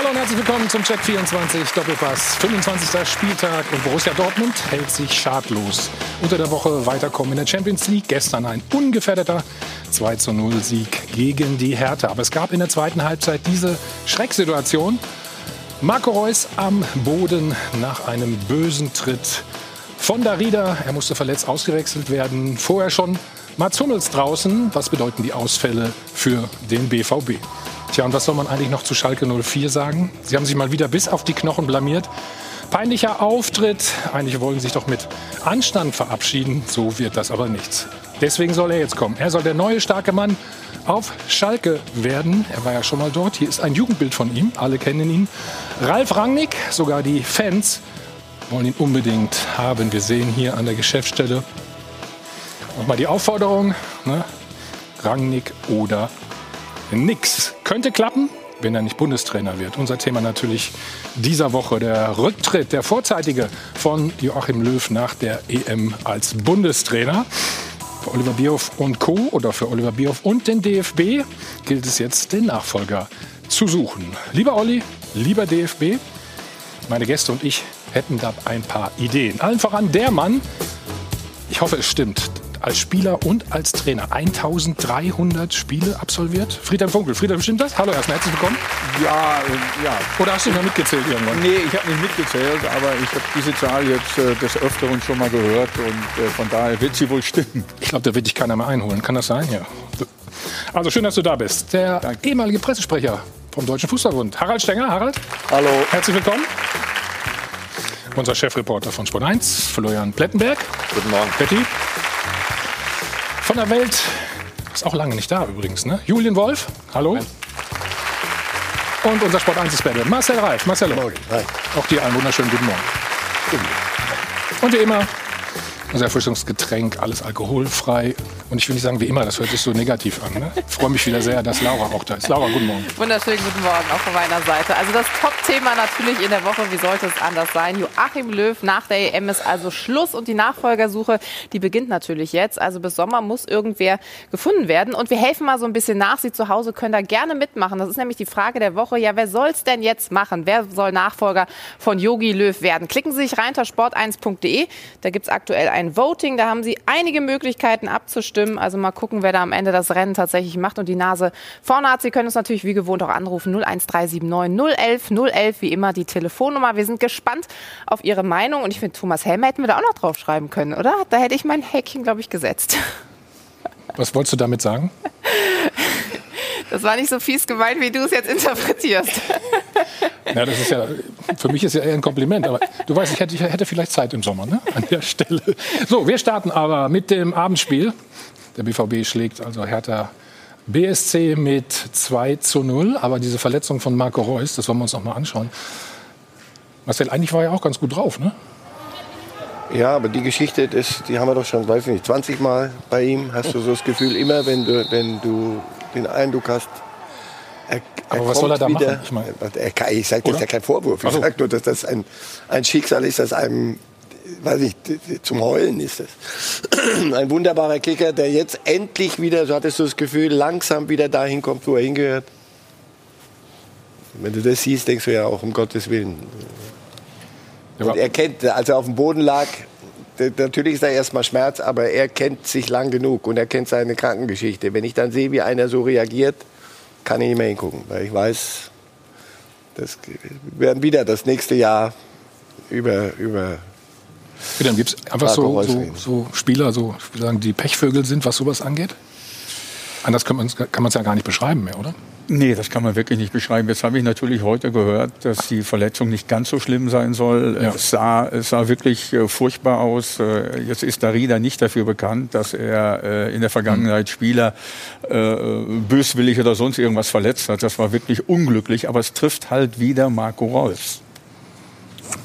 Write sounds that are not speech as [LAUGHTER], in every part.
Hallo und herzlich willkommen zum Check 24 Doppelpass. 25. Spieltag und Borussia Dortmund hält sich schadlos. Unter der Woche weiterkommen in der Champions League. Gestern ein ungefährdeter 2 zu 0 Sieg gegen die Hertha. Aber es gab in der zweiten Halbzeit diese Schrecksituation. Marco Reus am Boden nach einem bösen Tritt von Darida. Er musste verletzt ausgewechselt werden. Vorher schon Mats Hummels draußen. Was bedeuten die Ausfälle für den BVB? Tja, und was soll man eigentlich noch zu Schalke 04 sagen? Sie haben sich mal wieder bis auf die Knochen blamiert. Peinlicher Auftritt. Eigentlich wollen sie sich doch mit Anstand verabschieden. So wird das aber nichts. Deswegen soll er jetzt kommen. Er soll der neue starke Mann auf Schalke werden. Er war ja schon mal dort. Hier ist ein Jugendbild von ihm. Alle kennen ihn. Ralf Rangnick, sogar die Fans wollen ihn unbedingt haben. Wir sehen hier an der Geschäftsstelle nochmal die Aufforderung. Ne? Rangnick oder nix. Könnte klappen, wenn er nicht Bundestrainer wird. Unser Thema natürlich dieser Woche der Rücktritt, der vorzeitige von Joachim Löw nach der EM als Bundestrainer. Für Oliver Bierhoff und Co. oder für Oliver Bierhoff und den DFB gilt es jetzt, den Nachfolger zu suchen. Lieber Olli, lieber DFB, meine Gäste und ich hätten da ein paar Ideen. Allen voran der Mann, ich hoffe es stimmt, als Spieler und als Trainer 1300 Spiele absolviert. Friedhelm Funkel, Friedhelm, stimmt das? Hallo erstmal, herzlich willkommen. Ja, äh, ja. Oder hast du noch mitgezählt irgendwann? Nee, ich habe nicht mitgezählt, aber ich habe diese Zahl jetzt äh, des Öfteren schon mal gehört und äh, von daher wird sie wohl stimmen. Ich glaube, da wird dich keiner mehr einholen. Kann das sein? Ja. Also schön, dass du da bist. Der Danke. ehemalige Pressesprecher vom Deutschen Fußballbund, Harald Stenger. Harald. Hallo. Herzlich willkommen. Unser Chefreporter von Sport 1, Florian Plettenberg. Guten Morgen. Betty. Von der Welt ist auch lange nicht da übrigens, ne? Julian Wolf, hallo. Und unser Sport 1 Experte Marcel Reif. Marcel, auch dir einen wunderschönen guten Morgen. Und wie immer unser Erfrischungsgetränk, alles alkoholfrei. Und ich will nicht sagen wie immer, das hört sich so negativ an. Ne? Ich freue mich wieder sehr, dass Laura auch da ist. Laura, guten Morgen. Wunderschönen guten Morgen auch von meiner Seite. Also das Top-Thema natürlich in der Woche, wie sollte es anders sein? Joachim Löw nach der EM ist also Schluss und die Nachfolgersuche, die beginnt natürlich jetzt. Also bis Sommer muss irgendwer gefunden werden. Und wir helfen mal so ein bisschen nach. Sie zu Hause können da gerne mitmachen. Das ist nämlich die Frage der Woche. Ja, wer soll es denn jetzt machen? Wer soll Nachfolger von Yogi Löw werden? Klicken Sie sich rein unter sport1.de. Da gibt es aktuell ein ein Voting. Da haben Sie einige Möglichkeiten abzustimmen. Also mal gucken, wer da am Ende das Rennen tatsächlich macht und die Nase vorne hat. Sie können uns natürlich wie gewohnt auch anrufen. 01379 011 011, wie immer die Telefonnummer. Wir sind gespannt auf Ihre Meinung. Und ich finde, Thomas Helmer hätten wir da auch noch draufschreiben können, oder? Da hätte ich mein Häkchen, glaube ich, gesetzt. Was wolltest du damit sagen? [LAUGHS] Das war nicht so fies gemeint, wie du es jetzt interpretierst. Ja, das ist ja, für mich ist ja eher ein Kompliment. Aber du weißt, ich hätte, ich hätte vielleicht Zeit im Sommer ne? an der Stelle. So, wir starten aber mit dem Abendspiel. Der BVB schlägt also Hertha BSC mit 2 zu 0. Aber diese Verletzung von Marco Reus, das wollen wir uns noch mal anschauen. Marcel, eigentlich war er auch ganz gut drauf, ne? Ja, aber die Geschichte, das, die haben wir doch schon, weiß nicht, 20 Mal bei ihm. Hast du so das Gefühl, immer wenn du, wenn du den Eindruck hast, er, aber was soll er da wieder, machen? Ich, mein, er, ich sage, das ist ja kein Vorwurf. Ich sage nur, dass das ein, ein Schicksal ist, das einem, weiß ich, zum Heulen ist das. [CLEARS THROAT] Ein wunderbarer Kicker, der jetzt endlich wieder, so hattest du das Gefühl, langsam wieder dahin kommt, wo er hingehört. Wenn du das siehst, denkst du ja auch, um Gottes Willen. Und er kennt, als er auf dem Boden lag, natürlich ist da erstmal Schmerz, aber er kennt sich lang genug und er kennt seine Krankengeschichte. Wenn ich dann sehe, wie einer so reagiert, kann ich nicht mehr hingucken, weil ich weiß, das werden wieder das nächste Jahr über. über dann gibt es einfach so, so, so, Spieler, so, die Pechvögel sind, was sowas angeht? Anders kann man es ja gar nicht beschreiben mehr, oder? Nee, das kann man wirklich nicht beschreiben. Jetzt habe ich natürlich heute gehört, dass die Verletzung nicht ganz so schlimm sein soll. Ja. Es, sah, es sah wirklich äh, furchtbar aus. Äh, jetzt ist Darida nicht dafür bekannt, dass er äh, in der Vergangenheit mhm. Spieler böswillig oder sonst irgendwas verletzt hat. Das war wirklich unglücklich, aber es trifft halt wieder Marco Reus.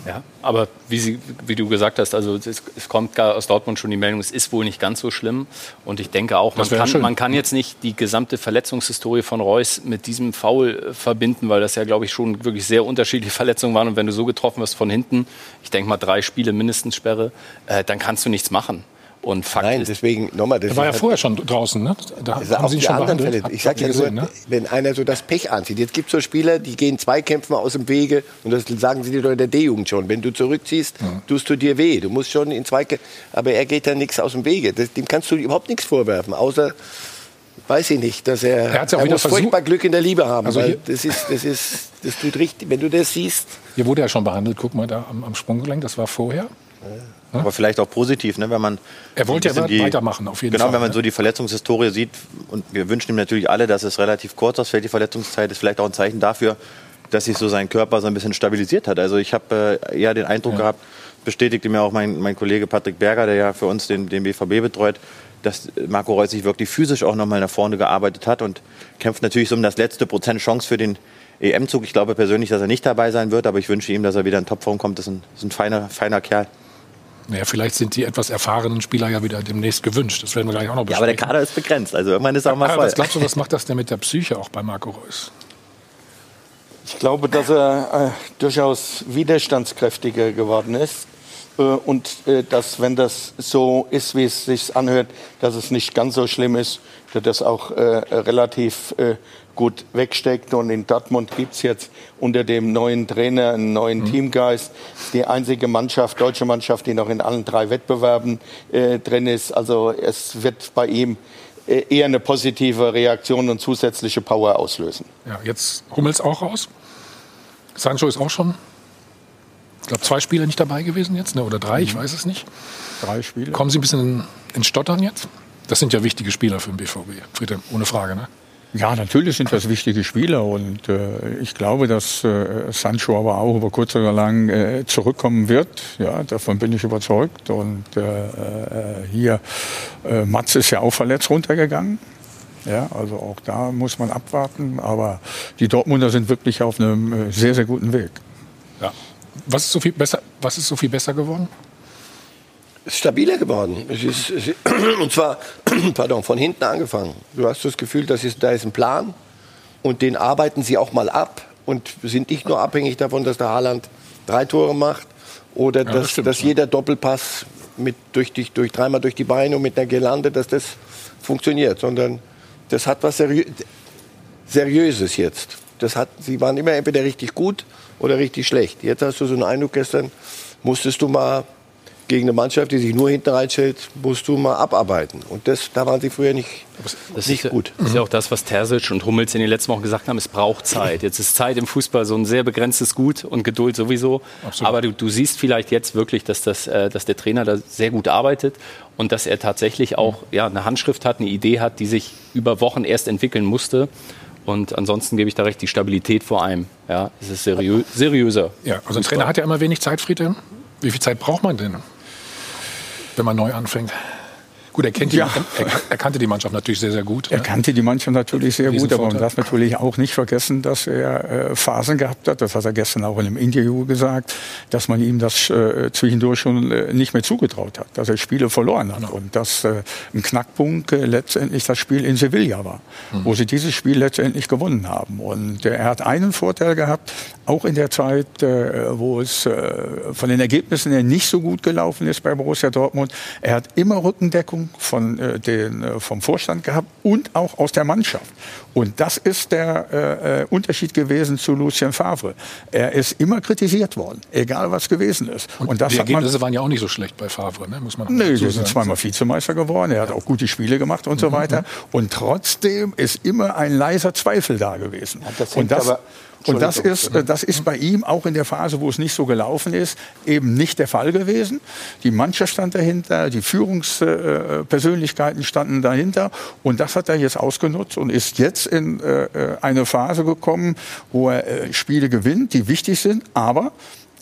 Ja, aber wie, Sie, wie du gesagt hast, also es, es, kommt gar aus Dortmund schon die Meldung, es ist wohl nicht ganz so schlimm. Und ich denke auch, man kann, man kann, jetzt nicht die gesamte Verletzungshistorie von Reus mit diesem Foul äh, verbinden, weil das ja, glaube ich, schon wirklich sehr unterschiedliche [LAUGHS] Verletzungen waren. Und wenn du so getroffen wirst von hinten, ich denke mal drei Spiele mindestens Sperre, äh, dann kannst du nichts machen. Und Fakt Nein, ist, deswegen nochmal. Das war ja vorher schon draußen, ne? Da haben sie ihn schon behandelt. Fälle. Ich sage ja gesehen, nur, ne? wenn einer so das Pech anzieht. Jetzt gibt es so Spieler, die gehen Zweikämpfen aus dem Wege und das sagen sie dir doch in der D-Jugend schon. Wenn du zurückziehst, ja. tust du dir weh. Du musst schon in Zweikämpfen. Aber er geht da nichts aus dem Wege. Das, dem kannst du überhaupt nichts vorwerfen, außer weiß ich nicht, dass er, er, ja er muss furchtbar Glück in der Liebe haben. Also das ist, das ist, das tut richtig. Wenn du das siehst. Hier wurde er schon behandelt. Guck mal da am, am Sprunggelenk. Das war vorher. Ja. Aber vielleicht auch positiv, ne? wenn man. Er wollte ja die, weitermachen, auf jeden genau, Fall. Genau, wenn man ne? so die Verletzungshistorie sieht, und wir wünschen ihm natürlich alle, dass es relativ kurz ausfällt, die Verletzungszeit, ist vielleicht auch ein Zeichen dafür, dass sich so sein Körper so ein bisschen stabilisiert hat. Also ich habe äh, eher den Eindruck ja. gehabt, bestätigte mir auch mein, mein Kollege Patrick Berger, der ja für uns den, den BVB betreut, dass Marco Reus sich wirklich physisch auch nochmal nach vorne gearbeitet hat und kämpft natürlich so um das letzte Prozent Chance für den EM-Zug. Ich glaube persönlich, dass er nicht dabei sein wird, aber ich wünsche ihm, dass er wieder in Topform kommt. Das ist ein, das ist ein feiner, feiner Kerl. Naja, vielleicht sind die etwas erfahrenen Spieler ja wieder demnächst gewünscht. Das werden wir gleich auch noch besprechen. Ja, aber der Kader ist begrenzt. Also irgendwann ist auch mal voll. Was glaubst du, was macht das denn mit der Psyche auch bei Marco Reus? Ich glaube, dass er äh, durchaus widerstandskräftiger geworden ist. Äh, und äh, dass, wenn das so ist, wie es sich anhört, dass es nicht ganz so schlimm ist, dass das auch äh, relativ äh, gut wegsteckt. Und in Dortmund gibt es jetzt unter dem neuen Trainer einen neuen mhm. Teamgeist. Die einzige Mannschaft, deutsche Mannschaft, die noch in allen drei Wettbewerben äh, drin ist. Also es wird bei ihm äh, eher eine positive Reaktion und zusätzliche Power auslösen. Ja, jetzt Hummels auch raus. Sancho ist auch schon, ich glaube, zwei Spiele nicht dabei gewesen jetzt, ne? oder drei, ich mhm. weiß es nicht. Drei Spiele. Kommen Sie ein bisschen in, in Stottern jetzt? Das sind ja wichtige Spieler für den BVB, Friede, ohne Frage, ne? Ja, natürlich sind das wichtige Spieler und äh, ich glaube, dass äh, Sancho aber auch über kurz oder lang äh, zurückkommen wird. Ja, davon bin ich überzeugt. Und äh, äh, hier, äh, Mats ist ja auch verletzt runtergegangen. Ja, also auch da muss man abwarten. Aber die Dortmunder sind wirklich auf einem äh, sehr, sehr guten Weg. Ja. Was ist so viel besser, was ist so viel besser geworden? Stabiler geworden. Es ist, es ist, [CLEARS THROAT] und zwar [CLEARS THROAT] pardon, von hinten angefangen. Du hast das Gefühl, das ist, da ist ein Plan und den arbeiten sie auch mal ab und sind nicht nur abhängig davon, dass der Haaland drei Tore macht oder ja, dass, das dass jeder Doppelpass mit durch, die, durch dreimal durch die Beine und mit einer Gelande, dass das funktioniert, sondern das hat was Seriö Seriöses jetzt. Das hat, sie waren immer entweder richtig gut oder richtig schlecht. Jetzt hast du so einen Eindruck, gestern musstest du mal gegen eine Mannschaft, die sich nur hinten reinstellt, musst du mal abarbeiten. Und das, da waren sie früher nicht, das nicht ist gut. das ist ja auch das, was Terzic und Hummels in den letzten Wochen gesagt haben, es braucht Zeit. Jetzt ist Zeit im Fußball so ein sehr begrenztes Gut und Geduld sowieso. Absolut. Aber du, du, siehst vielleicht jetzt wirklich, dass, das, äh, dass der Trainer da sehr gut arbeitet und dass er tatsächlich auch ja, eine Handschrift hat, eine Idee hat, die sich über Wochen erst entwickeln musste. Und ansonsten gebe ich da recht, die Stabilität vor allem. Ja, es ist seriö seriöser. Ja, also ein Trainer hat ja immer wenig Zeit, Friedhelm. Wie viel Zeit braucht man denn? Wenn man neu anfängt. Gut, er, kennt die, ja. er, er, kannte die Mannschaft natürlich sehr, sehr gut. Er ne? kannte die Mannschaft natürlich sehr gut, aber man darf natürlich auch nicht vergessen, dass er äh, Phasen gehabt hat, das hat er gestern auch in einem Interview gesagt, dass man ihm das äh, zwischendurch schon äh, nicht mehr zugetraut hat, dass er Spiele verloren hat. Genau. Und dass äh, ein Knackpunkt äh, letztendlich das Spiel in Sevilla war, mhm. wo sie dieses Spiel letztendlich gewonnen haben. Und äh, er hat einen Vorteil gehabt, auch in der Zeit, wo es von den Ergebnissen her nicht so gut gelaufen ist bei Borussia Dortmund. Er hat immer Rückendeckung von äh, den, äh, vom Vorstand gehabt und auch aus der Mannschaft. Und das ist der äh, äh, Unterschied gewesen zu Lucien Favre. Er ist immer kritisiert worden, egal was gewesen ist. Und, und das die Ergebnisse waren ja auch nicht so schlecht bei Favre, ne? muss man Nee, sie sind zweimal Vizemeister geworden, er hat auch gute Spiele gemacht und mhm. so weiter. Und trotzdem ist immer ein leiser Zweifel da gewesen. Ja, das und das, aber und das ist, äh, das ist bei ihm auch in der Phase, wo es nicht so gelaufen ist, eben nicht der Fall gewesen. Die Mannschaft stand dahinter, die Führungspersönlichkeiten standen dahinter. Und das hat er jetzt ausgenutzt und ist jetzt in äh, eine Phase gekommen, wo er äh, Spiele gewinnt, die wichtig sind, aber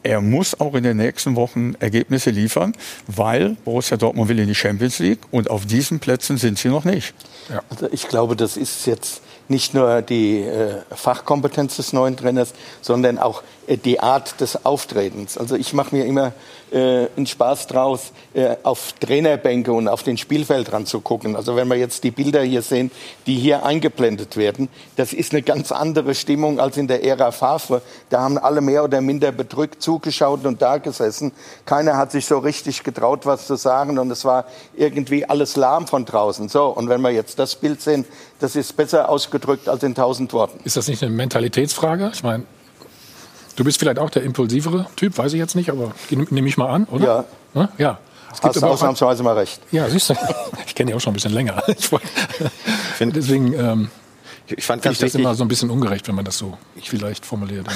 er muss auch in den nächsten Wochen Ergebnisse liefern, weil Borussia Dortmund will in die Champions League und auf diesen Plätzen sind sie noch nicht. Ja. Also ich glaube, das ist jetzt nicht nur die äh, Fachkompetenz des neuen Trainers, sondern auch die Art des Auftretens. Also ich mache mir immer äh, einen Spaß draus, äh, auf Trainerbänke und auf den Spielfeldrand zu gucken. Also wenn wir jetzt die Bilder hier sehen, die hier eingeblendet werden, das ist eine ganz andere Stimmung als in der Ära Favre. Da haben alle mehr oder minder bedrückt zugeschaut und da gesessen. Keiner hat sich so richtig getraut, was zu sagen und es war irgendwie alles lahm von draußen. So, und wenn wir jetzt das Bild sehen, das ist besser ausgedrückt als in tausend Worten. Ist das nicht eine Mentalitätsfrage? Ich meine, Du bist vielleicht auch der impulsivere Typ, weiß ich jetzt nicht, aber nehme ich mal an, oder? Ja. Ja. Es gibt Hast ausnahmsweise mal recht. Ja, siehst du. [LAUGHS] Ich kenne dich auch schon ein bisschen länger. Ich find, Deswegen ähm, ich fand ich das immer so ein bisschen ungerecht, wenn man das so vielleicht formuliert.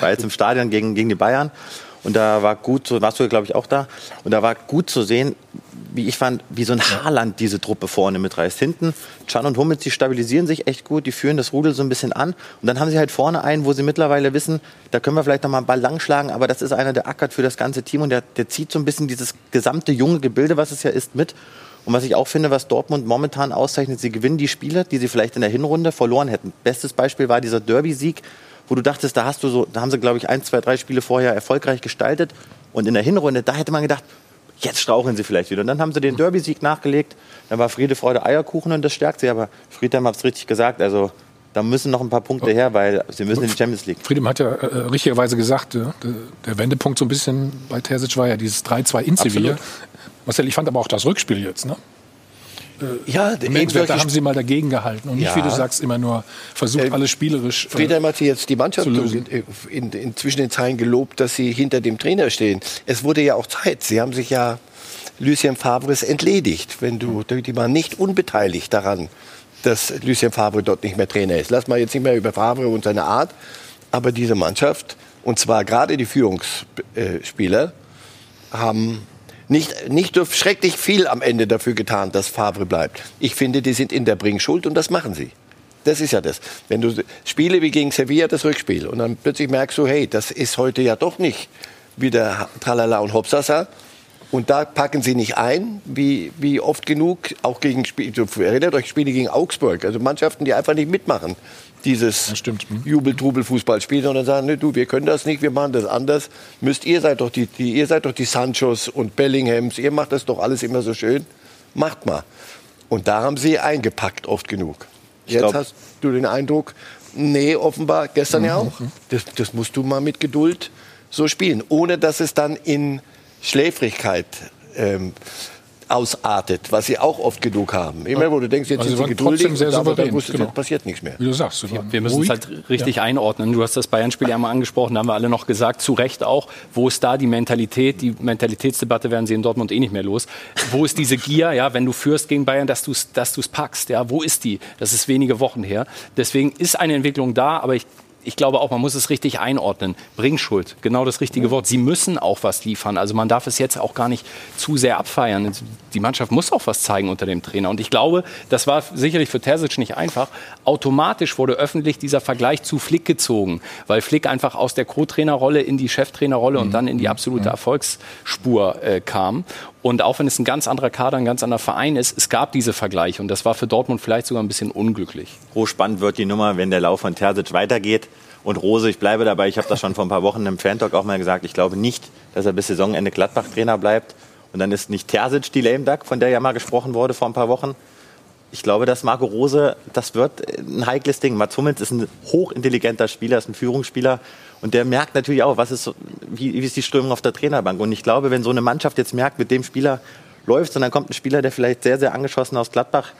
War jetzt im Stadion gegen, gegen die Bayern und da war gut, so warst du glaube ich auch da, und da war gut zu sehen, wie ich fand, wie so ein Haarland diese Truppe vorne mitreißt. Hinten, Chan und Hummels, die stabilisieren sich echt gut, die führen das Rudel so ein bisschen an. Und dann haben sie halt vorne einen, wo sie mittlerweile wissen, da können wir vielleicht noch mal einen Ball langschlagen, aber das ist einer, der ackert für das ganze Team und der, der zieht so ein bisschen dieses gesamte junge Gebilde, was es ja ist, mit. Und was ich auch finde, was Dortmund momentan auszeichnet, sie gewinnen die Spiele, die sie vielleicht in der Hinrunde verloren hätten. Bestes Beispiel war dieser Derby-Sieg, wo du dachtest, da hast du so, da haben sie, glaube ich, ein, zwei, drei Spiele vorher erfolgreich gestaltet. Und in der Hinrunde, da hätte man gedacht, jetzt straucheln sie vielleicht wieder. Und dann haben sie den Derby-Sieg nachgelegt. Dann war Friede, Freude, Eierkuchen und das stärkt sie. Aber Friedhelm hat es richtig gesagt. Also da müssen noch ein paar Punkte her, weil sie müssen in die Champions League. Friedhelm hat ja äh, richtigerweise gesagt, äh, der Wendepunkt so ein bisschen bei Terzic war ja dieses 3-2 in Sevilla. Marcel, ich fand aber auch das Rückspiel jetzt, ne? Äh, ja, da haben sie mal dagegen gehalten und nicht, ja. wie du sagst, immer nur versucht, äh, alles spielerisch äh, Friedhelm hat jetzt die Mannschaft in, in, in, zwischen den Zeilen gelobt, dass sie hinter dem Trainer stehen. Es wurde ja auch Zeit. Sie haben sich ja Lucien Favres entledigt. Wenn du, die waren nicht unbeteiligt daran, dass Lucien Favre dort nicht mehr Trainer ist. Lass mal jetzt nicht mehr über Favre und seine Art, aber diese Mannschaft, und zwar gerade die Führungsspieler, haben nicht, nicht schrecklich viel am Ende dafür getan, dass Favre bleibt. Ich finde, die sind in der Bringschuld und das machen sie. Das ist ja das. Wenn du Spiele wie gegen Sevilla das Rückspiel und dann plötzlich merkst du, hey, das ist heute ja doch nicht wieder Tralala und Hopsasa. Und da packen sie nicht ein, wie, wie oft genug, auch gegen Spiele, erinnert euch Spiele gegen Augsburg, also Mannschaften, die einfach nicht mitmachen dieses hm. Jubel-Trubel-Fußball spielen, sondern sagen, ne, du, wir können das nicht, wir machen das anders. Müsst ihr seid doch die, die, ihr seid doch die Sanchos und Bellinghams, ihr macht das doch alles immer so schön. Macht mal. Und da haben sie eingepackt oft genug. Jetzt glaub, hast du den Eindruck, nee, offenbar gestern mhm. ja auch. Das, das musst du mal mit Geduld so spielen, ohne dass es dann in Schläfrigkeit ähm, ausartet, was sie auch oft genug haben. Immer, wo du denkst, jetzt also sind sie geduldig, sehr aber dann wusstest, genau. passiert nichts mehr. Wie du sagst. Wir, wir müssen es halt richtig ja. einordnen. Du hast das Bayern-Spiel ja mal angesprochen, da haben wir alle noch gesagt, zu Recht auch, wo ist da die Mentalität? Die Mentalitätsdebatte werden sie in Dortmund eh nicht mehr los. Wo ist diese Gier, ja, wenn du führst gegen Bayern, dass du es dass packst? Ja, wo ist die? Das ist wenige Wochen her. Deswegen ist eine Entwicklung da, aber ich ich glaube auch, man muss es richtig einordnen. Bringschuld, genau das richtige Wort. Sie müssen auch was liefern. Also man darf es jetzt auch gar nicht zu sehr abfeiern. Die Mannschaft muss auch was zeigen unter dem Trainer. Und ich glaube, das war sicherlich für Terzic nicht einfach. Automatisch wurde öffentlich dieser Vergleich zu Flick gezogen, weil Flick einfach aus der Co-Trainerrolle in die Cheftrainerrolle und mhm. dann in die absolute mhm. Erfolgsspur äh, kam. Und auch wenn es ein ganz anderer Kader, ein ganz anderer Verein ist, es gab diese Vergleiche. Und das war für Dortmund vielleicht sogar ein bisschen unglücklich. Hochspannend wird die Nummer, wenn der Lauf von Terzic weitergeht. Und Rose, ich bleibe dabei, ich habe das schon vor ein paar Wochen im Fan-Talk auch mal gesagt, ich glaube nicht, dass er bis Saisonende Gladbach-Trainer bleibt. Und dann ist nicht Terzic die Lame Duck, von der ja mal gesprochen wurde vor ein paar Wochen. Ich glaube, dass Marco Rose, das wird ein heikles Ding. Mats Hummels ist ein hochintelligenter Spieler, ist ein Führungsspieler. Und der merkt natürlich auch, was ist, wie, wie ist die Strömung auf der Trainerbank. Und ich glaube, wenn so eine Mannschaft jetzt merkt, mit dem Spieler läuft, und dann kommt ein Spieler, der vielleicht sehr, sehr angeschossen aus Gladbach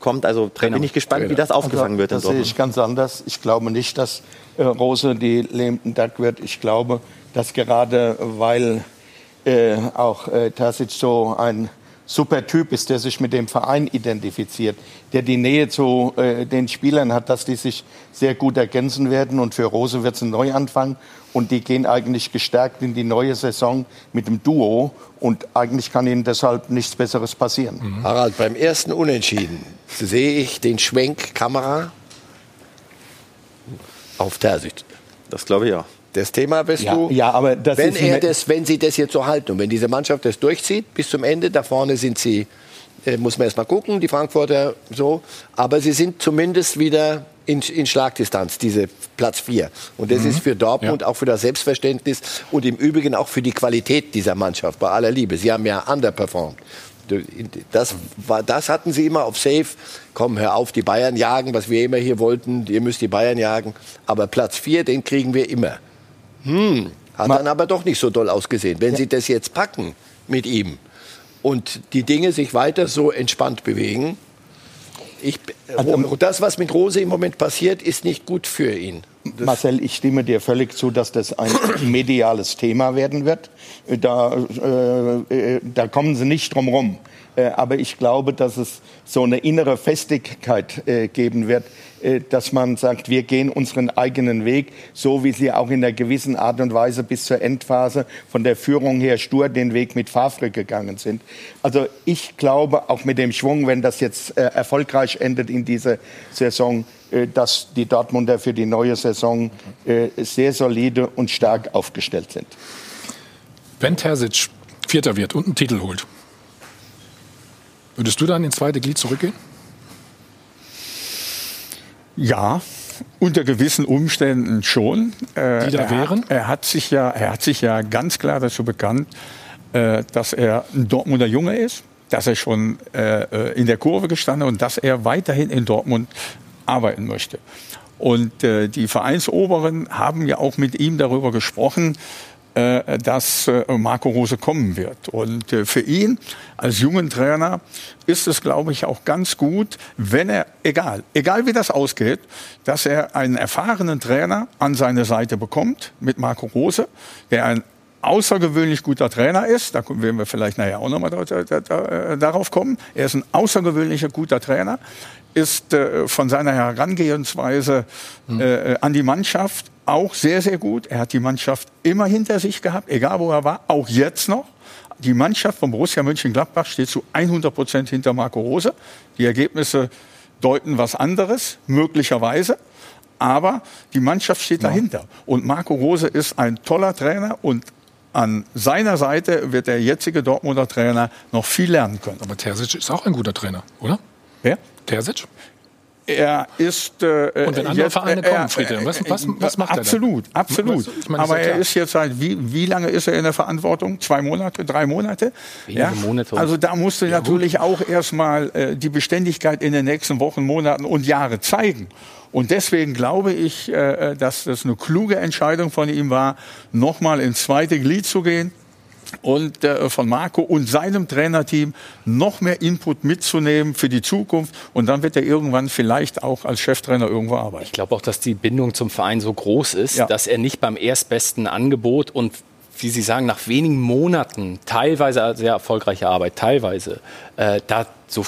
kommt. Also Trainer. bin ich gespannt, Trainer. wie das aufgefangen wird. Das sehe ich ganz anders. Ich glaube nicht, dass äh, Rose die lebenden Duck wird. Ich glaube, dass gerade weil äh, auch äh, Tasic so ein super Typ ist, der sich mit dem Verein identifiziert, der die Nähe zu äh, den Spielern hat, dass die sich sehr gut ergänzen werden. Und für Rose wird es ein Neuanfang. Und die gehen eigentlich gestärkt in die neue Saison mit dem Duo. Und eigentlich kann ihnen deshalb nichts Besseres passieren. Mhm. Harald, beim ersten Unentschieden sehe ich den Schwenk Kamera auf der Sicht. Das glaube ich auch. Das Thema bist ja, du. Ja, aber das wenn, er das, wenn sie das jetzt so halten und wenn diese Mannschaft das durchzieht bis zum Ende, da vorne sind sie Äh, muss man erst mal gucken, die Frankfurter so. Aber sie sind zumindest wieder in, in Schlagdistanz, diese Platz 4. Und das mhm. ist für Dortmund ja. auch für das Selbstverständnis und im Übrigen auch für die Qualität dieser Mannschaft, bei aller Liebe. Sie haben ja underperformed. Das, war, das hatten sie immer auf Safe. Komm, hör auf, die Bayern jagen, was wir immer hier wollten. Ihr müsst die Bayern jagen. Aber Platz 4, den kriegen wir immer. Hm, hat dann aber doch nicht so doll ausgesehen. Wenn ja. sie das jetzt packen mit ihm und die Dinge sich weiter so entspannt bewegen, ich, also, und das, was mit Rose im Moment passiert, ist nicht gut für ihn. Das Marcel, ich stimme dir völlig zu, dass das ein [COUGHS] mediales Thema werden wird. Da, äh, äh, da kommen sie nicht drum rum. Äh, aber ich glaube, dass es so eine innere Festigkeit äh, geben wird, äh, dass man sagt, wir gehen unseren eigenen Weg, so wie sie auch in einer gewissen Art und Weise bis zur Endphase von der Führung her stur den Weg mit Favre gegangen sind. Also ich glaube, auch mit dem Schwung, wenn das jetzt erfolgreich endet in dieser Saison, dass die Dortmunder für die neue Saison sehr solide und stark aufgestellt sind. Wenn Terzic Vierter wird und einen Titel holt, Würdest du dann ins zweite Glied zurückgehen? Ja, unter gewissen Umständen schon. Äh, Die da wären? Hat, er, hat sich ja, er hat sich ja ganz klar dazu bekannt, äh, dass er ein Dortmunder Junge ist, dass er schon äh, in der Kurve gestanden und dass er weiterhin in Dortmund arbeiten möchte. Und die Vereinsoberen haben ja auch mit ihm darüber gesprochen, äh, dass äh, Marco Rose kommen wird. Und äh, für ihn als jungen Trainer ist es, glaube ich, auch ganz gut, wenn er, egal, egal wie das ausgeht, dass er einen erfahrenen Trainer an seine Seite bekommt mit Marco Rose, der ein außergewöhnlich guter Trainer ist. Da werden wir vielleicht nachher auch nochmal darauf kommen. Er ist ein außergewöhnlicher guter Trainer, ist äh, von seiner Herangehensweise äh, an die Mannschaft auch sehr, sehr gut. Er hat die Mannschaft immer hinter sich gehabt, egal wo er war, auch jetzt noch. Die Mannschaft von Borussia Mönchengladbach steht zu 100 Prozent hinter Marco Rose. Die Ergebnisse deuten was anderes, möglicherweise. Aber die Mannschaft steht ja. dahinter. Und Marco Rose ist ein toller Trainer und an seiner Seite wird der jetzige Dortmunder Trainer noch viel lernen können. Aber Terzic ist auch ein guter Trainer, oder? Wer? Terzic? Er ist. Äh, und wenn andere jetzt, Vereine äh, kommen, Friedhelm, was, was, was macht absolut, er Absolut, absolut. Meine, Aber er ist jetzt seit, wie, wie lange ist er in der Verantwortung? Zwei Monate, drei Monate? Wenige ja? Monate. Also da musst du ja, natürlich gut. auch erstmal äh, die Beständigkeit in den nächsten Wochen, Monaten und Jahre zeigen. Und deswegen glaube ich, äh, äh dass das eine kluge Entscheidung von ihm war, nochmal ins zweite Glied zu gehen und äh, von Marco und seinem Trainerteam noch mehr Input mitzunehmen für die Zukunft. Und dann wird er irgendwann vielleicht auch als Cheftrainer irgendwo arbeiten. Ich glaube auch, dass die Bindung zum Verein so groß ist, ja. dass er nicht beim erstbesten Angebot und wie Sie sagen, nach wenigen Monaten, teilweise sehr erfolgreiche Arbeit, teilweise, äh, da so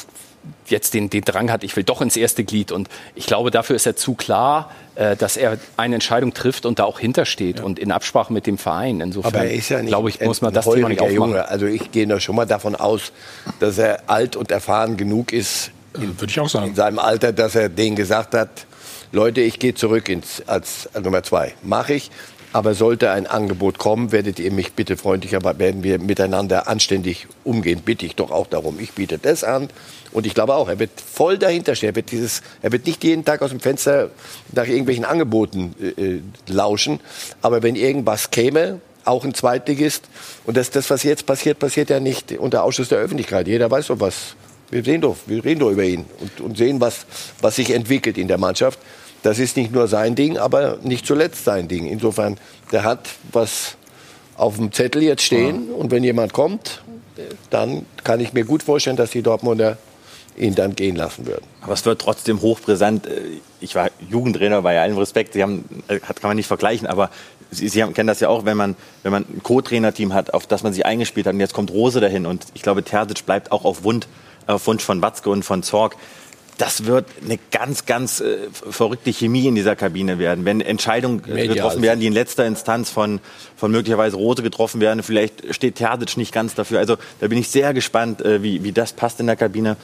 jetzt den, den Drang hat, ich will doch ins erste Glied. Und ich glaube, dafür ist er zu klar, dass er eine Entscheidung trifft und da auch hintersteht ja. und in Absprache mit dem Verein. Insofern, Aber er ist ja nicht glaube ich, muss man das Thema nicht aufmachen. Junge. Also ich gehe da schon mal davon aus, dass er alt und erfahren genug ist, in, Würde ich auch sagen. in seinem Alter, dass er denen gesagt hat, Leute, ich gehe zurück ins, als, als Nummer zwei. Mache ich. Aber sollte ein Angebot kommen, werdet ihr mich bitte freundlich, aber werden wir miteinander anständig umgehen. Bitte ich doch auch darum. Ich biete das an. Und ich glaube auch, er wird voll dahinter stehen. Er wird, dieses, er wird nicht jeden Tag aus dem Fenster nach irgendwelchen Angeboten äh, äh lauschen. Aber wenn irgendwas käme, auch ein Zweitligist, und das, das, was jetzt passiert, passiert ja nicht unter Ausschuss der Öffentlichkeit. Jeder weiß doch was. Wir sehen doch, wir reden doch über ihn und, und sehen, was, was sich entwickelt in der Mannschaft. Das ist nicht nur sein Ding, aber nicht zuletzt sein Ding. Insofern, der hat was auf dem Zettel jetzt stehen. Ja. Und wenn jemand kommt, dann kann ich mir gut vorstellen, dass die Dortmunder ihn dann gehen lassen würden. Aber es wird trotzdem hochbrisant. Ich war Jugendtrainer, bei allem Respekt. Sie haben, äh, kann man nicht vergleichen, aber Sie, Sie haben, kennen das ja auch, wenn man, wenn man ein Co-Trainerteam hat, auf das man sich eingespielt hat. Und jetzt kommt Rose dahin. Und ich glaube, Terzic bleibt auch auf, Wund, auf Wunsch von Watzke und von Zorg das wird eine ganz, ganz äh, verrückte Chemie in dieser Kabine werden. Wenn Entscheidungen äh, getroffen werden, die in letzter Instanz von, von möglicherweise Rote getroffen werden, vielleicht steht Terzic nicht ganz dafür. Also da bin ich sehr gespannt, äh, wie, wie das passt in der Kabine.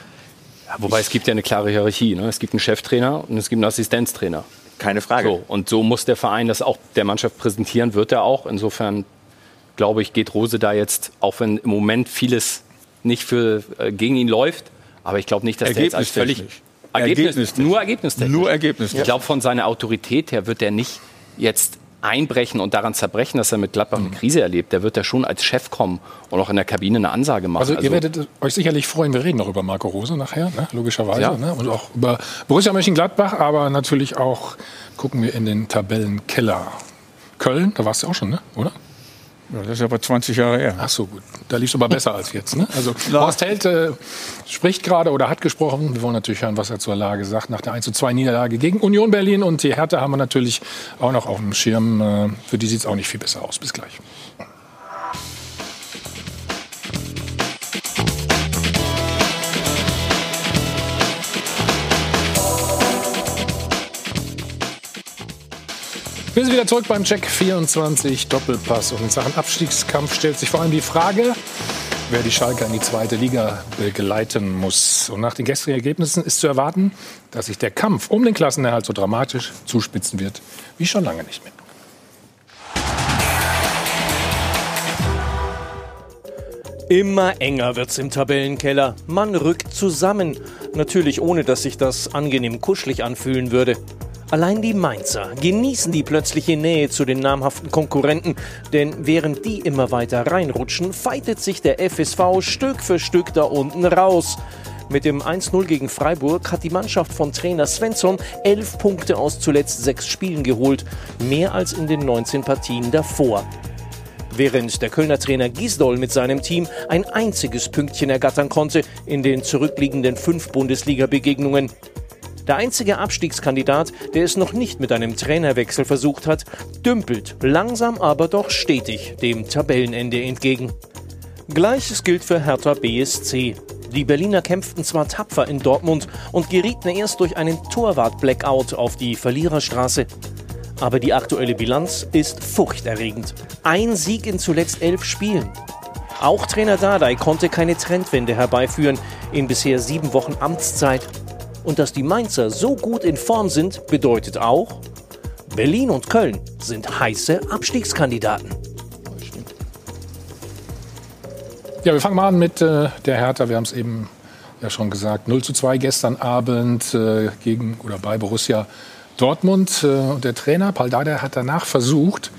Ja, wobei ich, es gibt ja eine klare Hierarchie. Ne? Es gibt einen Cheftrainer und es gibt einen Assistenztrainer. Keine Frage. So, und so muss der Verein das auch der Mannschaft präsentieren, wird er auch. Insofern glaube ich, geht Rose da jetzt, auch wenn im Moment vieles nicht für, äh, gegen ihn läuft, Aber ich glaube nicht, dass der jetzt als völlig Ergebnis, Ergebnis nur Ergebnistechnisch. Nur Ergebnis. Ich glaube, von seiner Autorität her wird er nicht jetzt einbrechen und daran zerbrechen, dass er mit Gladbach eine mhm. Krise erlebt. Der wird ja schon als Chef kommen und auch in der Kabine eine Ansage machen. Also, also ihr werdet euch sicherlich freuen, wir reden noch über Marco Rose nachher, ne? logischerweise. Ja. Ne? Und auch über Borussia Mönchengladbach, aber natürlich auch gucken wir in den Tabellenkeller. Köln, da warst du auch schon, ne? oder? Ja, das ist aber 20 Jahre her. Ach so, gut. Da lief es aber besser als jetzt. Ne? Also [LAUGHS] Horst Held äh, spricht gerade oder hat gesprochen. Wir wollen natürlich hören, was er zur Lage sagt. Nach der 1 zu 2 Niederlage gegen Union Berlin und die Härte haben wir natürlich auch noch auf dem Schirm. Äh, für die sieht es auch nicht viel besser aus. Bis gleich. Wir sind wieder zurück beim Check 24 Doppelpass. Und in Sachen Abstiegskampf stellt sich vor allem die Frage, wer die Schalke in die zweite Liga begleiten muss. Und nach den gestrigen Ergebnissen ist zu erwarten, dass sich der Kampf um den Klassenerhalt so dramatisch zuspitzen wird wie schon lange nicht mehr. Immer enger wird's im Tabellenkeller. Man rückt zusammen. Natürlich ohne, dass sich das angenehm kuschelig anfühlen würde. Allein die Mainzer genießen die plötzliche Nähe zu den namhaften Konkurrenten, denn während die immer weiter reinrutschen, fightet sich der FSV Stück für Stück da unten raus. Mit dem 1-0 gegen Freiburg hat die Mannschaft von Trainer Svensson elf Punkte aus zuletzt sechs Spielen geholt, mehr als in den 19 Partien davor. Während der Kölner Trainer Gisdol mit seinem Team ein einziges Pünktchen ergattern konnte in den zurückliegenden fünf Bundesliga-Begegnungen. Der einzige Abstiegskandidat, der es noch nicht mit einem Trainerwechsel versucht hat, dümpelt langsam aber doch stetig dem Tabellenende entgegen. Gleiches gilt für Hertha BSC. Die Berliner kämpften zwar tapfer in Dortmund und gerieten erst durch einen Torwart-Blackout auf die Verliererstraße. Aber die aktuelle Bilanz ist furchterregend. Ein Sieg in zuletzt elf Spielen. Auch Trainer Dardai konnte keine Trendwende herbeiführen in bisher sieben Wochen Amtszeit. Und dass die Mainzer so gut in Form sind, bedeutet auch, Berlin und Köln sind heiße Abstiegskandidaten. Ja, wir fangen mal an mit äh, der Hertha. Wir haben es eben ja schon gesagt. 0 zu 2 gestern Abend äh, gegen oder bei Borussia Dortmund. Äh, und der Trainer Paul Dardai hat danach versucht,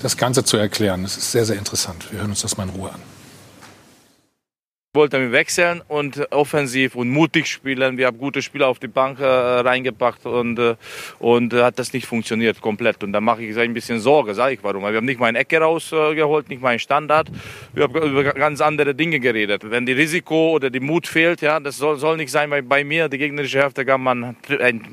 das Ganze zu erklären. Das ist sehr, sehr interessant. Wir hören uns das mal in Ruhe an wollten wir wechseln und offensiv und mutig spielen. Wir haben gute Spieler auf die Bank äh, reingepackt und, äh, und äh, hat das nicht funktioniert komplett. Und da mache ich ein bisschen Sorge, sage ich warum. Wir haben nicht mal eine Ecke rausgeholt, nicht mal einen Standard. Wir haben über ganz andere Dinge geredet. Wenn die Risiko oder die Mut fehlt, ja, das soll, soll nicht sein, weil bei mir, die gegnerische Hälfte, kann man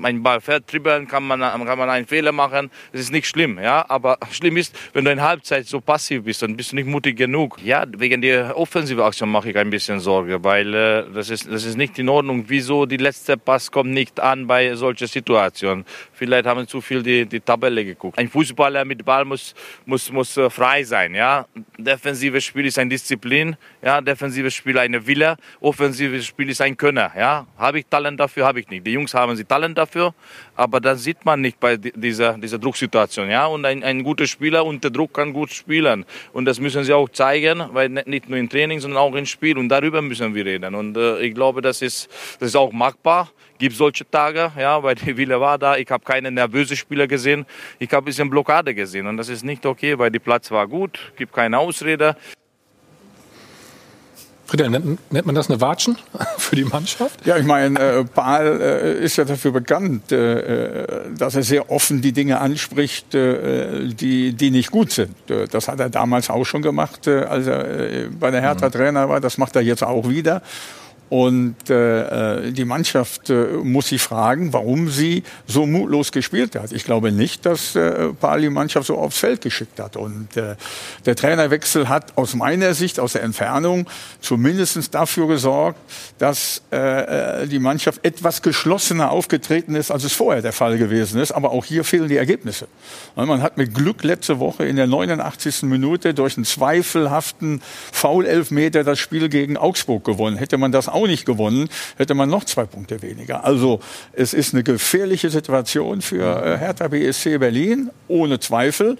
einen Ball vertribbeln, kann man, kann man einen Fehler machen. Das ist nicht schlimm, ja. Aber schlimm ist, wenn du in Halbzeit so passiv bist, dann bist du nicht mutig genug. Ja, wegen der offensive Aktion mache ich ein bisschen bisschen Sorge, weil äh, das, ist, das ist nicht in Ordnung. Wieso die letzte Pass kommt nicht an bei solchen Situationen? Vielleicht haben zu viel die, die Tabelle geguckt. Ein Fußballer mit Ball muss, muss, muss äh, frei sein. Ja? Defensives Spiel ist eine Disziplin, ja? defensives Spiel eine Wille, offensives Spiel ist ein Könner. Ja? Habe ich Talent dafür? Habe ich nicht. Die Jungs haben sie Talent dafür, aber das sieht man nicht bei dieser, dieser Drucksituation. Ja? Und ein, ein guter Spieler unter Druck kann gut spielen. Und das müssen sie auch zeigen, weil nicht nur im Training, sondern auch im Spiel. Und darüber müssen wir reden. Und äh, ich glaube, das ist, das ist auch machbar. Gibt solche Tage, ja, weil die Wille war da. Ich habe keine nervöse Spieler gesehen. Ich habe ein bisschen Blockade gesehen. Und das ist nicht okay, weil die Platz war gut. Gibt keine Ausrede. Friedel, nennt, nennt, man das eine Watschen [LAUGHS] für die Mannschaft? Ja, ich meine, äh, Paul äh, ist ja dafür bekannt, äh, dass er sehr offen die Dinge anspricht, äh, die, die nicht gut sind. Äh, das hat er damals auch schon gemacht, äh, als er bei der Hertha mhm. Trainer war. Das macht er jetzt auch wieder. Und äh, äh, die Mannschaft äh, muss sich fragen, warum sie so mutlos gespielt hat. Ich glaube nicht, dass äh, Paul die Mannschaft so aufs Feld geschickt hat. Und äh, der Trainerwechsel hat aus meiner Sicht, aus der Entfernung, zumindest dafür gesorgt, dass äh, äh, die Mannschaft etwas geschlossener aufgetreten ist, als es vorher der Fall gewesen ist. Aber auch hier fehlen die Ergebnisse. Man hat mit Glück letzte Woche in der 89. Minute durch einen zweifelhaften Foul-Elfmeter das Spiel gegen Augsburg gewonnen. Hätte man das auch auch nicht gewonnen, hätte man noch zwei Punkte weniger. Also es ist eine gefährliche Situation für äh, Hertha BSC Berlin, ohne Zweifel.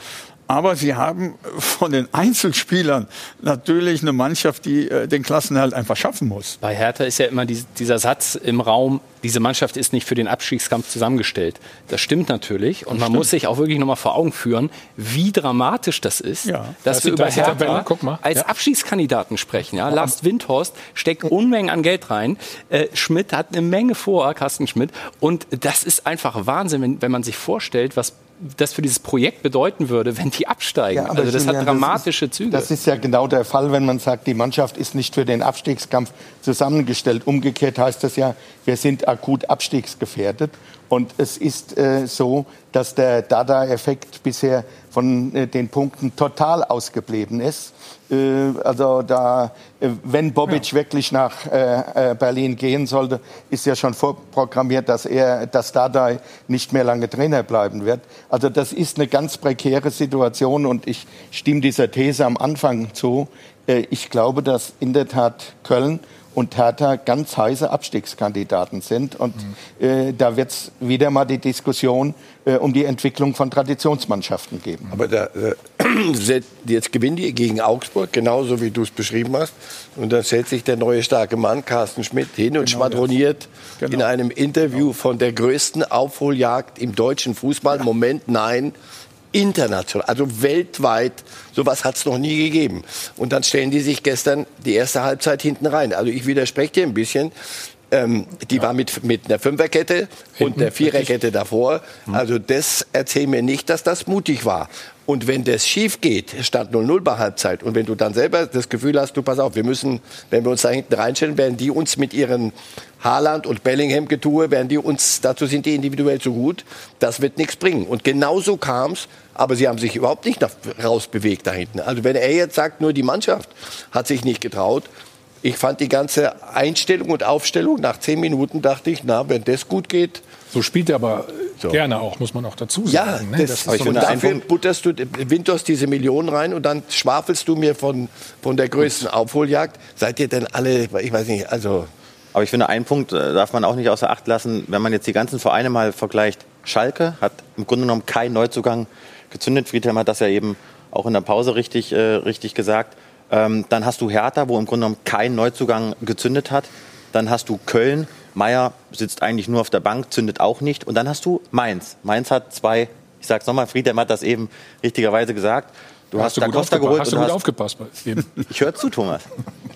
Aber sie haben von den Einzelspielern natürlich eine Mannschaft, die äh, den Klassenhalt einfach schaffen muss. Bei Hertha ist ja immer die, dieser Satz im Raum, diese Mannschaft ist nicht für den Abstiegskampf zusammengestellt. Das stimmt natürlich. Und man stimmt. muss sich auch wirklich nochmal vor Augen führen, wie dramatisch das ist, ja. dass das wir über Hertha als ja. Abstiegskandidaten sprechen. Ja? Lars Windhorst steckt Unmengen an Geld rein. Äh, Schmidt hat eine Menge vor, Carsten Schmidt. Und das ist einfach Wahnsinn, wenn, wenn man sich vorstellt, was das für dieses Projekt bedeuten würde, wenn die absteigen. Ja, also das hat dramatische das ist, Züge. Das ist ja genau der Fall, wenn man sagt, die Mannschaft ist nicht für den Abstiegskampf zusammengestellt. Umgekehrt heißt das ja, wir sind akut abstiegsgefährdet. Und es ist äh, so, dass der Dada-Effekt bisher von äh, den Punkten total ausgeblieben ist. Äh, also da, äh, wenn Bobic ja. wirklich nach äh, Berlin gehen sollte, ist ja schon vorprogrammiert, dass er, dass Dada nicht mehr lange Trainer bleiben wird. Also das ist eine ganz prekäre Situation und ich stimme dieser These am Anfang zu. Ich glaube, dass in der Tat Köln und Hertha ganz heiße Abstiegskandidaten sind. Und mhm. äh, da wird es wieder mal die Diskussion äh, um die Entwicklung von Traditionsmannschaften geben. Aber da, äh, [CLEARS THROAT] jetzt gewinnen die gegen Augsburg, genauso wie du es beschrieben hast. Und dann stellt sich der neue starke Mann, Carsten Schmidt, hin und genau schwadroniert genau. in einem Interview von der größten Aufholjagd im deutschen Fußball. Ja. Moment, nein international, also weltweit, sowas hat es noch nie gegeben. Und dann stellen die sich gestern die erste Halbzeit hinten rein. Also ich widerspreche dir ein bisschen. Ähm, die ja. war mit, mit einer Fünferkette Hinten, und einer Viererkette davor. Hm. Also das erzähl mir nicht, dass das mutig war. Und wenn das schief geht, stand 0-0 bei Halbzeit, und wenn du dann selber das Gefühl hast, du pass auf, wir müssen, wenn wir uns da hinten reinstellen, werden die uns mit ihren Haaland und Bellingham getue, werden die uns, dazu sind die individuell zu gut, das wird nichts bringen. Und genauso kam es, aber sie haben sich überhaupt nicht rausbewegt da hinten. Also wenn er jetzt sagt, nur die Mannschaft hat sich nicht getraut, ich fand die ganze Einstellung und Aufstellung nach zehn Minuten dachte ich, na, wenn das gut geht. So spielt er aber so. gerne auch, muss man auch dazu sagen. Ja, ne? das, das ist so und dafür butterst du Winters diese Millionen rein und dann schwafelst du mir von, von der größten Aufholjagd. Seid ihr denn alle, ich weiß nicht, also. Aber ich finde, einen Punkt äh, darf man auch nicht außer Acht lassen, wenn man jetzt die ganzen Vereine mal vergleicht. Schalke hat im Grunde genommen keinen Neuzugang gezündet. Friedhelm hat das ja eben auch in der Pause richtig, äh, richtig gesagt. Ähm, dann hast du Hertha, wo im Grunde genommen kein Neuzugang gezündet hat. Dann hast du Köln. Meier sitzt eigentlich nur auf der Bank, zündet auch nicht. Und dann hast du Mainz. Mainz hat zwei, ich sag's nochmal, Friedhelm hat das eben richtigerweise gesagt. Du hast, hast du Da Costa geholt. Hast du gut hast, aufgepasst? Ich höre zu, Thomas.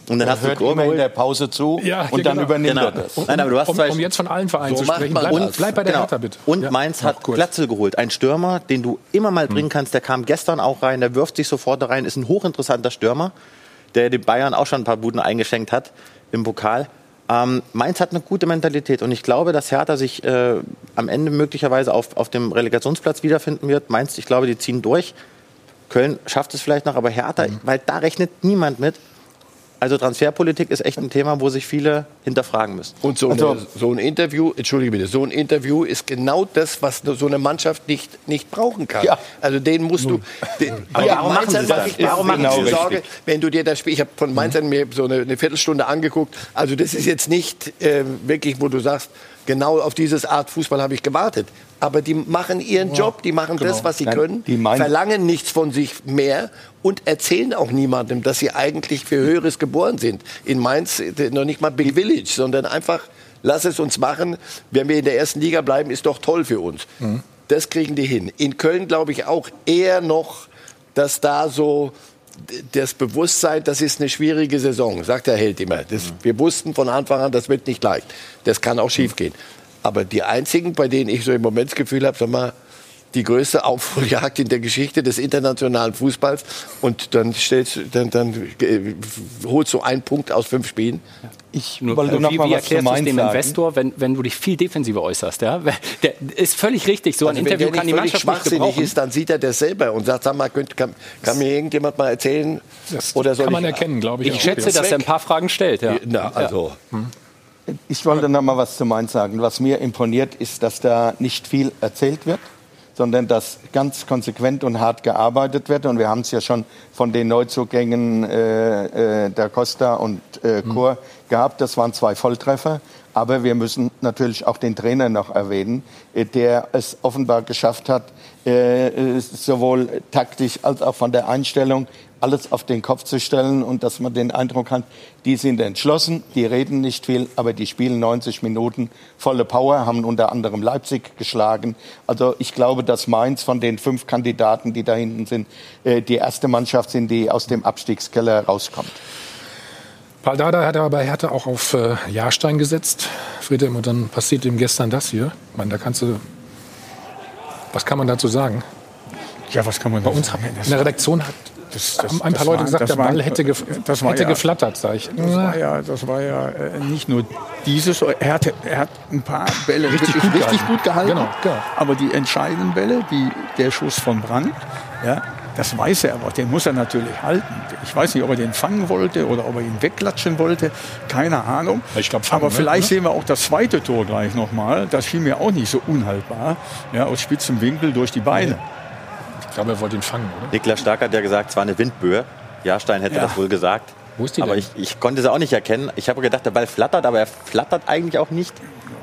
Und dann hast hört du immer in der Pause zu ja, und dann genau. übernimmt genau. er das. Nein, aber du hast um, um jetzt von allen Vereinen so zu sprechen, bleib, und, bleib bei der genau. Hertha bitte. Und ja. Mainz hat Glatzel geholt. Ein Stürmer, den du immer mal bringen hm. kannst. Der kam gestern auch rein, der wirft sich sofort da rein. Ist ein hochinteressanter Stürmer, der den Bayern auch schon ein paar Buden eingeschenkt hat im Pokal. Ähm, Mainz hat eine gute Mentalität und ich glaube, dass Hertha sich äh, am Ende möglicherweise auf, auf dem Relegationsplatz wiederfinden wird. Mainz, ich glaube, die ziehen durch. Köln schafft es vielleicht noch, aber Hertha, mhm. weil da rechnet niemand mit. Also Transferpolitik ist echt ein Thema, wo sich viele hinterfragen müssen. Und so, also, eine, so ein Interview, entschuldige bitte, so ein Interview ist genau das, was so eine Mannschaft nicht, nicht brauchen kann. Ja. Also den musst du. Den, aber ja, warum machen Sie das? Ich, warum machen genau Sorge, wenn du dir das Spiel, ich habe von Mainz mhm. mir so eine, eine, Viertelstunde angeguckt. Also das ist jetzt nicht äh, wirklich, wo du sagst, genau auf diese Art Fußball habe ich gewartet. Aber die machen ihren Job, die machen genau. das, was sie Nein, können, verlangen nichts von sich mehr und erzählen auch niemandem, dass sie eigentlich für Höheres geboren sind. In Mainz äh, noch nicht mal Big Village, sondern einfach, lass es uns machen. Wenn wir in der ersten Liga bleiben, ist doch toll für uns. Mhm. Das kriegen die hin. In Köln glaube ich auch eher noch, dass da so das Bewusstsein, das ist eine schwierige Saison, sagt der Held immer. Das, wir wussten von Anfang an, das wird nicht leicht. Das kann auch schiefgehen. Aber die einzigen, bei denen ich so im Moment das Gefühl habe, sag mal, die größte Aufholjagd in der Geschichte des internationalen Fußballs. Und dann, stellst, dann, dann äh, holst du einen Punkt aus fünf Spielen. Ich Nur, wollte noch wie, mal wie erklärst du es dem sagen? Investor, wenn, wenn du dich viel defensiver äußerst? Ja? Der ist völlig richtig. So ein also Interview kann die Mannschaft nicht gebrauchen. ist, dann sieht er das selber und sagt, sag mal, könnt, kann, kann, mir irgendjemand mal erzählen? Das oder soll kann man ich, erkennen, glaube ich. Ich auch. schätze, dass er ein paar Fragen stellt. Ja. Na, also. Ja. Hm. Ich wollte noch mal was zu Mainz sagen. Was mir imponiert, ist, dass da nicht viel erzählt wird sondern dass ganz konsequent und hart gearbeitet wird. Und wir haben es ja schon von den Neuzugängen äh, äh, der Costa und äh, Chor mhm. gehabt. Das waren zwei Volltreffer. Aber wir müssen natürlich auch den Trainer noch erwähnen, äh, der es offenbar geschafft hat, äh, sowohl taktisch als auch von der Einstellung alles auf den Kopf zu stellen und dass man den Eindruck hat, die sind entschlossen, die reden nicht viel, aber die spielen 90 Minuten volle Power, haben unter anderem Leipzig geschlagen. Also ich glaube, dass Mainz von den fünf Kandidaten, die da hinten sind, äh, die erste Mannschaft sind, die aus dem Abstiegskeller rauskommt. Paul Dada hat aber bei Hertha auch auf äh, Jahrstein gesetzt, Friedhelm, und dann passiert ihm gestern das hier. Ich meine, da kannst du, was kann man dazu sagen? Ja, was kann man Bei uns sagen? in der Redaktion hat das, das, haben ein paar Leute war, gesagt, der Ball hätte, gef hätte ja, geflattert, sag ich. Das war ja, das war ja äh, nicht nur dieses, er hat, er hat ein paar Bälle richtig, gut, richtig gut gehalten. Genau, genau. Aber die entscheidenden Bälle, wie der Schuss von Brand, ja, das weiß er aber, den muss er natürlich halten. Ich weiß nicht, ob er den fangen wollte oder ob er ihn wegklatschen wollte. Keine Ahnung. Ich glaub, aber vielleicht ne? sehen wir auch das zweite Tor gleich nochmal. Das schien mir auch nicht so unhaltbar. Ja, aus spitzem Winkel durch die Beine. Ich glaube, er wollte ihn fangen, oder? Niklas Stark hat ja gesagt, es war eine Windböe. Jahrstein hätte ja. das wohl gesagt. Wo ist die aber ich, ich, konnte es auch nicht erkennen. Ich habe gedacht, der Ball flattert, aber er flattert eigentlich auch nicht.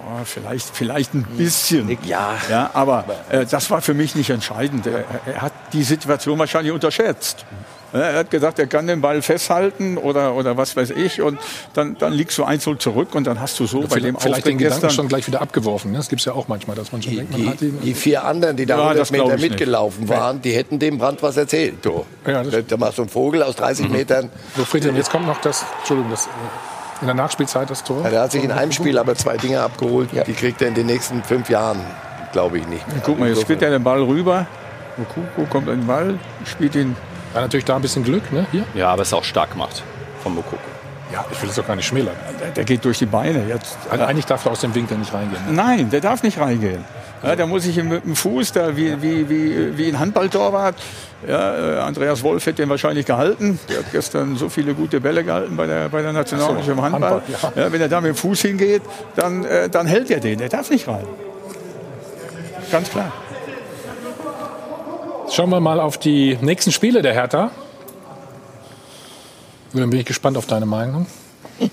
Ja, vielleicht, vielleicht ein bisschen. Ja. ja aber äh, das war für mich nicht entscheidend. Er, er hat die Situation wahrscheinlich unterschätzt. Er hat gesagt, er kann den Ball festhalten oder, oder was weiß ich. Und dann, dann liegst du einzeln zurück und dann hast du so ja, bei dem Vielleicht den Gedanken schon gleich wieder abgeworfen. Ne? Das gibt es ja auch manchmal, dass man schon die, denkt, man hat ihn. Die vier anderen, die da ja, 100 Meter mitgelaufen nicht. waren, die hätten dem Brand was erzählt. Du. Ja, da machst du einen Vogel aus 30 mhm. Metern. So, Friedhelm, jetzt kommt noch das, Entschuldigung, das, in der Nachspielzeit das Tor. Ja, der hat sich in einem Spiel aber zwei Dinge abgeholt. Ja. Die kriegt er in den nächsten fünf Jahren, glaube ich, nicht. Guck mal, jetzt spielt er den Ball rüber. Okuko kommt in den Ball, spielt ihn war natürlich da ein bisschen Glück, ne? Hier. Ja, aber es ist auch stark gemacht von Mokoko. Ja, ich will es doch gar nicht schmälern. Der, der geht durch die Beine. Jetzt, also eigentlich darf er aus dem Winkel nicht reingehen. Ne? Nein, der darf nicht reingehen. Ja, da muss ich mit dem Fuß, da wie, wie, wie, wie ein Handballtorwart. Ja, äh, Andreas Wolf hätte den wahrscheinlich gehalten. Der hat gestern so viele gute Bälle gehalten bei der, bei der Nationalmannschaft so, im Handball. Handball ja. Ja, wenn er da mit dem Fuß hingeht, dann, äh, dann hält er den. Der darf nicht rein. Ganz klar. Schauen wir mal auf die nächsten Spiele der Hertha. Dann bin ich gespannt auf deine Meinung. [LAUGHS]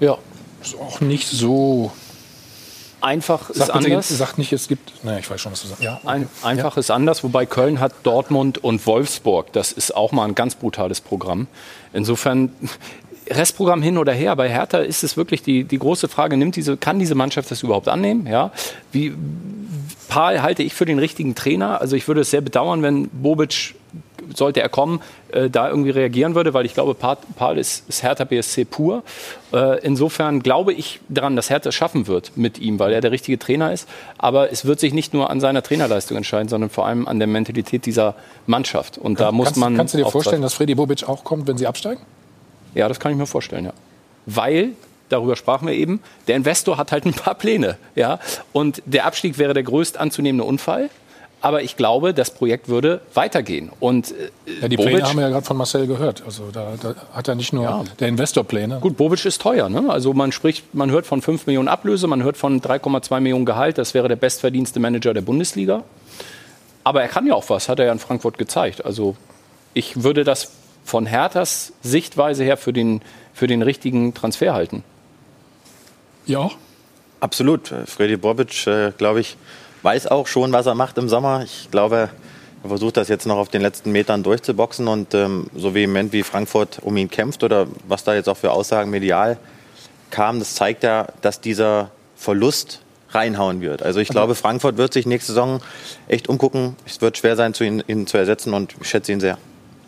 Ja, ist auch nicht so einfach ist sag anders. Sagt nicht, es gibt. Naja, ich weiß schon, was du sagst. Ja, Ein, einfach ja. ist anders, wobei Köln hat Dortmund und Wolfsburg. Das ist auch mal ein ganz brutales Programm. Insofern. Restprogramm hin oder her. Bei Hertha ist es wirklich die, die große Frage, nimmt diese, kann diese Mannschaft das überhaupt annehmen? Ja? Wie, Paul halte ich für den richtigen Trainer. Also ich würde es sehr bedauern, wenn Bobic, sollte er kommen, äh, da irgendwie reagieren würde, weil ich glaube, Paul ist, ist Hertha BSC pur. Äh, insofern glaube ich daran, dass Hertha es schaffen wird mit ihm, weil er der richtige Trainer ist. Aber es wird sich nicht nur an seiner Trainerleistung entscheiden, sondern vor allem an der Mentalität dieser Mannschaft. Und da muss kannst, man. Kannst du dir vorstellen, dass Freddy Bobic auch kommt, wenn sie absteigen? Ja, das kann ich mir vorstellen, ja. Weil darüber sprachen wir eben, der Investor hat halt ein paar Pläne. Ja? Und der Abstieg wäre der größt anzunehmende Unfall. Aber ich glaube, das Projekt würde weitergehen. Und, äh, ja, die Bobic, Pläne haben wir ja gerade von Marcel gehört. Also da, da hat er nicht nur ja. der Investor Pläne. Gut, Bobic ist teuer. Ne? Also man spricht, man hört von 5 Millionen Ablöse, man hört von 3,2 Millionen Gehalt. Das wäre der bestverdienste Manager der Bundesliga. Aber er kann ja auch was, hat er ja in Frankfurt gezeigt. Also ich würde das von Herthas Sichtweise her für den, für den richtigen Transfer halten. Ja. Absolut. Freddy Bobic, äh, glaube ich, weiß auch schon, was er macht im Sommer. Ich glaube, er versucht das jetzt noch auf den letzten Metern durchzuboxen und ähm, so vehement wie Frankfurt um ihn kämpft oder was da jetzt auch für Aussagen medial kam, das zeigt ja, dass dieser Verlust reinhauen wird. Also ich glaube, Frankfurt wird sich nächste Saison echt umgucken. Es wird schwer sein, ihn, ihn zu ersetzen und ich schätze ihn sehr.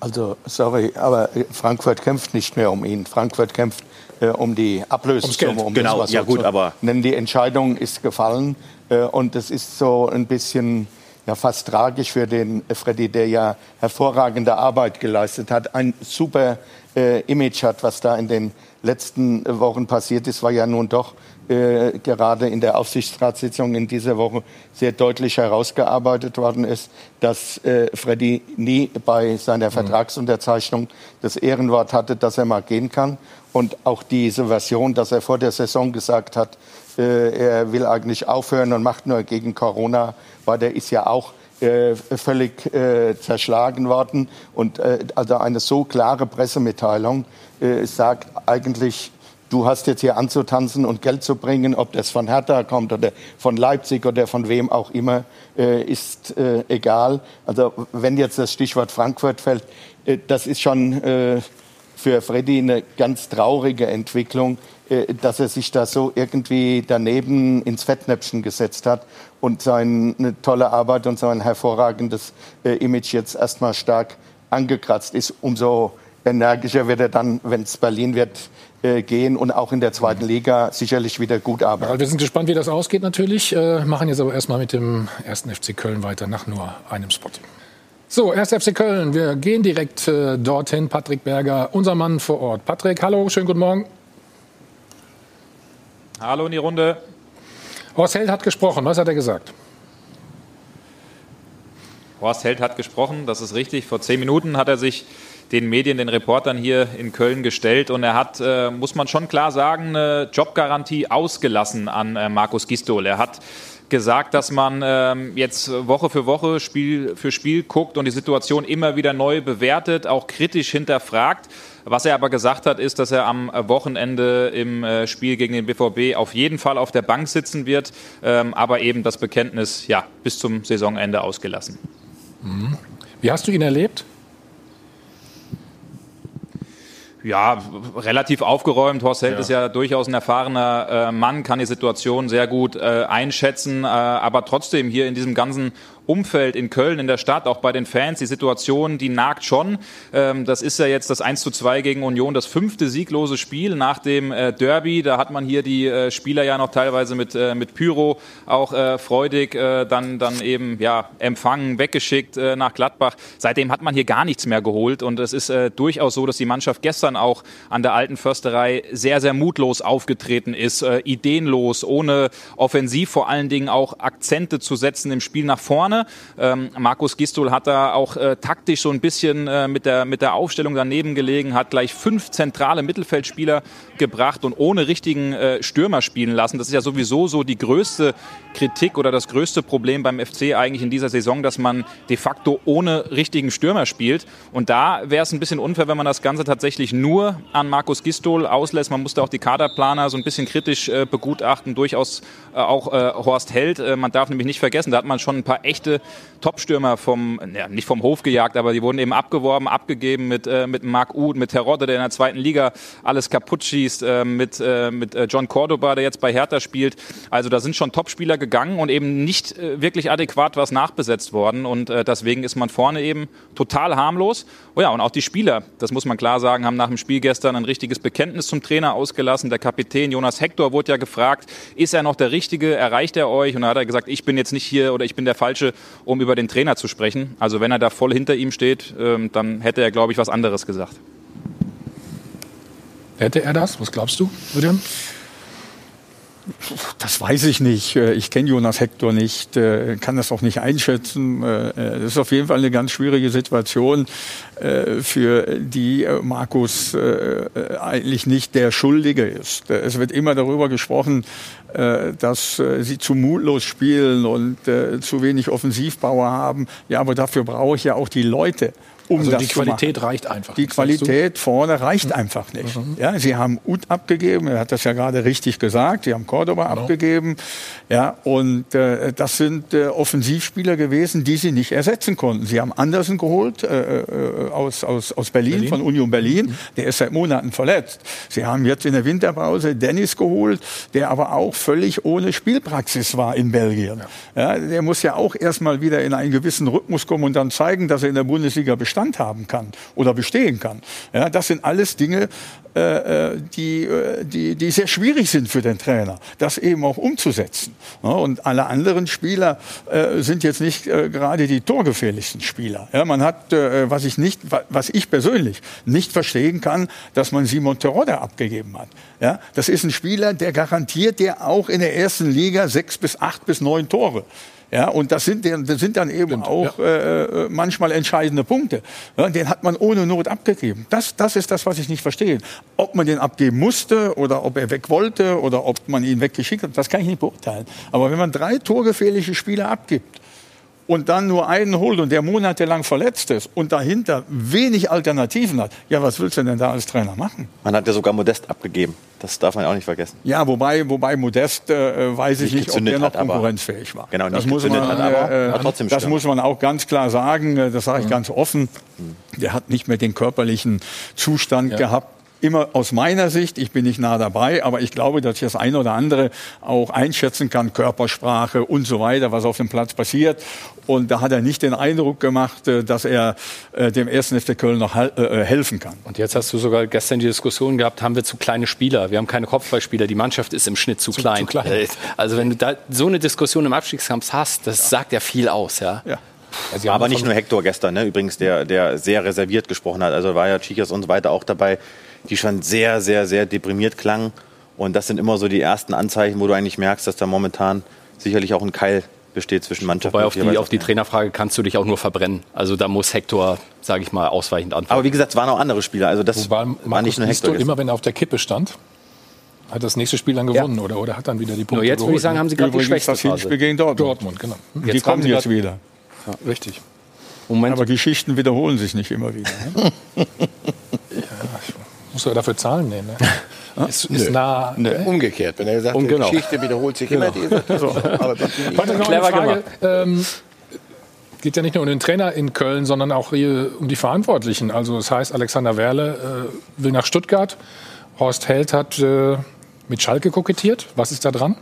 Also, sorry, aber Frankfurt kämpft nicht mehr um ihn. Frankfurt kämpft äh, um die Ablösesumme. Um genau, das, ja gut, so aber... Denn die Entscheidung ist gefallen äh, und es ist so ein bisschen ja, fast tragisch für den Freddy, der ja hervorragende Arbeit geleistet hat, ein super äh, Image hat, was da in den letzten Wochen passiert ist, war ja nun doch äh, gerade in der Aufsichtsratssitzung in dieser Woche sehr deutlich herausgearbeitet worden ist, dass äh, Freddy nie bei seiner mhm. Vertragsunterzeichnung das Ehrenwort hatte, dass er mal gehen kann. Und auch diese Version, dass er vor der Saison gesagt hat, äh, er will eigentlich aufhören und macht nur gegen Corona, weil der ist ja auch äh, völlig äh, zerschlagen worden. Und äh, also eine so klare Pressemitteilung äh, sagt eigentlich du hast jetzt hier anzutanzen und Geld zu bringen, ob das von Hertha kommt oder von Leipzig oder von wem auch immer, äh, ist äh, egal. Also wenn jetzt das Stichwort Frankfurt fällt, äh, das ist schon äh, für Freddy eine ganz traurige Entwicklung, äh, dass er sich da so irgendwie daneben ins Fettnäpfchen gesetzt hat und seine tolle Arbeit und sein hervorragendes äh, Image jetzt erstmal stark angekratzt ist. Umso energischer wird er dann, wenn es Berlin wird, äh, gehen und auch in der zweiten Liga sicherlich wieder gut arbeiten. Ja, wir sind gespannt, wie das ausgeht natürlich. Äh, machen jetzt aber erstmal mit dem ersten FC Köln weiter nach nur einem Spot. So, erst FC Köln. Wir gehen direkt äh, dorthin. Patrick Berger, unser Mann vor Ort. Patrick, hallo, schönen guten Morgen. Hallo in die Runde. Horst Held hat gesprochen. Was hat er gesagt? Horst Held hat gesprochen, das ist richtig. Vor zehn Minuten hat er sich den Medien, den Reportern hier in Köln gestellt und er hat, äh, muss man schon klar sagen, eine Jobgarantie ausgelassen an äh, Markus Gistol. Er hat gesagt, dass man ähm, jetzt Woche für Woche, Spiel für Spiel guckt und die Situation immer wieder neu bewertet, auch kritisch hinterfragt. Was er aber gesagt hat, ist, dass er am Wochenende im äh, Spiel gegen den BVB auf jeden Fall auf der Bank sitzen wird, ähm, aber eben das Bekenntnis ja bis zum Saisonende ausgelassen. Wie hast du ihn erlebt? Ja, relativ aufgeräumt. Horst Held ja. ist ja durchaus ein erfahrener äh, Mann, kann die Situation sehr gut äh, einschätzen, äh, aber trotzdem hier in diesem ganzen Umfeld in Köln, in der Stadt, auch bei den Fans, die Situation, die nagt schon. Ähm, das ist ja jetzt das 1 zu 2 gegen Union, das fünfte sieglose Spiel nach dem äh, Derby. Da hat man hier die äh, Spieler ja noch teilweise mit, äh, mit Pyro auch freudig dann, dann eben ja, empfangen, weggeschickt nach Gladbach. Seitdem hat man hier gar nichts mehr geholt und es ist durchaus so, dass die Mannschaft gestern auch an der alten Försterei sehr, sehr mutlos aufgetreten ist, ideenlos, ohne offensiv vor allen Dingen auch Akzente zu setzen im Spiel nach vorne vorne. Ähm, Markus Gistol hat da auch äh, taktisch so ein bisschen äh, mit, der, mit der Aufstellung daneben gelegen, hat gleich fünf zentrale Mittelfeldspieler gebracht und ohne richtigen äh, Stürmer spielen lassen. Das ist ja sowieso so die größte Kritik oder das größte Problem beim FC eigentlich in dieser Saison, dass man de facto ohne richtigen Stürmer spielt. Und da wäre es ein bisschen unfair, wenn man das Ganze tatsächlich nur an Markus Gistol auslässt. Man musste auch die Kaderplaner so ein bisschen kritisch äh, begutachten, durchaus äh, auch äh, Horst Held. Man darf nämlich nicht vergessen, da hat man schon ein paar echte Topstürmer vom, ja, nicht vom Hof gejagt, aber die wurden eben abgeworben, abgegeben mit, äh, mit Marc Uth, mit Terodde, der in der zweiten Liga alles kaputt schießt, äh, mit, mit John Cordoba, der jetzt bei Hertha spielt. Also da sind schon Topspieler gegangen und eben nicht äh, wirklich adäquat was nachbesetzt worden. Und äh, deswegen ist man vorne eben total harmlos. Oh ja, und auch die Spieler, das muss man klar sagen, haben nach dem Spiel gestern ein richtiges Bekenntnis zum Trainer ausgelassen. Der Kapitän Jonas Hector wurde ja gefragt, ist er noch der Richtige, erreicht er euch? Und da hat er gesagt, ich bin jetzt nicht hier oder ich bin der Falsche, um über den Trainer zu sprechen. Also wenn er da voll hinter ihm steht, ähm, dann hätte er, glaube ich, was anderes gesagt. Hätte er das? Was glaubst du, William? Das weiß ich nicht. Äh, ich kenne Jonas Hector nicht, äh, kann das auch nicht einschätzen. Äh, das ist auf jeden Fall eine ganz schwierige Situation, für die Markus eigentlich nicht der Schuldige ist. Es wird immer darüber gesprochen, dass sie zu mutlos spielen und zu wenig Offensivbauer haben. Ja, aber dafür brauche ich ja auch die Leute um also die Qualität reicht einfach. Die Qualität vorne reicht einfach nicht. Mhm. Ja, sie haben Ut abgegeben, er hat das ja gerade richtig gesagt. Sie haben Cordoba genau. abgegeben. Ja, und äh, das sind äh, Offensivspieler gewesen, die sie nicht ersetzen konnten. Sie haben Andersen geholt äh, äh aus, aus, aus Berlin, Berlin, von Union Berlin. Mhm. Der ist seit Monaten verletzt. Sie haben jetzt in der Winterpause Dennis geholt, der aber auch völlig ohne Spielpraxis war in Belgien. Ja. ja der muss ja auch erstmal wieder in einen gewissen Rhythmus kommen und dann zeigen, dass er in der Bundesliga besteht Bestand haben kann oder bestehen kann. Ja, das sind alles Dinge, äh, äh, die, äh, die, die sehr schwierig sind für den Trainer, das eben auch umzusetzen. Ja, und alle anderen Spieler äh, sind jetzt nicht äh, gerade die torgefährlichsten Spieler. Ja, man hat, äh, was ich nicht, was ich persönlich nicht verstehen kann, dass man Simon Terodde abgegeben hat. Ja, das ist ein Spieler, der garantiert dir auch in der ersten Liga sechs bis acht bis neun Tore. Ja, und das sind, das sind dann eben Stimmt, auch ja. äh, äh manchmal entscheidende Punkte. Ja, den hat man ohne Not abgegeben. Das, das ist das, was ich nicht verstehe. Ob man den abgeben musste oder ob er weg wollte oder ob man ihn weggeschickt hat, das kann ich nicht beurteilen. Aber wenn man drei torgefährliche Spieler abgibt, und dann nur einen holt und der monatelang verletzt ist und dahinter wenig Alternativen hat, ja, was willst du denn da als Trainer machen? Man hat ja sogar Modest abgegeben. Das darf man auch nicht vergessen. Ja, wobei, wobei Modest äh, weiß ich nicht, ob der noch hat, konkurrenzfähig war. Genau, das muss man, hat, aber, äh, trotzdem das muss man auch ganz klar sagen. Äh, das sage ich mhm. ganz offen. Der hat nicht mehr den körperlichen Zustand ja. gehabt, immer aus meiner Sicht, ich bin nicht nah dabei, aber ich glaube, dass ich das eine oder andere auch einschätzen kann, Körpersprache und so weiter, was auf dem Platz passiert. Und da hat er nicht den Eindruck gemacht, äh, dass er äh, dem ersten FC Köln noch äh, helfen kann. Und jetzt hast du sogar gestern die Diskussion gehabt, haben wir zu kleine Spieler? Wir haben keine Kopfballspieler, die Mannschaft ist im Schnitt zu, zu klein. Zu klein. Also wenn du da so eine Diskussion im Abstiegskampf hast, das ja. sagt ja viel aus. Ja. ja. Also aber nicht nur Hector gestern, ne? übrigens, der, der sehr reserviert gesprochen hat. Also war ja Chikas und so weiter auch dabei die schon sehr, sehr, sehr deprimiert klangen. Und das sind immer so die ersten Anzeichen, wo du eigentlich merkst, dass da momentan sicherlich auch ein Keil besteht zwischen Mannschaft Wobei und auf die, auf die Trainerfrage kannst du dich auch nur verbrennen. Also da muss Hector, sage ich mal, ausweichend antworten. Aber wie gesagt, es waren auch andere Spieler. Also das Wobei, war nicht nur Hector. immer, wenn er auf der Kippe stand, hat das nächste Spiel dann gewonnen ja. oder, oder hat dann wieder die Punkte Nur jetzt würde ich sagen, haben sie gerade die schwächste das Hinspiel gegen Dortmund. Dortmund genau. Jetzt die kommen jetzt wieder. Ja, richtig. Moment. Aber Geschichten wiederholen sich nicht immer wieder. Ne? [LAUGHS] Musst du dafür zahlen? Nee, ne? [LAUGHS] Ist, ist nah. Nee. Umgekehrt, wenn er sagt, die genau. Geschichte wiederholt sich genau. immer. Diese, [LAUGHS] so. Aber noch eine Frage. Ähm, geht ja nicht nur um den Trainer in Köln, sondern auch um die Verantwortlichen. Also das heißt, Alexander Werle äh, will nach Stuttgart. Horst Held hat äh, mit Schalke kokettiert. Was ist da dran?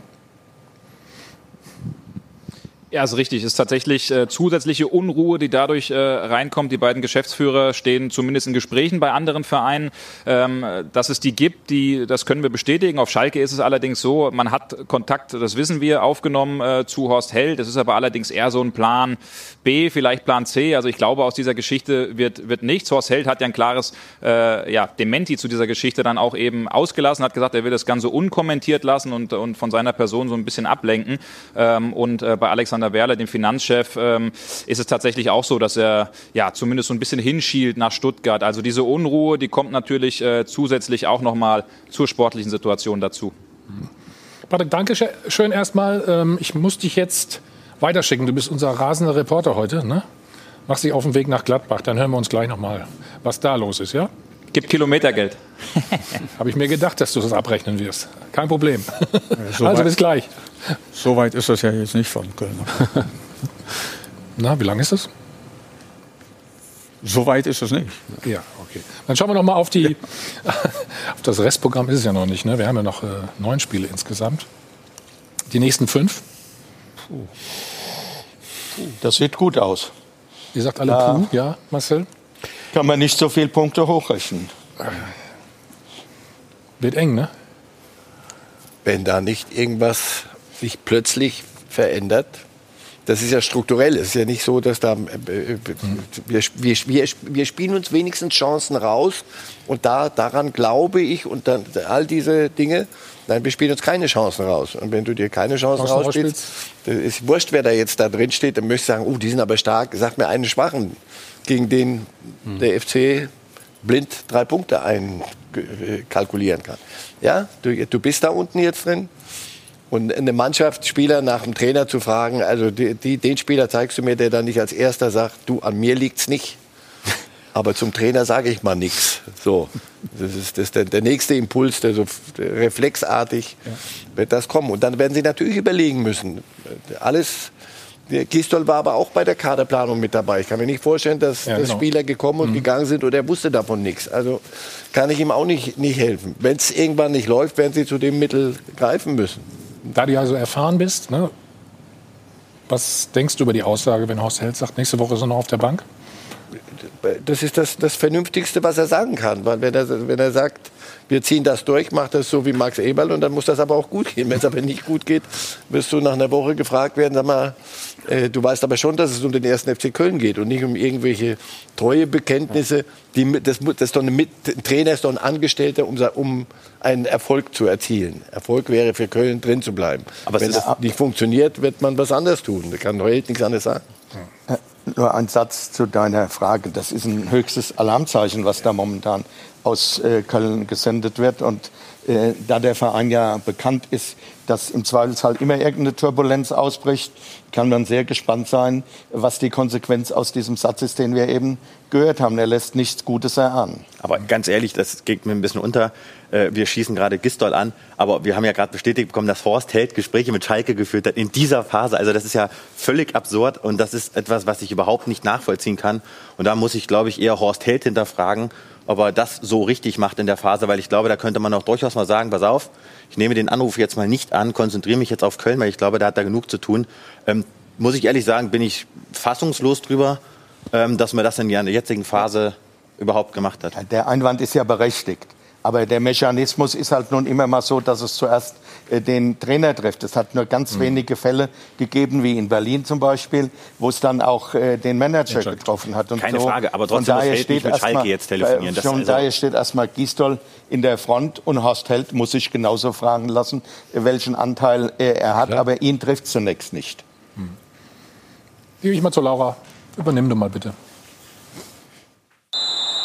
Ja, ist richtig. Es ist tatsächlich äh, zusätzliche Unruhe, die dadurch äh, reinkommt. Die beiden Geschäftsführer stehen zumindest in Gesprächen bei anderen Vereinen, ähm, dass es die gibt. Die, das können wir bestätigen. Auf Schalke ist es allerdings so, man hat Kontakt, das wissen wir, aufgenommen äh, zu Horst Held. Das ist aber allerdings eher so ein Plan B, vielleicht Plan C. Also ich glaube, aus dieser Geschichte wird, wird nichts. Horst Held hat ja ein klares äh, ja, Dementi zu dieser Geschichte dann auch eben ausgelassen, hat gesagt, er will das Ganze unkommentiert lassen und, und von seiner Person so ein bisschen ablenken. Ähm, und äh, bei Alexander Alexander Werle, dem Finanzchef, ähm, ist es tatsächlich auch so, dass er ja zumindest so ein bisschen hinschielt nach Stuttgart. Also diese Unruhe, die kommt natürlich äh, zusätzlich auch nochmal zur sportlichen Situation dazu. Patrick, danke schön erstmal. Ähm, ich muss dich jetzt weiterschicken. Du bist unser rasender Reporter heute. Ne? Machst dich auf den Weg nach Gladbach. Dann hören wir uns gleich nochmal, was da los ist, ja? Gibt Kilometergeld. [LAUGHS] Habe ich mir gedacht, dass du das abrechnen wirst. Kein Problem. [LAUGHS] So also bis gleich. So weit ist das ja jetzt nicht von Köln. [LAUGHS] Na, wie lange ist das? So weit ist es nicht. Ja, okay. Dann schauen wir noch mal auf die. auf das Restprogramm ist es ja noch nicht. Ne? Wir haben ja noch äh, neun Spiele insgesamt. Die nächsten fünf. Puh. Das sieht gut aus. Ihr sagt alle ja. Puh, ja, Marcel? Kann man nicht so viele Punkte hochrechnen. Wird eng, ne? Wenn da nicht irgendwas sich plötzlich verändert. Das ist ja strukturell. Es ist ja nicht so, dass da. Äh, wir, wir, wir, wir spielen uns wenigstens Chancen raus. Und da, daran glaube ich und dann all diese Dinge. Nein, wir spielen uns keine Chancen raus. Und wenn du dir keine Chancen rausspielst, ist wurscht, wer da jetzt da drin steht, dann möchtest du sagen, oh, die sind aber stark. Sag mir einen Schwachen, gegen den hm. der FC blind drei Punkte einkalkulieren kann. Ja, du, du bist da unten jetzt drin. Und eine Mannschaftsspieler nach dem Trainer zu fragen, also die, die, den Spieler zeigst du mir, der dann nicht als erster sagt, du, an mir liegt's nicht. [LAUGHS] Aber zum Trainer sage ich mal nichts. So, das ist, das ist der, der, nächste Impuls, der so reflexartig ja. wird das kommen. Und dann werden sie natürlich überlegen müssen. Alles. Gistol war aber auch bei der Kaderplanung mit dabei. Ich kann mir nicht vorstellen, dass, ja, genau. Spieler gekommen und mhm. gegangen sind und er wusste davon nichts. Also kann ich ihm auch nicht, nicht helfen. Wenn es irgendwann nicht läuft, werden sie zu dem Mittel greifen müssen da du ja so erfahren bist, ne, was denkst du über die Aussage, wenn Horst Held sagt, nächste Woche ist er noch auf der Bank? Das ist das, das Vernünftigste, was er sagen kann. Weil wenn er, wenn er sagt, wir ziehen das durch, macht das so wie Max Eberl und dann muss das aber auch gut gehen. Wenn es aber nicht gut geht, wirst du nach einer Woche gefragt werden, sag mal, äh, du weißt aber schon, dass es um den ersten FC Köln geht und nicht um irgendwelche treue Bekenntnisse. Die, das, das ist doch ein, ein Trainer ist doch ein Angestellter, um, um einen Erfolg zu erzielen. Erfolg wäre für Köln drin zu bleiben. Aber wenn es nicht funktioniert, wird man was anderes tun. Da kann Held nichts anderes sagen. Äh, nur ein Satz zu deiner Frage. Das ist ein höchstes Alarmzeichen, was da momentan aus äh, Köln gesendet wird. Und äh, da der Verein ja bekannt ist dass im Zweifelsfall immer irgendeine Turbulenz ausbricht, kann man sehr gespannt sein, was die Konsequenz aus diesem Satz ist, den wir eben gehört haben. Er lässt nichts Gutes erahnen. Aber ganz ehrlich, das geht mir ein bisschen unter. Äh, wir schießen gerade Gistol an, aber wir haben ja gerade bestätigt bekommen, dass Horst Held Gespräche mit Schalke geführt hat in dieser Phase. Also das ist ja völlig absurd und das ist etwas, was ich überhaupt nicht nachvollziehen kann. Und da muss ich, glaube ich, eher Horst Held hinterfragen, ob er das so richtig macht in der Phase, weil ich glaube, da könnte man auch durchaus mal sagen, pass auf, ich nehme den Anruf jetzt mal nicht an, konzentriere mich jetzt auf Köln, weil ich glaube, da hat er genug zu tun. Ähm, muss ich ehrlich sagen, bin ich fassungslos drüber, ähm, dass man das in der jetzigen Phase überhaupt gemacht hat. Der Einwand ist ja berechtigt. Aber der Mechanismus ist halt nun immer mal so, dass es zuerst äh, den Trainer trifft. Es hat nur ganz mhm. wenige Fälle gegeben, wie in Berlin zum Beispiel, wo es dann auch äh, den Manager getroffen hat. Und Keine so, Frage, aber trotzdem muss Held nicht mit Schalke mal, jetzt telefonieren. Äh, von also daher steht erstmal Gistol in der Front und Horst Held muss sich genauso fragen lassen, welchen Anteil er hat. Klar. Aber ihn trifft zunächst nicht. Hm. Gebe ich mal zu Laura. Übernimm du mal bitte.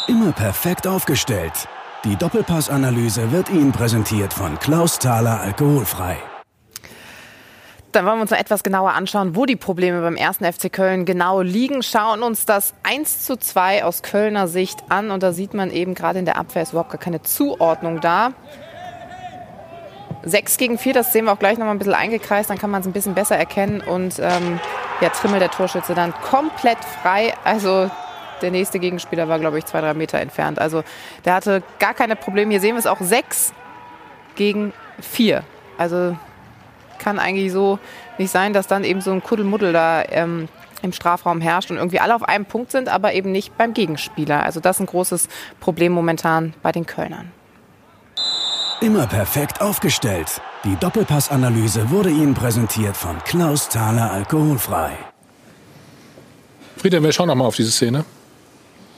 Immer perfekt aufgestellt die Doppelpassanalyse wird Ihnen präsentiert von Klaus Thaler Alkoholfrei. Dann wollen wir uns noch etwas genauer anschauen, wo die Probleme beim ersten FC Köln genau liegen. Schauen uns das 1 zu 2 aus Kölner Sicht an. Und da sieht man eben gerade in der Abwehr ist überhaupt gar keine Zuordnung da. 6 gegen 4, das sehen wir auch gleich noch mal ein bisschen eingekreist, dann kann man es ein bisschen besser erkennen. Und ähm, ja, Trimmel, der Torschütze, dann komplett frei. Also der nächste Gegenspieler war, glaube ich, zwei, drei Meter entfernt. Also der hatte gar keine Probleme. Hier sehen wir es auch sechs gegen vier. Also kann eigentlich so nicht sein, dass dann eben so ein Kuddelmuddel da ähm, im Strafraum herrscht und irgendwie alle auf einem Punkt sind, aber eben nicht beim Gegenspieler. Also das ist ein großes Problem momentan bei den Kölnern. Immer perfekt aufgestellt. Die Doppelpassanalyse wurde Ihnen präsentiert von Klaus Thaler Alkoholfrei. Friedhelm, wir schauen noch mal auf diese Szene.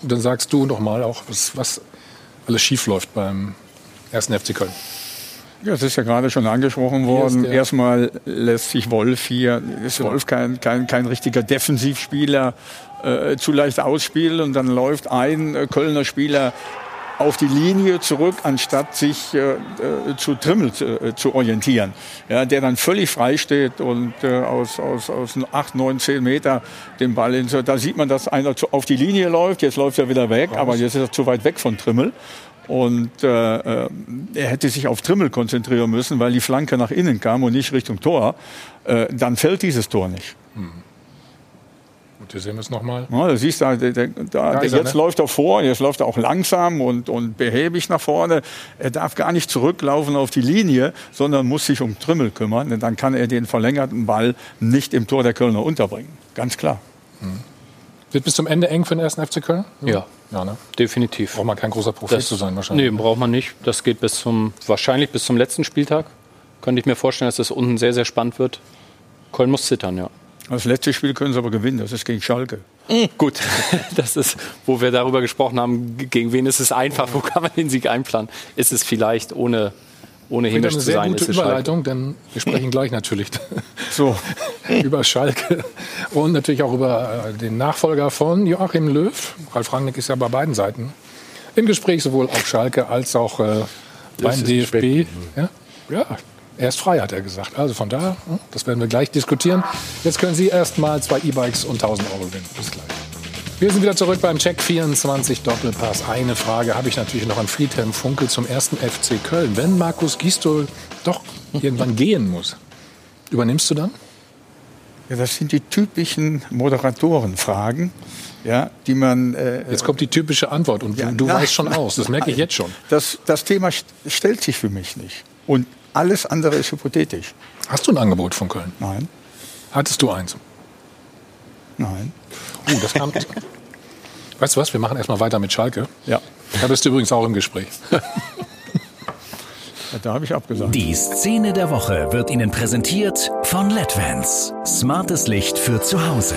Und dann sagst du noch mal auch, was, was alles schief läuft beim ersten FC Köln. Ja, es ist ja gerade schon angesprochen worden. Erstmal lässt sich Wolf hier, ist Wolf kein, kein, kein richtiger Defensivspieler, äh, zu leicht ausspielen und dann läuft ein äh, Kölner Spieler auf die Linie zurück, anstatt sich äh, äh zu Trimmel äh, zu orientieren. Ja, der dann völlig frei steht und äh, aus, aus, aus 8, 9, 10 Meter den Ball in, Da sieht man, dass einer zu, auf die Linie läuft, jetzt läuft er wieder weg, aber jetzt ist er zu weit weg von Trimmel. Und äh, äh, er hätte sich auf Trimmel konzentrieren müssen, weil die Flanke nach innen kam und nicht Richtung Tor. Äh, dann fällt dieses Tor nicht. Hm. Gut, hier sehen wir es nochmal. Ja, da siehst du, da, da, da jetzt ne? läuft er vor, jetzt läuft er auch langsam und, und behäbig nach vorne. Er darf gar nicht zurücklaufen auf die Linie, sondern muss sich um Trümmel kümmern. Denn dann kann er den verlängerten Ball nicht im Tor der Kölner unterbringen. Ganz klar. Mhm. Wird bis zum Ende eng für den ersten FC Köln? Ja. Ja, ne? definitiv. Braucht man kein großer Prophet das, zu sein wahrscheinlich. Nee, braucht man nicht. Das geht bis zum, wahrscheinlich bis zum letzten Spieltag. Könnte ich mir vorstellen, dass das unten sehr, sehr spannend wird. Köln muss zittern, ja. Das letzte Spiel können sie aber gewinnen, das ist gegen Schalke. Mhm. Gut, [LAUGHS] das ist, wo wir darüber gesprochen haben, gegen wen ist es einfach, wo kann man den Sieg einplanen? Ist es vielleicht ohne, ohne hämisch zu sein? Gute Überleitung, denn wir sprechen gleich natürlich [LAUGHS] so [LAUGHS] über Schalke und natürlich auch über äh, den Nachfolger von Joachim Löw. Ralf Rangnick ist ja bei beiden Seiten im Gespräch, sowohl auf Schalke als auch äh, beim DFB. Ja? ja, er ist frei, hat er gesagt. Also von daher, hm, das werden wir gleich diskutieren. Jetzt können Sie erst mal zwei E-Bikes und 1000 Euro gewinnen. Bis gleich. Wir sind wieder zurück beim Check 24 Doppelpass. Eine Frage habe ich natürlich noch an Friedhelm Funkel zum ersten FC Köln. Wenn Markus Gistol doch irgendwann gehen muss, übernimmst du dann? Ja, das sind die typischen Moderatorenfragen, ja, die man. Äh, jetzt kommt die typische Antwort und ja, du nein, weißt schon aus. Das merke ich jetzt schon. Das, das Thema stellt sich für mich nicht. Und alles andere ist hypothetisch. Hast du ein Angebot von Köln? Nein. Hattest du eins? Nein. Uh, das kam. [LAUGHS] weißt du was? Wir machen erstmal weiter mit Schalke. Ja. Da bist du übrigens auch im Gespräch. [LAUGHS] da habe ich abgesagt. Die Szene der Woche wird Ihnen präsentiert von LEDVANCE. Smartes Licht für zu Hause.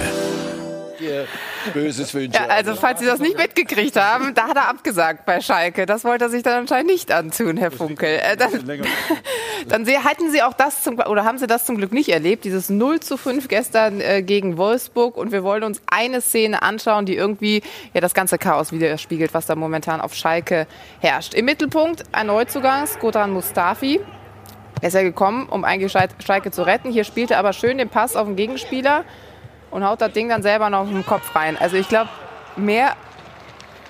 Böses wünschen. Ja, also falls Sie das nicht mitgekriegt haben, da hat er abgesagt bei Schalke. Das wollte er sich dann anscheinend nicht antun, Herr Funkel. Äh, dann, [LAUGHS] dann hatten Sie auch das zum, oder haben Sie das zum Glück nicht erlebt, dieses 0 zu 5 gestern äh, gegen Wolfsburg. Und wir wollen uns eine Szene anschauen, die irgendwie ja, das ganze Chaos widerspiegelt, was da momentan auf Schalke herrscht. Im Mittelpunkt ein Neuzugang, Skotan Mustafi. Er ist ja gekommen, um eigentlich Schalke zu retten. Hier spielt er aber schön den Pass auf den Gegenspieler und haut das Ding dann selber noch den Kopf rein. Also ich glaube, mehr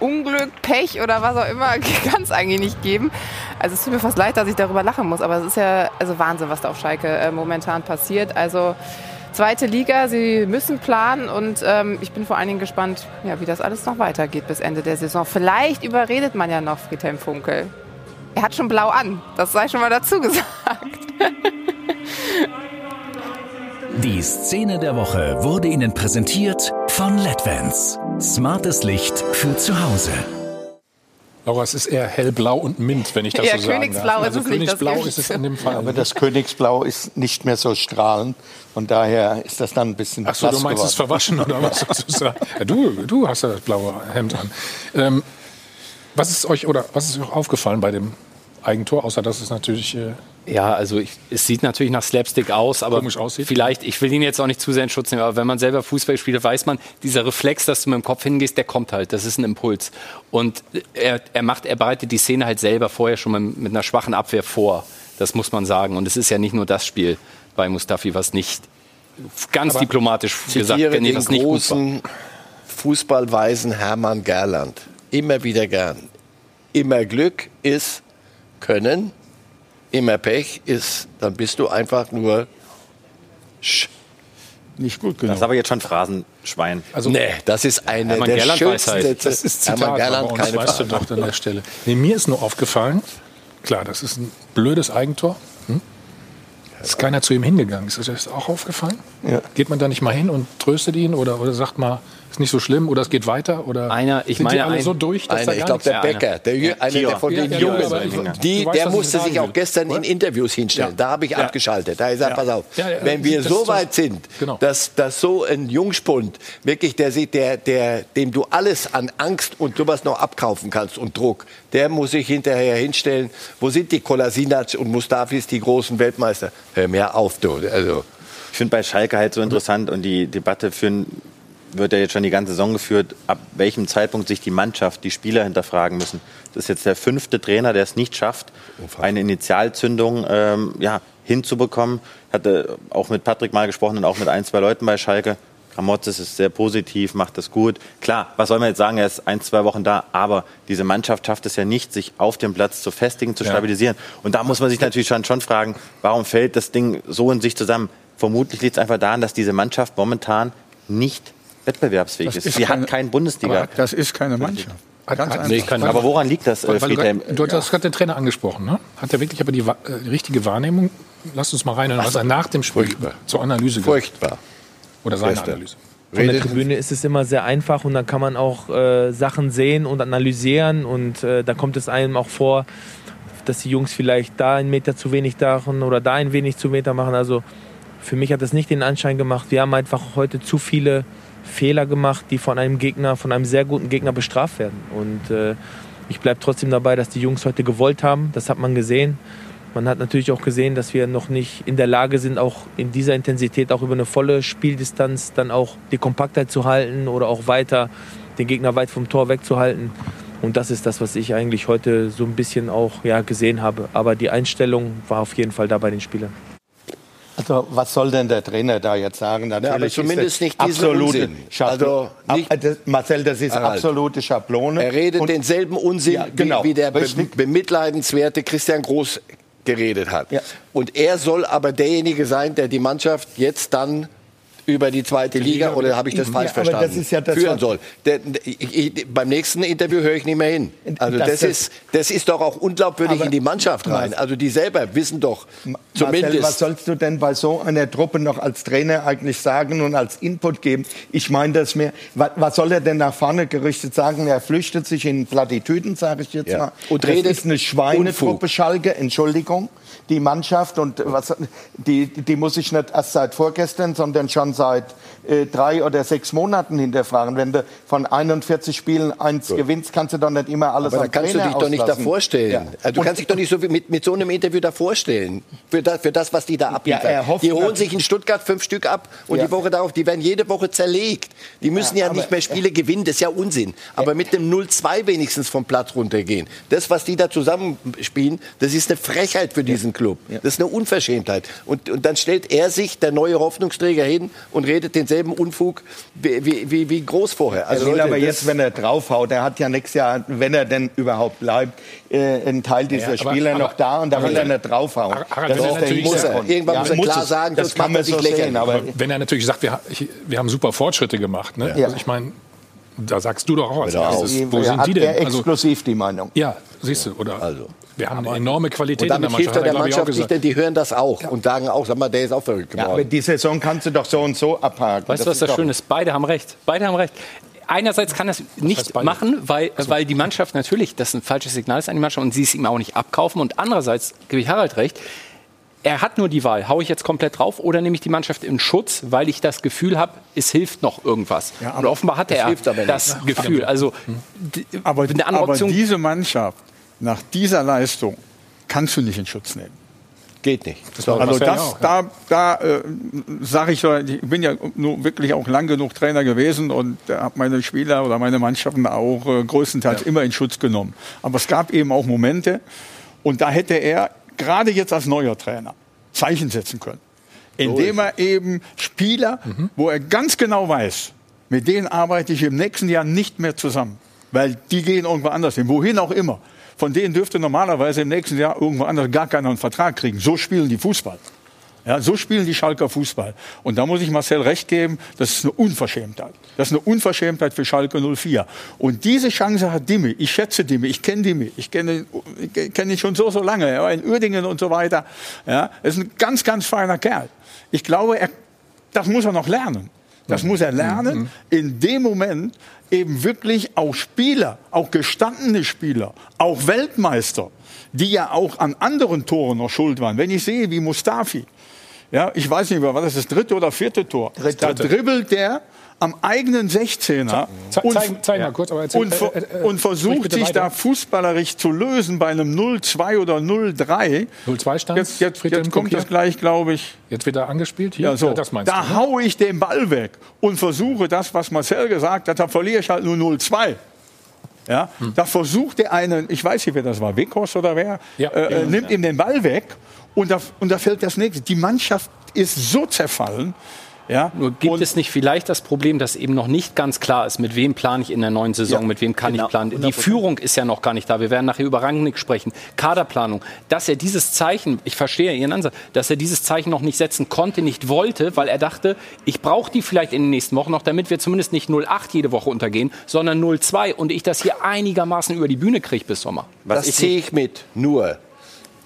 Unglück, Pech oder was auch immer [LAUGHS] kann es eigentlich nicht geben. Also es tut mir fast leid, dass ich darüber lachen muss, aber es ist ja also Wahnsinn, was da auf Schalke äh, momentan passiert. Also zweite Liga, sie müssen planen und ähm, ich bin vor allen Dingen gespannt, ja, wie das alles noch weitergeht bis Ende der Saison. Vielleicht überredet man ja noch Friedhelm Funkel. Er hat schon blau an, das sei schon mal dazu [LAUGHS] gesagt. Die Szene der Woche wurde Ihnen präsentiert von LEDVANCE. Smartes Licht für zu Hause. Laura, es ist eher hellblau und mint, wenn ich das ja, so sagen Königsblau darf. Also ist Königsblau nicht, ist es in dem Fall. Aber das Königsblau ist nicht mehr so strahlend. Von daher ist das dann ein bisschen Ach so, du meinst es verwaschen oder was [LAUGHS] sozusagen? Ja, du, du hast ja das blaue Hemd an. Ähm, was ist euch oder was ist euch aufgefallen bei dem Eigentor, außer dass es natürlich äh, ja, also ich, es sieht natürlich nach Slapstick aus, aber vielleicht, ich will ihn jetzt auch nicht zu sehr in Schutz nehmen, aber wenn man selber Fußball spielt, weiß man, dieser Reflex, dass du mit dem Kopf hingehst, der kommt halt, das ist ein Impuls. Und er, er macht, er bereitet die Szene halt selber vorher schon mit, mit einer schwachen Abwehr vor. Das muss man sagen. Und es ist ja nicht nur das Spiel bei Mustafi, was nicht ganz aber diplomatisch gesagt, nee, den was nicht großen Fußballweisen Hermann Gerland. Immer wieder gern. Immer Glück ist Können immer Pech ist, dann bist du einfach nur Sch nicht gut genug. Das ist aber jetzt schon Phrasenschwein. Also, nee, das ist eine Hermann der Gerland schönsten halt. Das ist Zitat, Hermann Gerland, keine weißt du doch an der Stelle. Nee, mir ist nur aufgefallen, klar, das ist ein blödes Eigentor. Hm? Ist keiner zu ihm hingegangen. Ist das auch aufgefallen? Ja. Geht man da nicht mal hin und tröstet ihn oder, oder sagt mal, ist nicht so schlimm oder es geht weiter? Oder einer, ich sind meine, die alle ein, so durch, dass einer, da ich glaube, der Bäcker, der, ja, einer der von den ja, Jungen, die, weißt, der musste sich auch gestern in Interviews hinstellen. Da habe ich abgeschaltet. Da habe ich gesagt, pass auf, wenn wir so weit sind, genau. dass, dass so ein Jungspund wirklich, der, der, der, dem du alles an Angst und sowas noch abkaufen kannst und Druck, der muss sich hinterher hinstellen. Wo sind die Kolasinac und Mustafis, die großen Weltmeister? Hör mir auf, du. Also, ich finde bei Schalke halt so interessant und die Debatte führen wird ja jetzt schon die ganze Saison geführt, ab welchem Zeitpunkt sich die Mannschaft, die Spieler hinterfragen müssen. Das ist jetzt der fünfte Trainer, der es nicht schafft, eine Initialzündung ähm, ja, hinzubekommen. Ich hatte auch mit Patrick mal gesprochen und auch mit ein, zwei Leuten bei Schalke. Gramotzes ist sehr positiv, macht das gut. Klar, was soll man jetzt sagen, er ist ein, zwei Wochen da, aber diese Mannschaft schafft es ja nicht, sich auf dem Platz zu festigen, zu ja. stabilisieren. Und da muss man sich natürlich schon, schon fragen, warum fällt das Ding so in sich zusammen? Vermutlich liegt es einfach daran, dass diese Mannschaft momentan nicht wettbewerbsfähig ist. ist. Sie keine, hat keinen Bundesliga. das ist keine Mannschaft. Ganz nee, aber woran liegt das, weil, weil Friedhelm? Du, du hast gerade den Trainer angesprochen. Ne? Hat er wirklich aber die äh, richtige Wahrnehmung? Lass uns mal rein, was er nach dem Spiel Furchtbar. zur Analyse Furchtbar. Oder seine Furchtbar. Analyse. Von der Tribüne ist es immer sehr einfach und dann kann man auch äh, Sachen sehen und analysieren und äh, da kommt es einem auch vor, dass die Jungs vielleicht da einen Meter zu wenig machen oder da ein wenig zu Meter machen. Also für mich hat das nicht den Anschein gemacht. Wir haben einfach heute zu viele Fehler gemacht, die von einem Gegner, von einem sehr guten Gegner bestraft werden. Und äh, ich bleibe trotzdem dabei, dass die Jungs heute gewollt haben. Das hat man gesehen. Man hat natürlich auch gesehen, dass wir noch nicht in der Lage sind, auch in dieser Intensität, auch über eine volle Spieldistanz, dann auch die Kompaktheit zu halten oder auch weiter den Gegner weit vom Tor wegzuhalten. Und das ist das, was ich eigentlich heute so ein bisschen auch ja, gesehen habe. Aber die Einstellung war auf jeden Fall da bei den Spielern. Also was soll denn der Trainer da jetzt sagen? Natürlich ja, aber zumindest nicht diese absolute Also nicht Ab, Marcel, das ist Harald. absolute Schablone. Er redet und, denselben Unsinn, ja, genau, wie, wie, der be bemitleidenswerte Christian Groß geredet hat. Ja. Und er soll aber derjenige sein, der die Mannschaft jetzt dann über die zweite Liga, Liga oder habe ich das falsch ja, verstanden? Das ja das führen soll. Der, ich, ich, beim nächsten Interview höre ich nicht mehr hin. Also das, das ist, das ist doch auch unglaubwürdig in die Mannschaft rein. Also die selber wissen doch zumindest. Marcel, was sollst du denn bei so einer Truppe noch als Trainer eigentlich sagen und als Input geben? Ich meine das mir. Was, was, soll er denn nach vorne gerichtet sagen? Er flüchtet sich in Plattitüden, sage ich jetzt ja. mal. Und das redet ist eine Schweinetruppe Schalke. Entschuldigung die Mannschaft und was, die, die muss ich nicht erst seit vorgestern, sondern schon seit äh, drei oder sechs Monaten hinterfragen. Wenn du von 41 Spielen eins Gut. gewinnst, kannst du doch nicht immer alles Aber da kannst Trainer du dich doch nicht stellen. Ja. Also du und kannst dich doch nicht so mit, mit so einem Interview davor stellen. Für das, für das was die da abliefern. Ja, die holen sich in Stuttgart fünf Stück ab und ja. die Woche darauf, die werden jede Woche zerlegt. Die müssen ja, nicht mehr Spiele gewinnen, das ist ja Unsinn. Aber mit dem 0-2 wenigstens vom Platz runtergehen. Das, was die da zusammenspielen, das ist eine Frechheit für diesen Club. Das ist eine Unverschämtheit. Und, und dann stellt er sich, der neue Hoffnungsträger, hin und redet denselben Unfug wie, wie, wie groß vorher. Also Leute, aber jetzt, wenn er draufhaut, er hat ja nächstes Jahr, wenn er denn überhaupt bleibt, äh, einen Teil dieser ja, Spieler aber, noch da und da will er nicht draufhauen. das ist der muss er, irgendwann ja, muss er klar es. sagen, das kann man so sehen. Aber wenn er natürlich sagt, wir, wir haben super Fortschritte gemacht. Ne? Ja. Also ich meine, da sagst du doch auch was. Wo sind die denn? Er also exklusiv also, die Meinung. Ja, siehst du, oder? Also. Wir haben eine enorme Qualität und damit in der Mannschaft. Hilft er der Mannschaft nicht, denn die hören das auch ja. und sagen auch, sag mal, der ist auch verrückt geworden. Ja, aber die Saison kannst du doch so und so abhaken. Weißt du, was das Schöne ist? Beide haben recht. Beide haben recht einerseits kann das nicht machen, weil, also. weil die Mannschaft natürlich, das ein falsches Signal ist an die Mannschaft und sie es ihm auch nicht abkaufen. Und andererseits gebe ich Harald recht, er hat nur die Wahl, haue ich jetzt komplett drauf oder nehme ich die Mannschaft in Schutz, weil ich das Gefühl habe, es hilft noch irgendwas. Ja, und offenbar hat er das Gefühl. Also, aber, aber diese Mannschaft nach dieser Leistung kannst du nicht in Schutz nehmen. Geht nicht. Das also das, auch, da, da äh, sage ich, ich bin ja nur wirklich auch lang genug Trainer gewesen und äh, habe meine Spieler oder meine Mannschaften auch äh, größtenteils ja. immer in Schutz genommen. Aber es gab eben auch Momente und da hätte er gerade jetzt als neuer Trainer Zeichen setzen können. Indem er eben Spieler, mhm. wo er ganz genau weiß, mit denen arbeite ich im nächsten Jahr nicht mehr zusammen. Weil die gehen irgendwo anders hin, wohin auch immer. Von denen dürfte normalerweise im nächsten Jahr irgendwo anders gar keiner einen Vertrag kriegen. So spielen die Fußball. Ja, so spielen die Schalker Fußball. Und da muss ich Marcel recht geben, das ist eine Unverschämtheit. Das ist eine Unverschämtheit für Schalke 04. Und diese Chance hat Dimmi. Ich schätze Dimmi, ich kenne Dimmi. Ich kenne kenn ihn schon so, so lange. Er war in Uerdingen und so weiter. Ja, er ist ein ganz, ganz feiner Kerl. Ich glaube, er, das muss er noch lernen. Das muss er lernen, mhm. in dem Moment eben wirklich auch Spieler, auch gestandene Spieler, auch Weltmeister, die ja auch an anderen Toren noch schuld waren. Wenn ich sehe, wie Mustafi, ja, ich weiß nicht mehr, war das das dritte oder vierte Tor? Dritte. Da dribbelt der am eigenen 16er und, zeig, zeig mal kurz, erzähl, und, äh, äh, und versucht sich da fußballerisch zu lösen bei einem 0-2 oder 0-3. 0-2 stand Jetzt, jetzt, jetzt kommt das gleich, glaube ich. Jetzt wird er angespielt hier? Ja, so. das meinst da du, ne? haue ich den Ball weg und versuche das, was Marcel gesagt hat, da verliere ich halt nur 0-2. Ja, hm. Da versucht der einen, ich weiß nicht, wer das war, Wekos oder wer, ja, äh, ja, nimmt ja. ihm den Ball weg und da, und da fällt das nächste. Die Mannschaft ist so zerfallen, ja? Nur gibt und es nicht vielleicht das Problem, dass eben noch nicht ganz klar ist, mit wem plane ich in der neuen Saison, ja, mit wem kann genau, ich planen. Die Führung ist ja noch gar nicht da. Wir werden nachher über Rangnick sprechen. Kaderplanung. Dass er dieses Zeichen, ich verstehe Ihren Ansatz, dass er dieses Zeichen noch nicht setzen konnte, nicht wollte, weil er dachte, ich brauche die vielleicht in den nächsten Wochen noch, damit wir zumindest nicht 0,8 jede Woche untergehen, sondern 0,2 und ich das hier einigermaßen über die Bühne kriege bis Sommer. Was das sehe ich mit. Nur,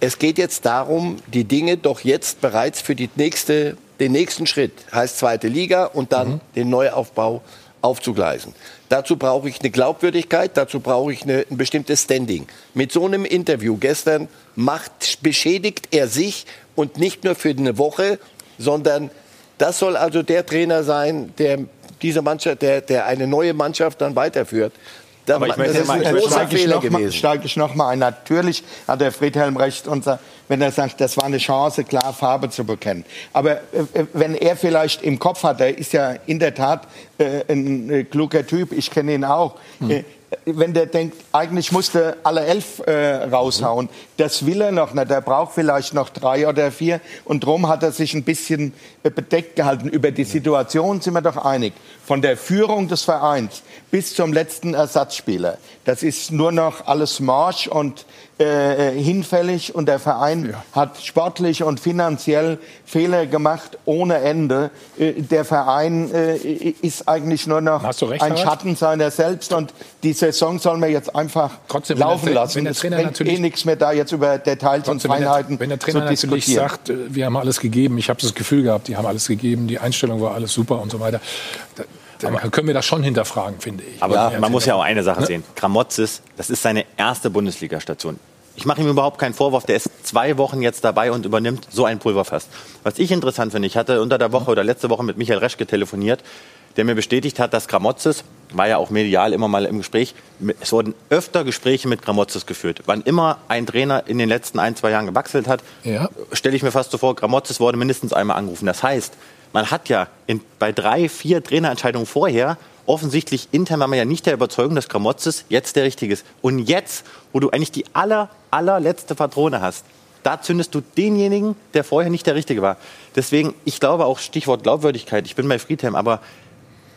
es geht jetzt darum, die Dinge doch jetzt bereits für die nächste den nächsten Schritt, heißt zweite Liga, und dann mhm. den Neuaufbau aufzugleisen. Dazu brauche ich eine Glaubwürdigkeit, dazu brauche ich eine, ein bestimmtes Standing. Mit so einem Interview gestern macht, beschädigt er sich und nicht nur für eine Woche, sondern das soll also der Trainer sein, der diese Mannschaft, der, der eine neue Mannschaft dann weiterführt. Da, aber ich das ist ein großer Fehler noch gewesen. Steige ich noch mal ein. Natürlich hat der Friedhelm recht, unser, wenn er sagt, das war eine Chance, klar Farbe zu bekennen. Aber äh, wenn er vielleicht im Kopf hat, er ist ja in der Tat äh, ein äh, kluger Typ, ich kenne ihn auch. Hm. Wenn der denkt, eigentlich musste alle elf äh, raushauen, das will er noch nicht. Er braucht vielleicht noch drei oder vier. Und darum hat er sich ein bisschen äh, bedeckt gehalten. Über die Situation sind wir doch einig. Von der Führung des Vereins bis zum letzten Ersatzspieler. Das ist nur noch alles Marsch und äh, hinfällig und der Verein ja. hat sportlich und finanziell Fehler gemacht ohne Ende. Äh, der Verein äh, ist eigentlich nur noch recht, ein Schatten seiner selbst und die Saison soll man jetzt einfach Trotzdem, laufen der, lassen. Wenn der Trainer es bringt eh nichts mehr da jetzt über Details Trotzdem, und Feinheiten wenn der, wenn der Trainer natürlich sagt, äh, wir haben alles gegeben, ich habe das Gefühl gehabt, die haben alles gegeben, die Einstellung war alles super und so weiter. dann aber, können wir das schon hinterfragen, finde ich. Aber ja, man muss ja auch eine Sache ne? sehen. Gramozis, das ist seine erste Bundesliga-Station ich mache ihm überhaupt keinen Vorwurf. Der ist zwei Wochen jetzt dabei und übernimmt so ein Pulverfass. Was ich interessant finde, ich hatte unter der Woche oder letzte Woche mit Michael Reschke telefoniert, der mir bestätigt hat, dass Gramotzes, war ja auch medial immer mal im Gespräch, es wurden öfter Gespräche mit Gramotzes geführt. Wann immer ein Trainer in den letzten ein, zwei Jahren gewechselt hat, ja. stelle ich mir fast so vor, Gramotzes wurde mindestens einmal angerufen. Das heißt, man hat ja in, bei drei, vier Trainerentscheidungen vorher offensichtlich intern war man ja nicht der Überzeugung, dass Gramotzes jetzt der Richtige ist. Und jetzt, wo du eigentlich die aller, allerletzte Patrone hast, da zündest du denjenigen, der vorher nicht der Richtige war. Deswegen, ich glaube auch Stichwort Glaubwürdigkeit, ich bin bei Friedhelm, aber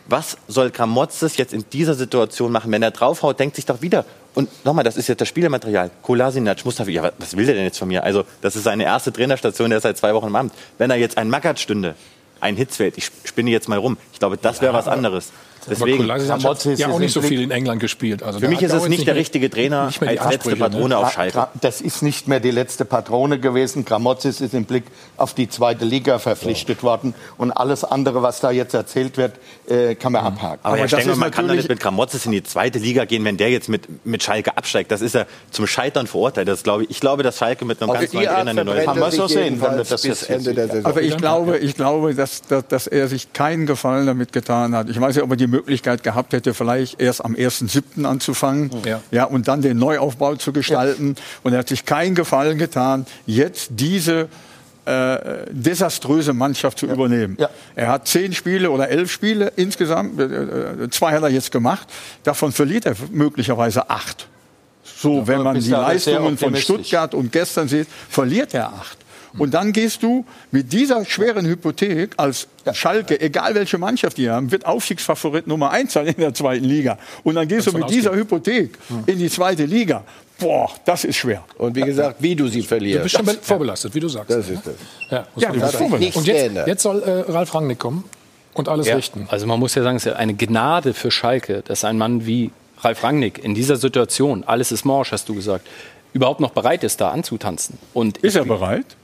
was soll Gramotzes jetzt in dieser Situation machen? Wenn er draufhaut, denkt sich doch wieder, und nochmal, das ist jetzt das Spielermaterial. Kolasinac, Mustafi, ja, was will der denn jetzt von mir? Also, das ist seine erste Trainerstation, der ist seit zwei Wochen im Amt. Wenn er jetzt ein Mackert stünde, ein Hitzfeld, ich spinne jetzt mal rum, ich glaube, das wäre was anderes. Deswegen hat ja auch nicht so viel in England gespielt. Also Für mich ist es nicht der richtige Trainer als letzte Patrone ne? auf Schalke. Das ist nicht mehr die letzte Patrone gewesen. Gramozis ist im Blick auf die zweite Liga verpflichtet ja. worden. Und alles andere, was da jetzt erzählt wird, äh, kann man mhm. abhaken. Aber, Aber ich denke, man kann damit mit Gramozis in die zweite Liga gehen, wenn der jetzt mit, mit Schalke absteigt. Das ist ja zum Scheitern verurteilt. Das glaube ich, ich glaube, dass Schalke mit einem Aber ganz neuen Trainer eine neue Kann man so sehen, wenn das bis Ende der Saison. Aber ich glaube, ich glaube dass, dass, dass er sich keinen Gefallen damit getan hat. Ich weiß ja, ob er die Möglichkeit gehabt hätte, vielleicht erst am 1.7. anzufangen ja. ja. und dann den Neuaufbau zu gestalten. Ja. Und er hat sich keinen Gefallen getan, jetzt diese äh, desaströse Mannschaft zu ja. übernehmen. Ja. Er hat zehn Spiele oder elf Spiele insgesamt, äh, äh zwei hat er jetzt gemacht, davon verliert er möglicherweise acht. So, ja, wenn man die Leistungen von Stuttgart und gestern sieht, verliert er acht. Und dann gehst du mit dieser schweren Hypothek als Schalke, egal welche Mannschaft die haben, wird Aufstiegsfavorit Nummer eins sein in der zweiten Liga. Und dann gehst du mit dieser Hypothek in die zweite Liga. Boah, das ist schwer. Und wie gesagt, wie du sie verlierst. Du bist schon vorbelastet, wie du sagst. Das ist das. Ja, ja du bist vorbelastet. Und jetzt, jetzt soll äh, Ralf Rangnick kommen und alles ja. richten. Also man muss ja sagen, es ist ja eine Gnade für Schalke, dass ein Mann wie Ralf Rangnick in dieser Situation, alles ist morsch, hast du gesagt, überhaupt noch bereit ist, da anzutanzen. Und ist er bereit?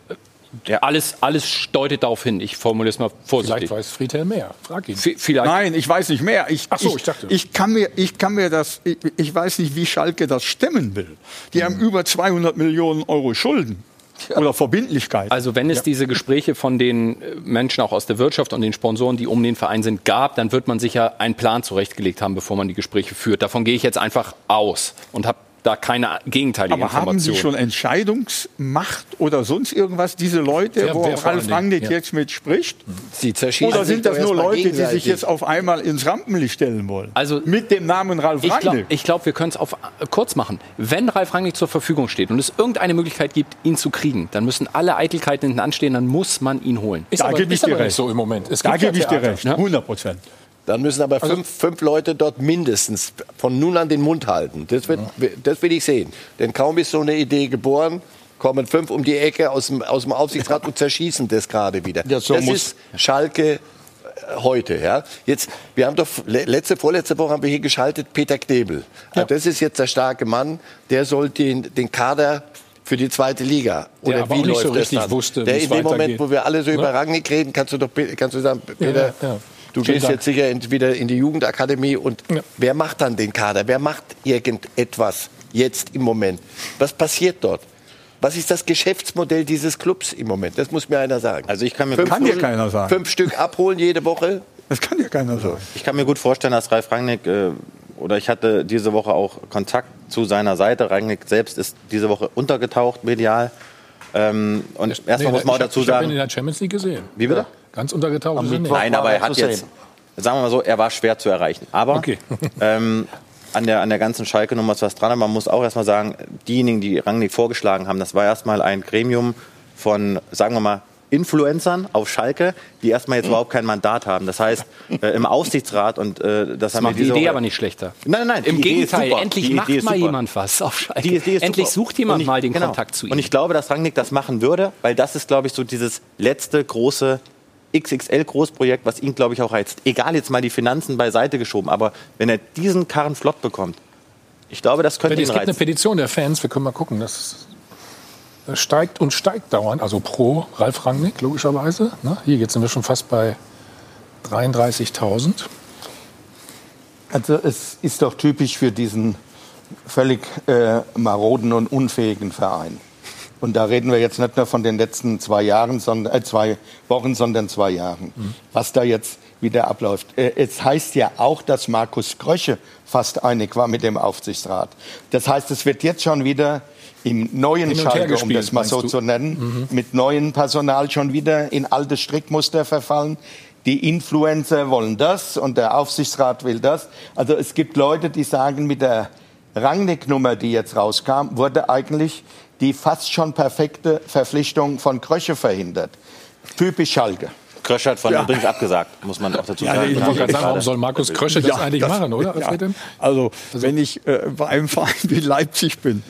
Ja, alles, alles deutet darauf hin. Ich formuliere es mal vorsichtig. Vielleicht weiß Friedhelm mehr. Frag ihn. vielleicht. Nein, ich weiß nicht mehr. Ich, Ach so, ich, ich dachte. Ich kann mir, ich kann mir das, ich, ich weiß nicht, wie Schalke das stemmen will. Die mhm. haben über 200 Millionen Euro Schulden. Ja. Oder Verbindlichkeit. Also wenn es ja. diese Gespräche von den äh, Menschen auch aus der Wirtschaft und den Sponsoren, die um den Verein sind, gab, dann wird man sicher einen Plan zurechtgelegt haben, bevor man die Gespräche führt. Davon gehe ich jetzt einfach aus und habe da keine gegenteilige Aber Information. haben Sie schon Entscheidungsmacht oder sonst irgendwas, diese Leute, wer, wo wer Ralf Rangnick ja. jetzt mit spricht? Sie zerschießen Oder sind das nur Leute, die sich jetzt auf einmal ins Rampenlicht stellen wollen? Also mit dem Namen Ralf ich Rangnick? ich glaube, wir können es auf äh, kurz machen. Wenn Ralf Rangnick zur Verfügung steht und es irgendeine Möglichkeit gibt, ihn zu kriegen, dann müssen alle Eitelkeiten hinten anstehen, dann muss man ihn holen. Ist da gebe ich dir recht. so im Moment. Es da gebe ich dir recht, 100 Prozent. Dann müssen aber also, fünf, fünf Leute dort mindestens von nun an den Mund halten. Das, wird, ja. das will ich sehen. Denn kaum ist so eine Idee geboren, kommen fünf um die Ecke aus dem, aus dem Aufsichtsrat und zerschießen das gerade wieder. Ja, so das ist Schalke äh, heute. Ja. Jetzt, wir haben doch letzte, vorletzte Woche haben wir hier geschaltet Peter Knebel. Ja. Das ist jetzt der starke Mann, der soll den, den Kader für die zweite Liga. Oder der wie läuft so dann? Wusste, der in dem Moment, wo wir alle so über Rangnick reden, kannst du doch kannst du sagen, Peter, ja, ja. Du Schönen gehst Dank. jetzt sicher wieder in die Jugendakademie und ja. wer macht dann den Kader? Wer macht irgendetwas jetzt im Moment? Was passiert dort? Was ist das Geschäftsmodell dieses Clubs im Moment? Das muss mir einer sagen. Also ich kann mir fünf, kann dir keiner sagen. Fünf Stück abholen jede Woche? Das kann dir keiner sagen. Ich kann mir gut vorstellen, dass Ralf Rangnick äh, oder ich hatte diese Woche auch Kontakt zu seiner Seite. Rangnick selbst ist diese Woche untergetaucht medial. Ähm, und erstmal nee, muss man auch dazu sagen. Ich habe ihn in der Champions League gesehen. Wie bitte? Ganz untergetaucht Nein, aber er hat jetzt, sagen wir mal so, er war schwer zu erreichen. Aber okay. [LAUGHS] ähm, an der, an der ganzen Schalke-Nummer ist was dran. Man muss auch erstmal sagen, diejenigen, die Rangnick vorgeschlagen haben, das war erstmal ein Gremium von, sagen wir mal, Influencern auf Schalke, die erstmal jetzt überhaupt kein Mandat haben. Das heißt, [LAUGHS] äh, im Aufsichtsrat und äh, das, das haben macht wir die Idee Woche aber nicht schlechter. Nein, nein, nein. Im Gegenteil, endlich macht mal jemand was auf Schalke. Die Idee ist endlich super. sucht jemand ich, mal den genau. Kontakt zu ihm. Und ich glaube, dass Rangnick das machen würde, weil das ist, glaube ich, so dieses letzte große XXL-Großprojekt, was ihn, glaube ich, auch reizt. Egal jetzt mal die Finanzen beiseite geschoben, aber wenn er diesen Karren flott bekommt, ich glaube, das könnte es ihn reizen. Es gibt eine Petition der Fans, wir können mal gucken, das steigt und steigt dauernd, also pro Ralf Rangnick, logischerweise. Ne? Hier jetzt sind wir schon fast bei 33.000. Also es ist doch typisch für diesen völlig äh, maroden und unfähigen Verein. Und da reden wir jetzt nicht nur von den letzten zwei Jahren, sondern äh, zwei Wochen, sondern zwei Jahren. Mhm. Was da jetzt wieder abläuft. Äh, es heißt ja auch, dass Markus Krösche fast einig war mit dem Aufsichtsrat. Das heißt, es wird jetzt schon wieder im neuen Schalke, um das mal so du? zu nennen, mhm. mit neuem Personal schon wieder in alte Strickmuster verfallen. Die Influencer wollen das und der Aufsichtsrat will das. Also es gibt Leute, die sagen, mit der Rangnick-Nummer, die jetzt rauskam, wurde eigentlich die fast schon perfekte Verpflichtung von Krösche verhindert. Typisch Schalke. Krösche hat von ja. übrigens abgesagt, muss man auch dazu ja, sagen. Ich wollte gerade sagen, warum soll Markus Krösche das ja, eigentlich das, machen, oder? Ja. Also, also, wenn ich äh, bei einem Verein wie Leipzig bin,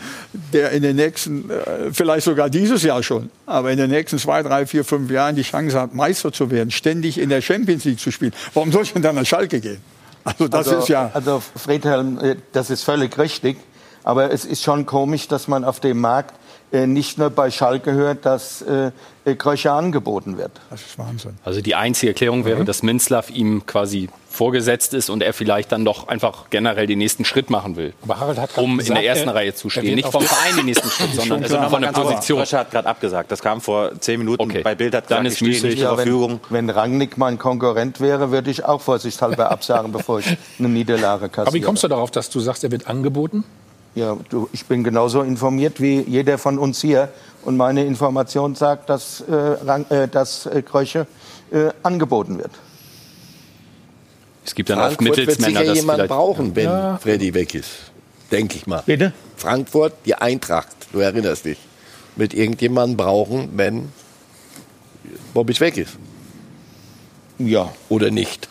der in den nächsten, äh, vielleicht sogar dieses Jahr schon, aber in den nächsten zwei, drei, vier, fünf Jahren die Chance hat, Meister zu werden, ständig in der Champions League zu spielen, warum soll ich denn dann nach Schalke gehen? Also, das also, ist ja. Also, Friedhelm, äh, das ist völlig richtig. Aber es ist schon komisch, dass man auf dem Markt äh, nicht nur bei Schalke hört, dass äh, Kröcher angeboten wird. Das ist Wahnsinn. Also die einzige Erklärung wäre, mhm. dass Minzlaff ihm quasi vorgesetzt ist und er vielleicht dann doch einfach generell den nächsten Schritt machen will. Aber Harald hat um gesagt, in der ersten er, Reihe zu stehen. Nicht vom Verein den nächsten Schritt, [LAUGHS] sondern also von der Position. Kröscher hat gerade abgesagt. Das kam vor zehn Minuten. Okay. Bei Bild hat dann gesagt, ist ich ja, Verfügung. Wenn, wenn Rangnick mein Konkurrent wäre, würde ich auch vorsichtshalber [LAUGHS] absagen, bevor ich eine Niederlage kassiere. Aber wie kommst du darauf, dass du sagst, er wird angeboten? Ja, du, ich bin genauso informiert wie jeder von uns hier. Und meine Information sagt, dass, äh, äh, dass äh, Kröche äh, angeboten wird. Es gibt dann Frankfurt oft Mittelsmänner, wird sicher jemand brauchen, wenn ja. Freddy weg ist. Denke ich mal. Bitte? Frankfurt, die Eintracht, du erinnerst dich, wird irgendjemanden brauchen, wenn Bobic weg ist. Ja. Oder nicht.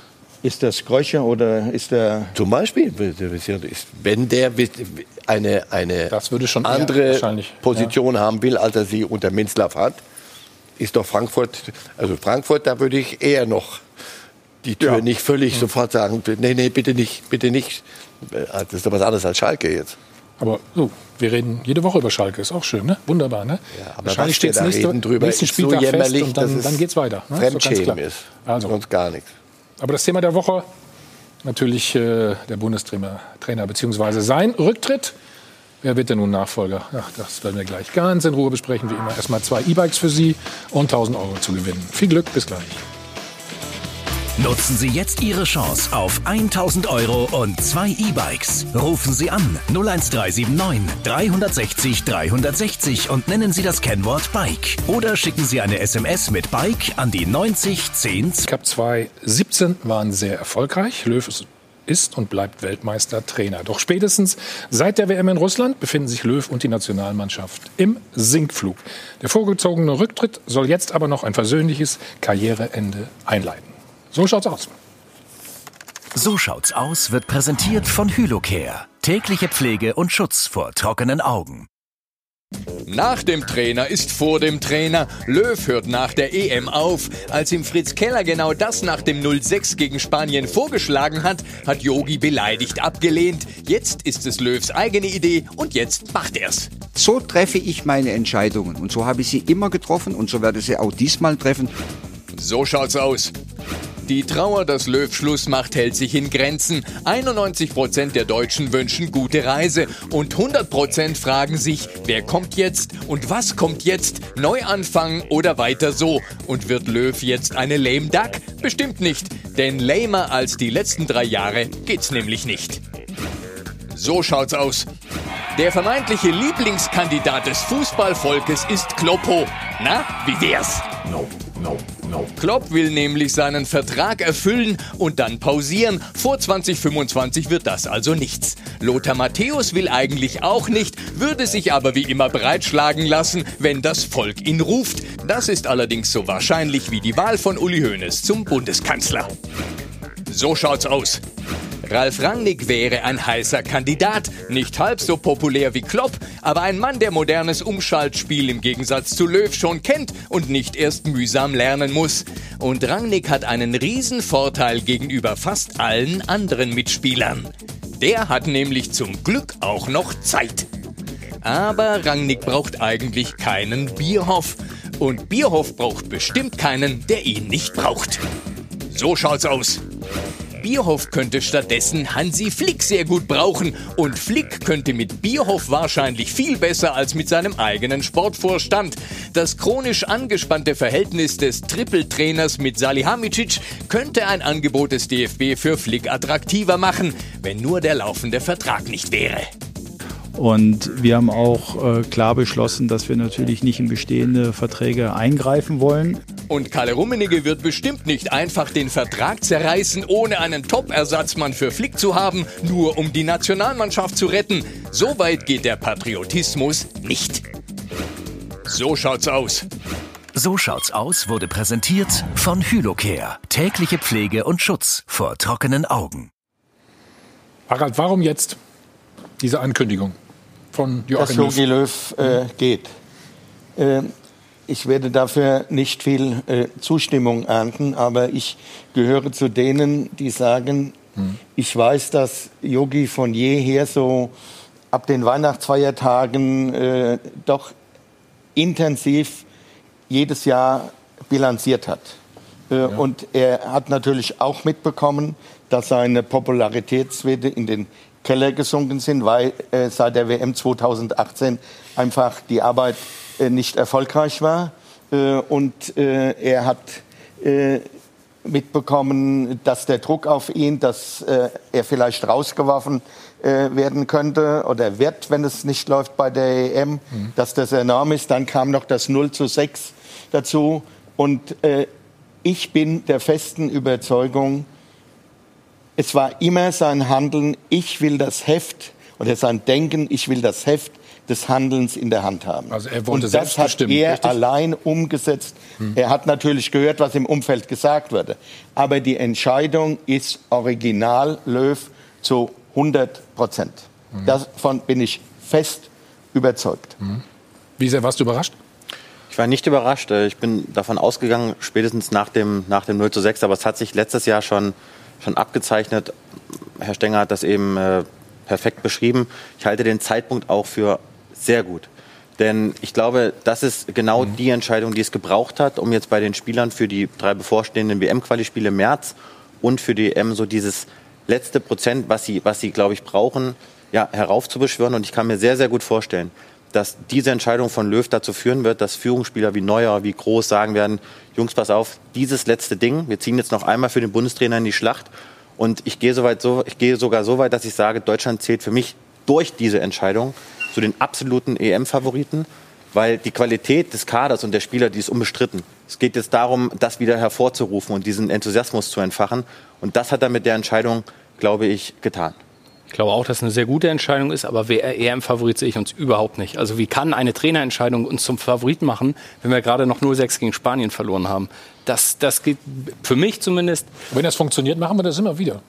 Ist das Kröcher oder ist der... Zum Beispiel, wenn der eine, eine andere Position ja. haben will, als er sie unter Minzlaff hat, ist doch Frankfurt, also Frankfurt, da würde ich eher noch die Tür ja. nicht völlig mhm. sofort sagen, nee, nee, bitte nicht, bitte nicht. Das ist doch was anderes als Schalke jetzt. Aber so, wir reden jede Woche über Schalke, ist auch schön, ne? Wunderbar, ne? Ja, aber Wahrscheinlich steht es nächste, drüber, nächsten Spieltag so jämmerlich, fest und dann, dann geht's weiter. Ne? Fremdschämen so ist, also. sonst gar nichts. Aber das Thema der Woche natürlich äh, der Bundestrainer Trainer, beziehungsweise sein Rücktritt. Wer wird denn nun Nachfolger? Ach, das werden wir gleich ganz in Ruhe besprechen, wie immer. Erstmal zwei E-Bikes für Sie und 1000 Euro zu gewinnen. Viel Glück, bis gleich. Nutzen Sie jetzt Ihre Chance auf 1000 Euro und zwei E-Bikes. Rufen Sie an 01379 360 360 und nennen Sie das Kennwort Bike. Oder schicken Sie eine SMS mit Bike an die 9010. Cup 2017 waren sehr erfolgreich. Löw ist und bleibt Weltmeister Trainer. Doch spätestens seit der WM in Russland befinden sich Löw und die Nationalmannschaft im Sinkflug. Der vorgezogene Rücktritt soll jetzt aber noch ein versöhnliches Karriereende einleiten. So schaut's aus. So schaut's aus wird präsentiert von Hylocare. Tägliche Pflege und Schutz vor trockenen Augen. Nach dem Trainer ist vor dem Trainer. Löw hört nach der EM auf. Als ihm Fritz Keller genau das nach dem 0-6 gegen Spanien vorgeschlagen hat, hat Yogi beleidigt abgelehnt. Jetzt ist es Löws eigene Idee und jetzt macht er's. So treffe ich meine Entscheidungen und so habe ich sie immer getroffen und so werde ich sie auch diesmal treffen. So schaut's aus. Die Trauer, dass Löw Schluss macht, hält sich in Grenzen. 91 Prozent der Deutschen wünschen gute Reise und 100 Prozent fragen sich, wer kommt jetzt und was kommt jetzt? Neuanfang oder weiter so? Und wird Löw jetzt eine lame duck? Bestimmt nicht, denn lamer als die letzten drei Jahre geht's nämlich nicht. So schaut's aus. Der vermeintliche Lieblingskandidat des Fußballvolkes ist Kloppo. Na, wie wär's? No, no. Klopp will nämlich seinen Vertrag erfüllen und dann pausieren. Vor 2025 wird das also nichts. Lothar Matthäus will eigentlich auch nicht, würde sich aber wie immer breitschlagen lassen, wenn das Volk ihn ruft. Das ist allerdings so wahrscheinlich wie die Wahl von Uli Hoeneß zum Bundeskanzler. So schaut's aus. Ralf Rangnick wäre ein heißer Kandidat, nicht halb so populär wie Klopp, aber ein Mann, der modernes Umschaltspiel im Gegensatz zu Löw schon kennt und nicht erst mühsam lernen muss. Und Rangnick hat einen riesen Vorteil gegenüber fast allen anderen Mitspielern. Der hat nämlich zum Glück auch noch Zeit. Aber Rangnick braucht eigentlich keinen Bierhoff. Und Bierhoff braucht bestimmt keinen, der ihn nicht braucht. So schaut's aus. Bierhoff könnte stattdessen Hansi Flick sehr gut brauchen. Und Flick könnte mit Bierhoff wahrscheinlich viel besser als mit seinem eigenen Sportvorstand. Das chronisch angespannte Verhältnis des Trippeltrainers mit Salihamidzic könnte ein Angebot des DFB für Flick attraktiver machen, wenn nur der laufende Vertrag nicht wäre. Und wir haben auch äh, klar beschlossen, dass wir natürlich nicht in bestehende Verträge eingreifen wollen. Und Kalle Rummenigge wird bestimmt nicht einfach den Vertrag zerreißen, ohne einen Top-Ersatzmann für Flick zu haben, nur um die Nationalmannschaft zu retten. So weit geht der Patriotismus nicht. So schaut's aus. So schaut's aus wurde präsentiert von Hylocare. Tägliche Pflege und Schutz vor trockenen Augen. Harald, warum jetzt diese Ankündigung von Joachim Dass Jogi Löw äh, geht. Äh, ich werde dafür nicht viel äh, Zustimmung ernten, aber ich gehöre zu denen, die sagen, hm. ich weiß, dass Yogi von jeher so ab den Weihnachtsfeiertagen äh, doch intensiv jedes Jahr bilanziert hat. Äh, ja. Und er hat natürlich auch mitbekommen, dass seine Popularitätswerte in den Keller gesunken sind, weil äh, seit der WM 2018 einfach die Arbeit nicht erfolgreich war. Äh, und äh, er hat äh, mitbekommen, dass der Druck auf ihn, dass äh, er vielleicht rausgeworfen werden könnte oder wird, wenn es nicht läuft bei der EM, mhm. dass das enorm ist. Dann kam noch das 0 zu 6 dazu. Und ich bin der festen Überzeugung, es war immer sein Handeln, ich will das Heft oder sein Denken, ich will das Heft des Handelns in der Hand haben. Also er wollte und das hat er richtig? allein umgesetzt. Hm. Er hat natürlich gehört, was im Umfeld gesagt wurde. Aber die Entscheidung ist original Löw zu 100 Prozent. Hm. Davon bin ich fest überzeugt. Hm. Wie sehr warst du überrascht? Ich war nicht überrascht. Ich bin davon ausgegangen, spätestens nach dem, nach dem 0 zu 6, aber es hat sich letztes Jahr schon, schon abgezeichnet. Herr Stenger hat das eben äh, perfekt beschrieben. Ich halte den Zeitpunkt auch für sehr gut. Denn ich glaube, das ist genau mhm. die Entscheidung, die es gebraucht hat, um jetzt bei den Spielern für die drei bevorstehenden WM-Quali-Spiele im März und für die EM so dieses letzte Prozent, was sie, was sie glaube ich, brauchen, ja, heraufzubeschwören. Und ich kann mir sehr, sehr gut vorstellen, dass diese Entscheidung von Löw dazu führen wird, dass Führungsspieler wie Neuer, wie Groß sagen werden, Jungs, pass auf, dieses letzte Ding, wir ziehen jetzt noch einmal für den Bundestrainer in die Schlacht. Und ich gehe, so weit, so, ich gehe sogar so weit, dass ich sage, Deutschland zählt für mich durch diese Entscheidung zu den absoluten EM-Favoriten, weil die Qualität des Kaders und der Spieler, die ist unbestritten. Es geht jetzt darum, das wieder hervorzurufen und diesen Enthusiasmus zu entfachen. Und das hat er mit der Entscheidung, glaube ich, getan. Ich glaube auch, dass es eine sehr gute Entscheidung ist, aber wer EM-Favorit sehe ich uns überhaupt nicht. Also wie kann eine Trainerentscheidung uns zum Favorit machen, wenn wir gerade noch 0-6 gegen Spanien verloren haben? Das, das geht für mich zumindest. Wenn das funktioniert, machen wir das immer wieder.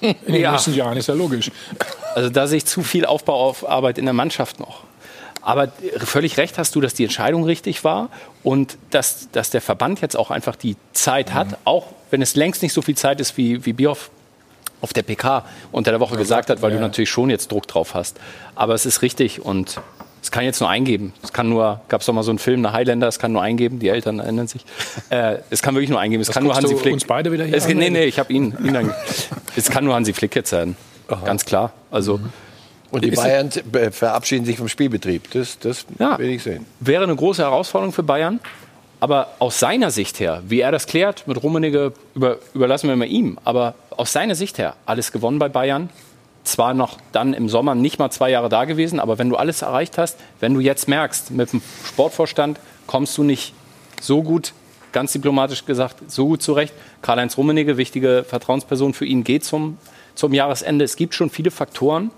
In den ja. nächsten Jahren, ist ja logisch. Also da sehe ich zu viel Aufbauarbeit in der Mannschaft noch. Aber völlig recht hast du, dass die Entscheidung richtig war und dass, dass der Verband jetzt auch einfach die Zeit hat, mhm. auch wenn es längst nicht so viel Zeit ist, wie, wie Bioff auf der PK unter der Woche ja, gesagt hat, weil ja. du natürlich schon jetzt Druck drauf hast. Aber es ist richtig und es kann jetzt nur eingeben. Es kann nur, gab es doch mal so einen Film, eine Highlander, es kann nur eingeben, die Eltern erinnern sich. Äh, es kann wirklich nur eingeben. Es das kann nur Hansi Flick. uns beide wieder hier es, Nee, nee, ich habe ihn. ihn dann, [LAUGHS] es kann nur Hansi Flick jetzt sein. Aha. Ganz klar. Also. Mhm. Und die Bayern verabschieden sich vom Spielbetrieb. Das, das ja, will ich sehen. Wäre eine große Herausforderung für Bayern. Aber aus seiner Sicht her, wie er das klärt mit Rummenigge, über, überlassen wir mal ihm. Aber aus seiner Sicht her, alles gewonnen bei Bayern zwar noch dann im Sommer nicht mal zwei Jahre da gewesen, aber wenn du alles erreicht hast, wenn du jetzt merkst, mit dem Sportvorstand kommst du nicht so gut, ganz diplomatisch gesagt, so gut zurecht. Karl-Heinz Rummenigge, wichtige Vertrauensperson für ihn, geht zum, zum Jahresende. Es gibt schon viele Faktoren,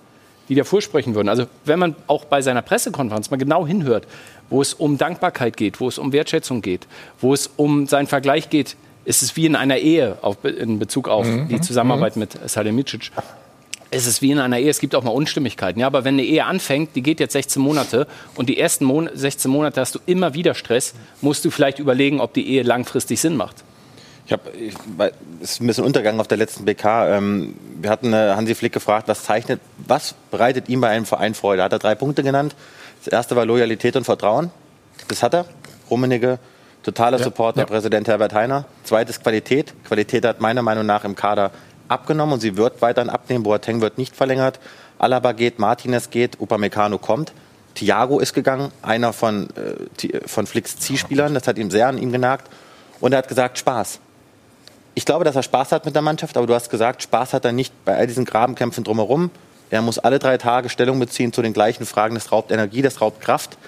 die davor sprechen würden. Also wenn man auch bei seiner Pressekonferenz mal genau hinhört, wo es um Dankbarkeit geht, wo es um Wertschätzung geht, wo es um seinen Vergleich geht, ist es wie in einer Ehe auf, in Bezug auf mhm. die Zusammenarbeit mhm. mit Salihamidzic es ist wie in einer Ehe, es gibt auch mal Unstimmigkeiten. Ja, aber wenn eine Ehe anfängt, die geht jetzt 16 Monate und die ersten Mon 16 Monate hast du immer wieder Stress, musst du vielleicht überlegen, ob die Ehe langfristig Sinn macht. Ich habe, es ist ein bisschen untergegangen auf der letzten BK. Ähm, wir hatten äh, Hansi Flick gefragt, was zeichnet, was bereitet ihm bei einem Verein Freude? Hat er drei Punkte genannt. Das erste war Loyalität und Vertrauen. Das hat er. Rummenigge, totaler ja, Supporter, ja. Präsident Herbert Heiner. Zweites Qualität. Qualität hat meiner Meinung nach im Kader abgenommen und sie wird weiterhin abnehmen. Boateng wird nicht verlängert. Alaba geht, Martinez geht, Upamecano kommt. Thiago ist gegangen, einer von, äh, von Flicks Zielspielern. Das hat ihm sehr an ihm genagt. Und er hat gesagt, Spaß. Ich glaube, dass er Spaß hat mit der Mannschaft, aber du hast gesagt, Spaß hat er nicht bei all diesen Grabenkämpfen drumherum. Er muss alle drei Tage Stellung beziehen zu den gleichen Fragen. Das raubt Energie, das raubt Kraft.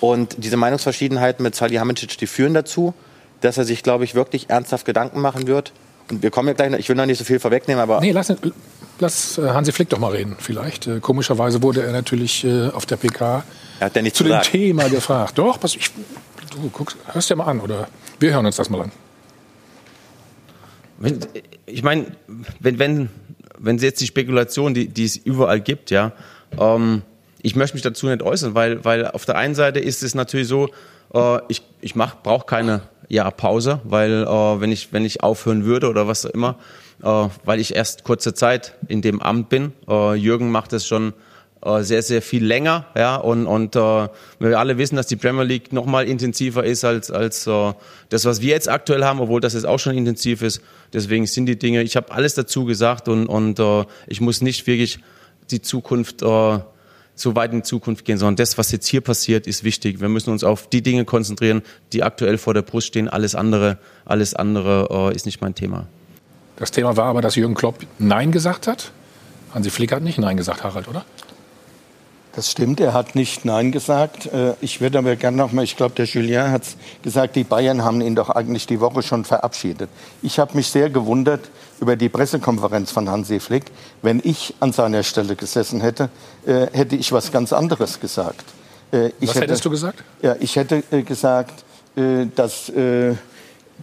Und diese Meinungsverschiedenheiten mit Salihamidzic, die führen dazu, dass er sich, glaube ich, wirklich ernsthaft Gedanken machen wird. Wir kommen ja gleich, ich will noch nicht so viel vorwegnehmen, aber... Nee, lass, lass äh, Hansi Flick doch mal reden, vielleicht. Äh, komischerweise wurde er natürlich äh, auf der PK ja zu gesagt. dem Thema gefragt. Doch, pass, ich, du guckst, hörst dir mal an, oder wir hören uns das mal an. Wenn, ich meine, wenn, wenn, wenn Sie jetzt die Spekulation, die, die es überall gibt, ja, ähm, ich möchte mich dazu nicht äußern, weil, weil auf der einen Seite ist es natürlich so, äh, ich, ich brauche keine ja, Pause, weil äh, wenn, ich, wenn ich aufhören würde oder was auch immer, äh, weil ich erst kurze Zeit in dem Amt bin. Äh, Jürgen macht es schon äh, sehr, sehr viel länger. Ja, und, und äh, wir alle wissen, dass die Premier League noch mal intensiver ist als, als äh, das, was wir jetzt aktuell haben, obwohl das jetzt auch schon intensiv ist. Deswegen sind die Dinge, ich habe alles dazu gesagt und, und äh, ich muss nicht wirklich die Zukunft äh, so weit in die Zukunft gehen, sondern das, was jetzt hier passiert, ist wichtig. Wir müssen uns auf die Dinge konzentrieren, die aktuell vor der Brust stehen. Alles andere, alles andere äh, ist nicht mein Thema. Das Thema war aber, dass Jürgen Klopp Nein gesagt hat. Hansi Flick hat nicht Nein gesagt, Harald, oder? Das stimmt, er hat nicht Nein gesagt. Äh, ich würde aber gerne noch mal, ich glaube, der Julien hat es gesagt, die Bayern haben ihn doch eigentlich die Woche schon verabschiedet. Ich habe mich sehr gewundert über die Pressekonferenz von Hansi Flick. Wenn ich an seiner Stelle gesessen hätte, äh, hätte ich was ganz anderes gesagt. Äh, was hätte, hättest du gesagt? Ja, ich hätte gesagt, dass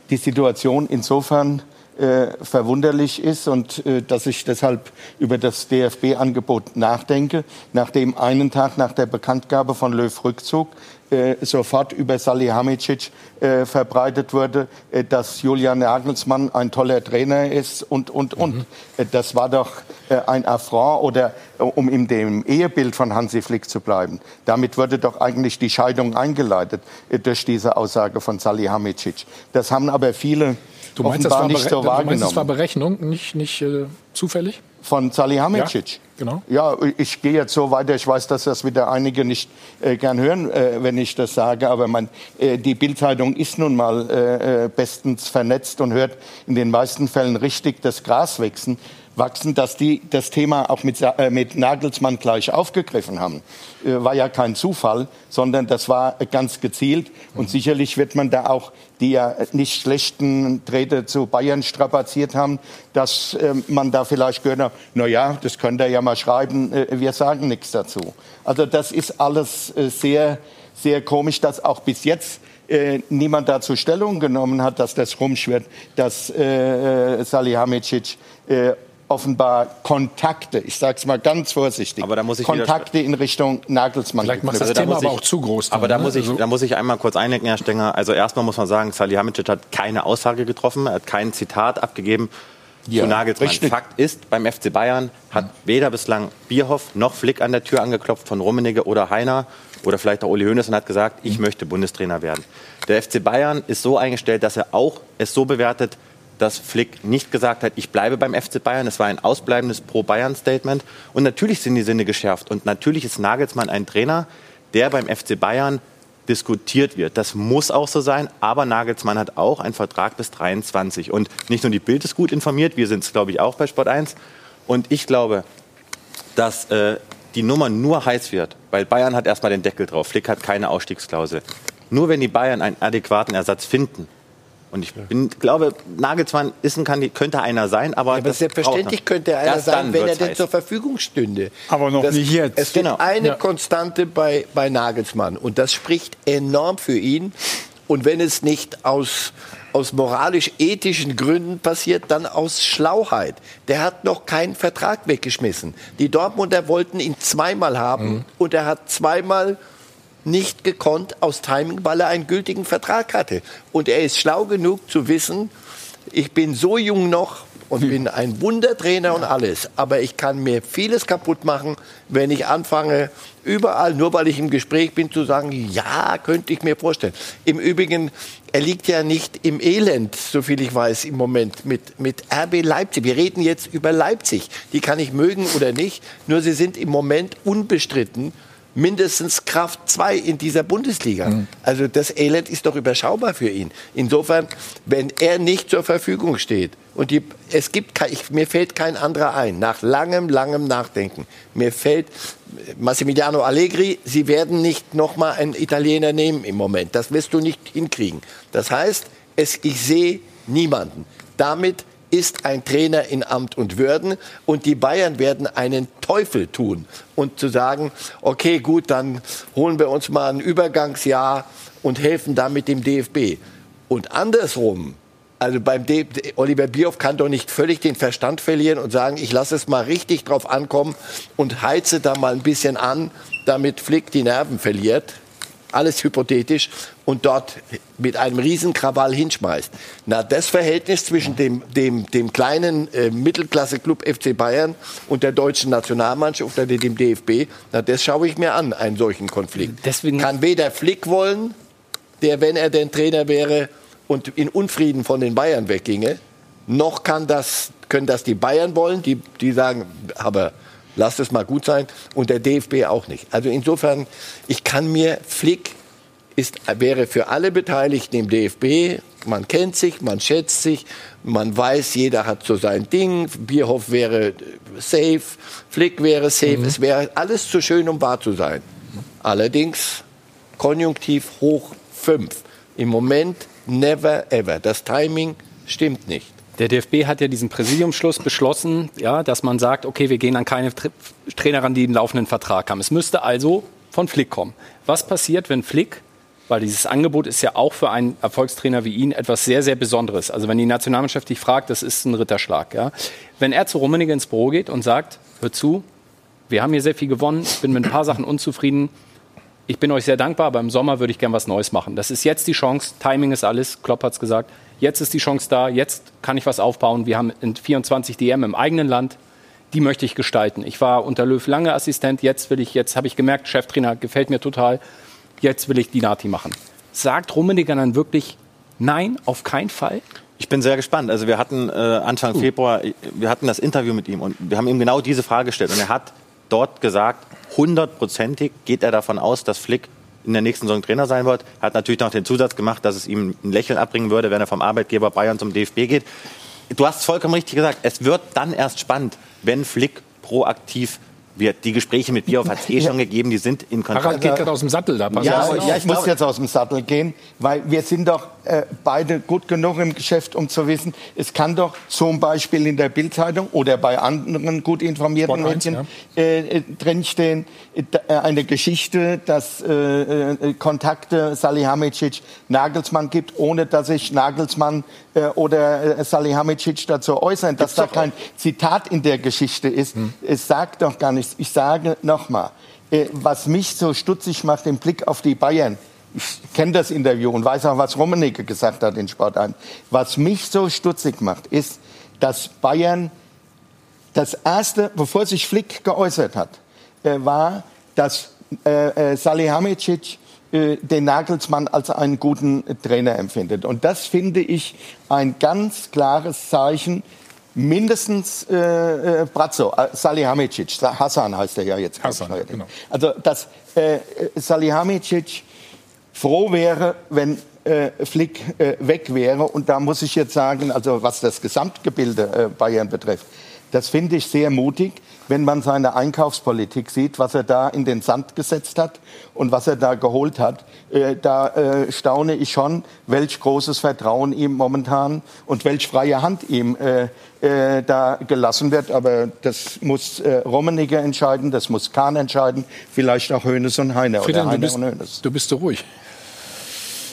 die Situation insofern äh, verwunderlich ist und äh, dass ich deshalb über das DFB-Angebot nachdenke, nachdem einen Tag nach der Bekanntgabe von Löw Rückzug äh, sofort über Salihamidzic äh, verbreitet wurde, äh, dass Julian Nagelsmann ein toller Trainer ist und, und, und. Mhm. Äh, das war doch äh, ein Affront oder um in dem Ehebild von Hansi Flick zu bleiben. Damit wurde doch eigentlich die Scheidung eingeleitet durch diese Aussage von Salihamidzic. Das haben aber viele Du meinst, das war, nicht so du meinst, das war Berechnung, nicht, nicht äh, zufällig? Von Salihamidzic? Ja, genau. Ja, ich gehe jetzt so weiter. Ich weiß, dass das wieder einige nicht äh, gern hören, äh, wenn ich das sage. Aber man, äh, die Bildzeitung ist nun mal äh, äh, bestens vernetzt und hört in den meisten Fällen richtig das Gras wachsen wachsen, dass die das Thema auch mit, äh, mit Nagelsmann gleich aufgegriffen haben. Äh, war ja kein Zufall, sondern das war ganz gezielt. Und mhm. sicherlich wird man da auch die ja nicht schlechten Träte zu Bayern strapaziert haben, dass äh, man da vielleicht gehört hat, na ja, das könnt ihr ja mal schreiben, äh, wir sagen nichts dazu. Also das ist alles äh, sehr, sehr komisch, dass auch bis jetzt äh, niemand dazu Stellung genommen hat, dass das rumschwirrt, dass äh, Salihamidzic äh, offenbar Kontakte, ich sage es mal ganz vorsichtig, aber da muss ich Kontakte in Richtung Nagelsmann. Vielleicht macht das also Thema aber auch zu groß. Aber da, ne? muss ich, also da muss ich einmal kurz einlenken, Herr Stenger. Also erstmal muss man sagen, Salihamidzic hat keine Aussage getroffen, er hat kein Zitat abgegeben ja, zu Nagelsmann. Richtig. Fakt ist, beim FC Bayern hat weder bislang Bierhoff noch Flick an der Tür angeklopft von Rummenigge oder Heiner oder vielleicht auch Uli Hoeneß und hat gesagt, ich möchte Bundestrainer werden. Der FC Bayern ist so eingestellt, dass er auch es so bewertet, dass Flick nicht gesagt hat, ich bleibe beim FC Bayern. Es war ein ausbleibendes Pro-Bayern-Statement. Und natürlich sind die Sinne geschärft. Und natürlich ist Nagelsmann ein Trainer, der beim FC Bayern diskutiert wird. Das muss auch so sein. Aber Nagelsmann hat auch einen Vertrag bis 23. Und nicht nur die Bild ist gut informiert, wir sind es, glaube ich, auch bei Sport 1. Und ich glaube, dass äh, die Nummer nur heiß wird, weil Bayern hat erstmal den Deckel drauf. Flick hat keine Ausstiegsklausel. Nur wenn die Bayern einen adäquaten Ersatz finden, und ich bin, glaube, Nagelsmann ist ein Kandidat, könnte einer sein, aber, ja, aber selbstverständlich könnte er einer sein, wenn er denn heiß. zur Verfügung stünde. Aber noch das, nicht jetzt. Es gibt genau. eine ja. Konstante bei, bei Nagelsmann und das spricht enorm für ihn. Und wenn es nicht aus, aus moralisch-ethischen Gründen passiert, dann aus Schlauheit. Der hat noch keinen Vertrag weggeschmissen. Die Dortmunder wollten ihn zweimal haben mhm. und er hat zweimal nicht gekonnt aus Timing, weil er einen gültigen Vertrag hatte. Und er ist schlau genug zu wissen, ich bin so jung noch und bin ein Wundertrainer und alles. Aber ich kann mir vieles kaputt machen, wenn ich anfange, überall, nur weil ich im Gespräch bin, zu sagen, ja, könnte ich mir vorstellen. Im Übrigen, er liegt ja nicht im Elend, soviel ich weiß, im Moment mit, mit RB Leipzig. Wir reden jetzt über Leipzig. Die kann ich mögen oder nicht. Nur sie sind im Moment unbestritten mindestens Kraft 2 in dieser Bundesliga. Mhm. Also das Elend ist doch überschaubar für ihn. Insofern, wenn er nicht zur Verfügung steht und die, es gibt, ich, mir fällt kein anderer ein, nach langem, langem Nachdenken, mir fällt Massimiliano Allegri, sie werden nicht nochmal einen Italiener nehmen im Moment. Das wirst du nicht hinkriegen. Das heißt, es, ich sehe niemanden. Damit ist ein Trainer in Amt und Würden und die Bayern werden einen Teufel tun und zu sagen, okay, gut, dann holen wir uns mal ein Übergangsjahr und helfen damit dem DFB. Und andersrum, also beim D Oliver Bierhoff kann doch nicht völlig den Verstand verlieren und sagen, ich lasse es mal richtig drauf ankommen und heize da mal ein bisschen an, damit Flick die Nerven verliert alles hypothetisch, und dort mit einem Riesenkrawall hinschmeißt. Na, das Verhältnis zwischen dem, dem, dem kleinen äh, Mittelklasse-Club FC Bayern und der deutschen Nationalmannschaft oder dem DFB, na, das schaue ich mir an, einen solchen Konflikt. Deswegen Kann weder Flick wollen, der, wenn er denn Trainer wäre und in Unfrieden von den Bayern wegginge, noch kann das, können das die Bayern wollen, die, die sagen, aber lasst es mal gut sein. Und der DFB auch nicht. Also insofern, ich kann mir Flick ist, wäre für alle Beteiligten im DFB, man kennt sich, man schätzt sich, man weiß, jeder hat so sein Ding. Bierhoff wäre safe, Flick wäre safe. Mhm. Es wäre alles zu schön, um wahr zu sein. Allerdings Konjunktiv hoch 5. Im Moment never ever. Das Timing stimmt nicht. Der DFB hat ja diesen Präsidiumsschluss beschlossen, ja, dass man sagt, okay, wir gehen an keine Trainer ran, die einen laufenden Vertrag haben. Es müsste also von Flick kommen. Was passiert, wenn Flick, weil dieses Angebot ist ja auch für einen Erfolgstrainer wie ihn etwas sehr, sehr Besonderes. Also wenn die Nationalmannschaft dich fragt, das ist ein Ritterschlag. Ja. Wenn er zu Rummenigge ins Büro geht und sagt, hör zu, wir haben hier sehr viel gewonnen, ich bin mit ein paar Sachen unzufrieden, ich bin euch sehr dankbar, aber im Sommer würde ich gern was Neues machen. Das ist jetzt die Chance, Timing ist alles, Klopp hat es gesagt, Jetzt ist die Chance da, jetzt kann ich was aufbauen. Wir haben 24 DM im eigenen Land, die möchte ich gestalten. Ich war unter Löw lange Assistent, jetzt will ich, jetzt habe ich gemerkt, Cheftrainer gefällt mir total, jetzt will ich die Nati machen. Sagt Rummenigge dann wirklich nein, auf keinen Fall? Ich bin sehr gespannt. Also wir hatten äh, Anfang uh. Februar, wir hatten das Interview mit ihm und wir haben ihm genau diese Frage gestellt und er hat dort gesagt, hundertprozentig geht er davon aus, dass Flick in der nächsten Saison Trainer sein wird. Hat natürlich noch den Zusatz gemacht, dass es ihm ein Lächeln abbringen würde, wenn er vom Arbeitgeber Bayern zum DFB geht. Du hast es vollkommen richtig gesagt. Es wird dann erst spannend, wenn Flick proaktiv wird. Die Gespräche mit Bierhoff hat es eh schon gegeben, die sind in Kontakt. Harald geht gerade aus dem Sattel da. Ja, ja, ich muss jetzt aus dem Sattel gehen, weil wir sind doch äh, beide gut genug im Geschäft, um zu wissen, es kann doch zum Beispiel in der Bildzeitung oder bei anderen gut informierten Medien ja. äh, äh drinstehen, eine Geschichte, dass äh, äh, Kontakte Salihamidzic Nagelsmann gibt, ohne dass sich Nagelsmann oder Salihamidzic dazu äußern, dass da kein Zitat in der Geschichte ist. Hm. Es sagt doch gar nichts. Ich sage nochmal, was mich so stutzig macht im Blick auf die Bayern, ich kenne das Interview und weiß auch, was Rummenigge gesagt hat in Sport 1. Was mich so stutzig macht, ist, dass Bayern das erste, bevor sich Flick geäußert hat, äh, war, dass äh, äh, Salihamidzic äh, den Nagelsmann als einen guten Trainer empfindet. Und das finde ich ein ganz klares Zeichen mindestens äh, äh, Brazzo, äh, Salihamidzic, Hassan heißt er ja jetzt. Hassan, genau. Also, dass äh, Salihamidzic froh wäre, wenn äh, Flick äh, weg wäre. Und da muss ich jetzt sagen, also was das Gesamtgebilde äh, Bayern betrifft, das finde ich sehr mutig, wenn man seine Einkaufspolitik sieht, was er da in den Sand gesetzt hat und was er da geholt hat. Äh, da äh, staune ich schon, welch großes Vertrauen ihm momentan und welch freie Hand ihm äh, äh da gelassen wird. Aber das muss äh, Rummenigge entscheiden, das muss Kahn entscheiden, vielleicht auch Hönes und Heiner. Friedrich, oder Heiner bist, und Hönes. du bist so ruhig.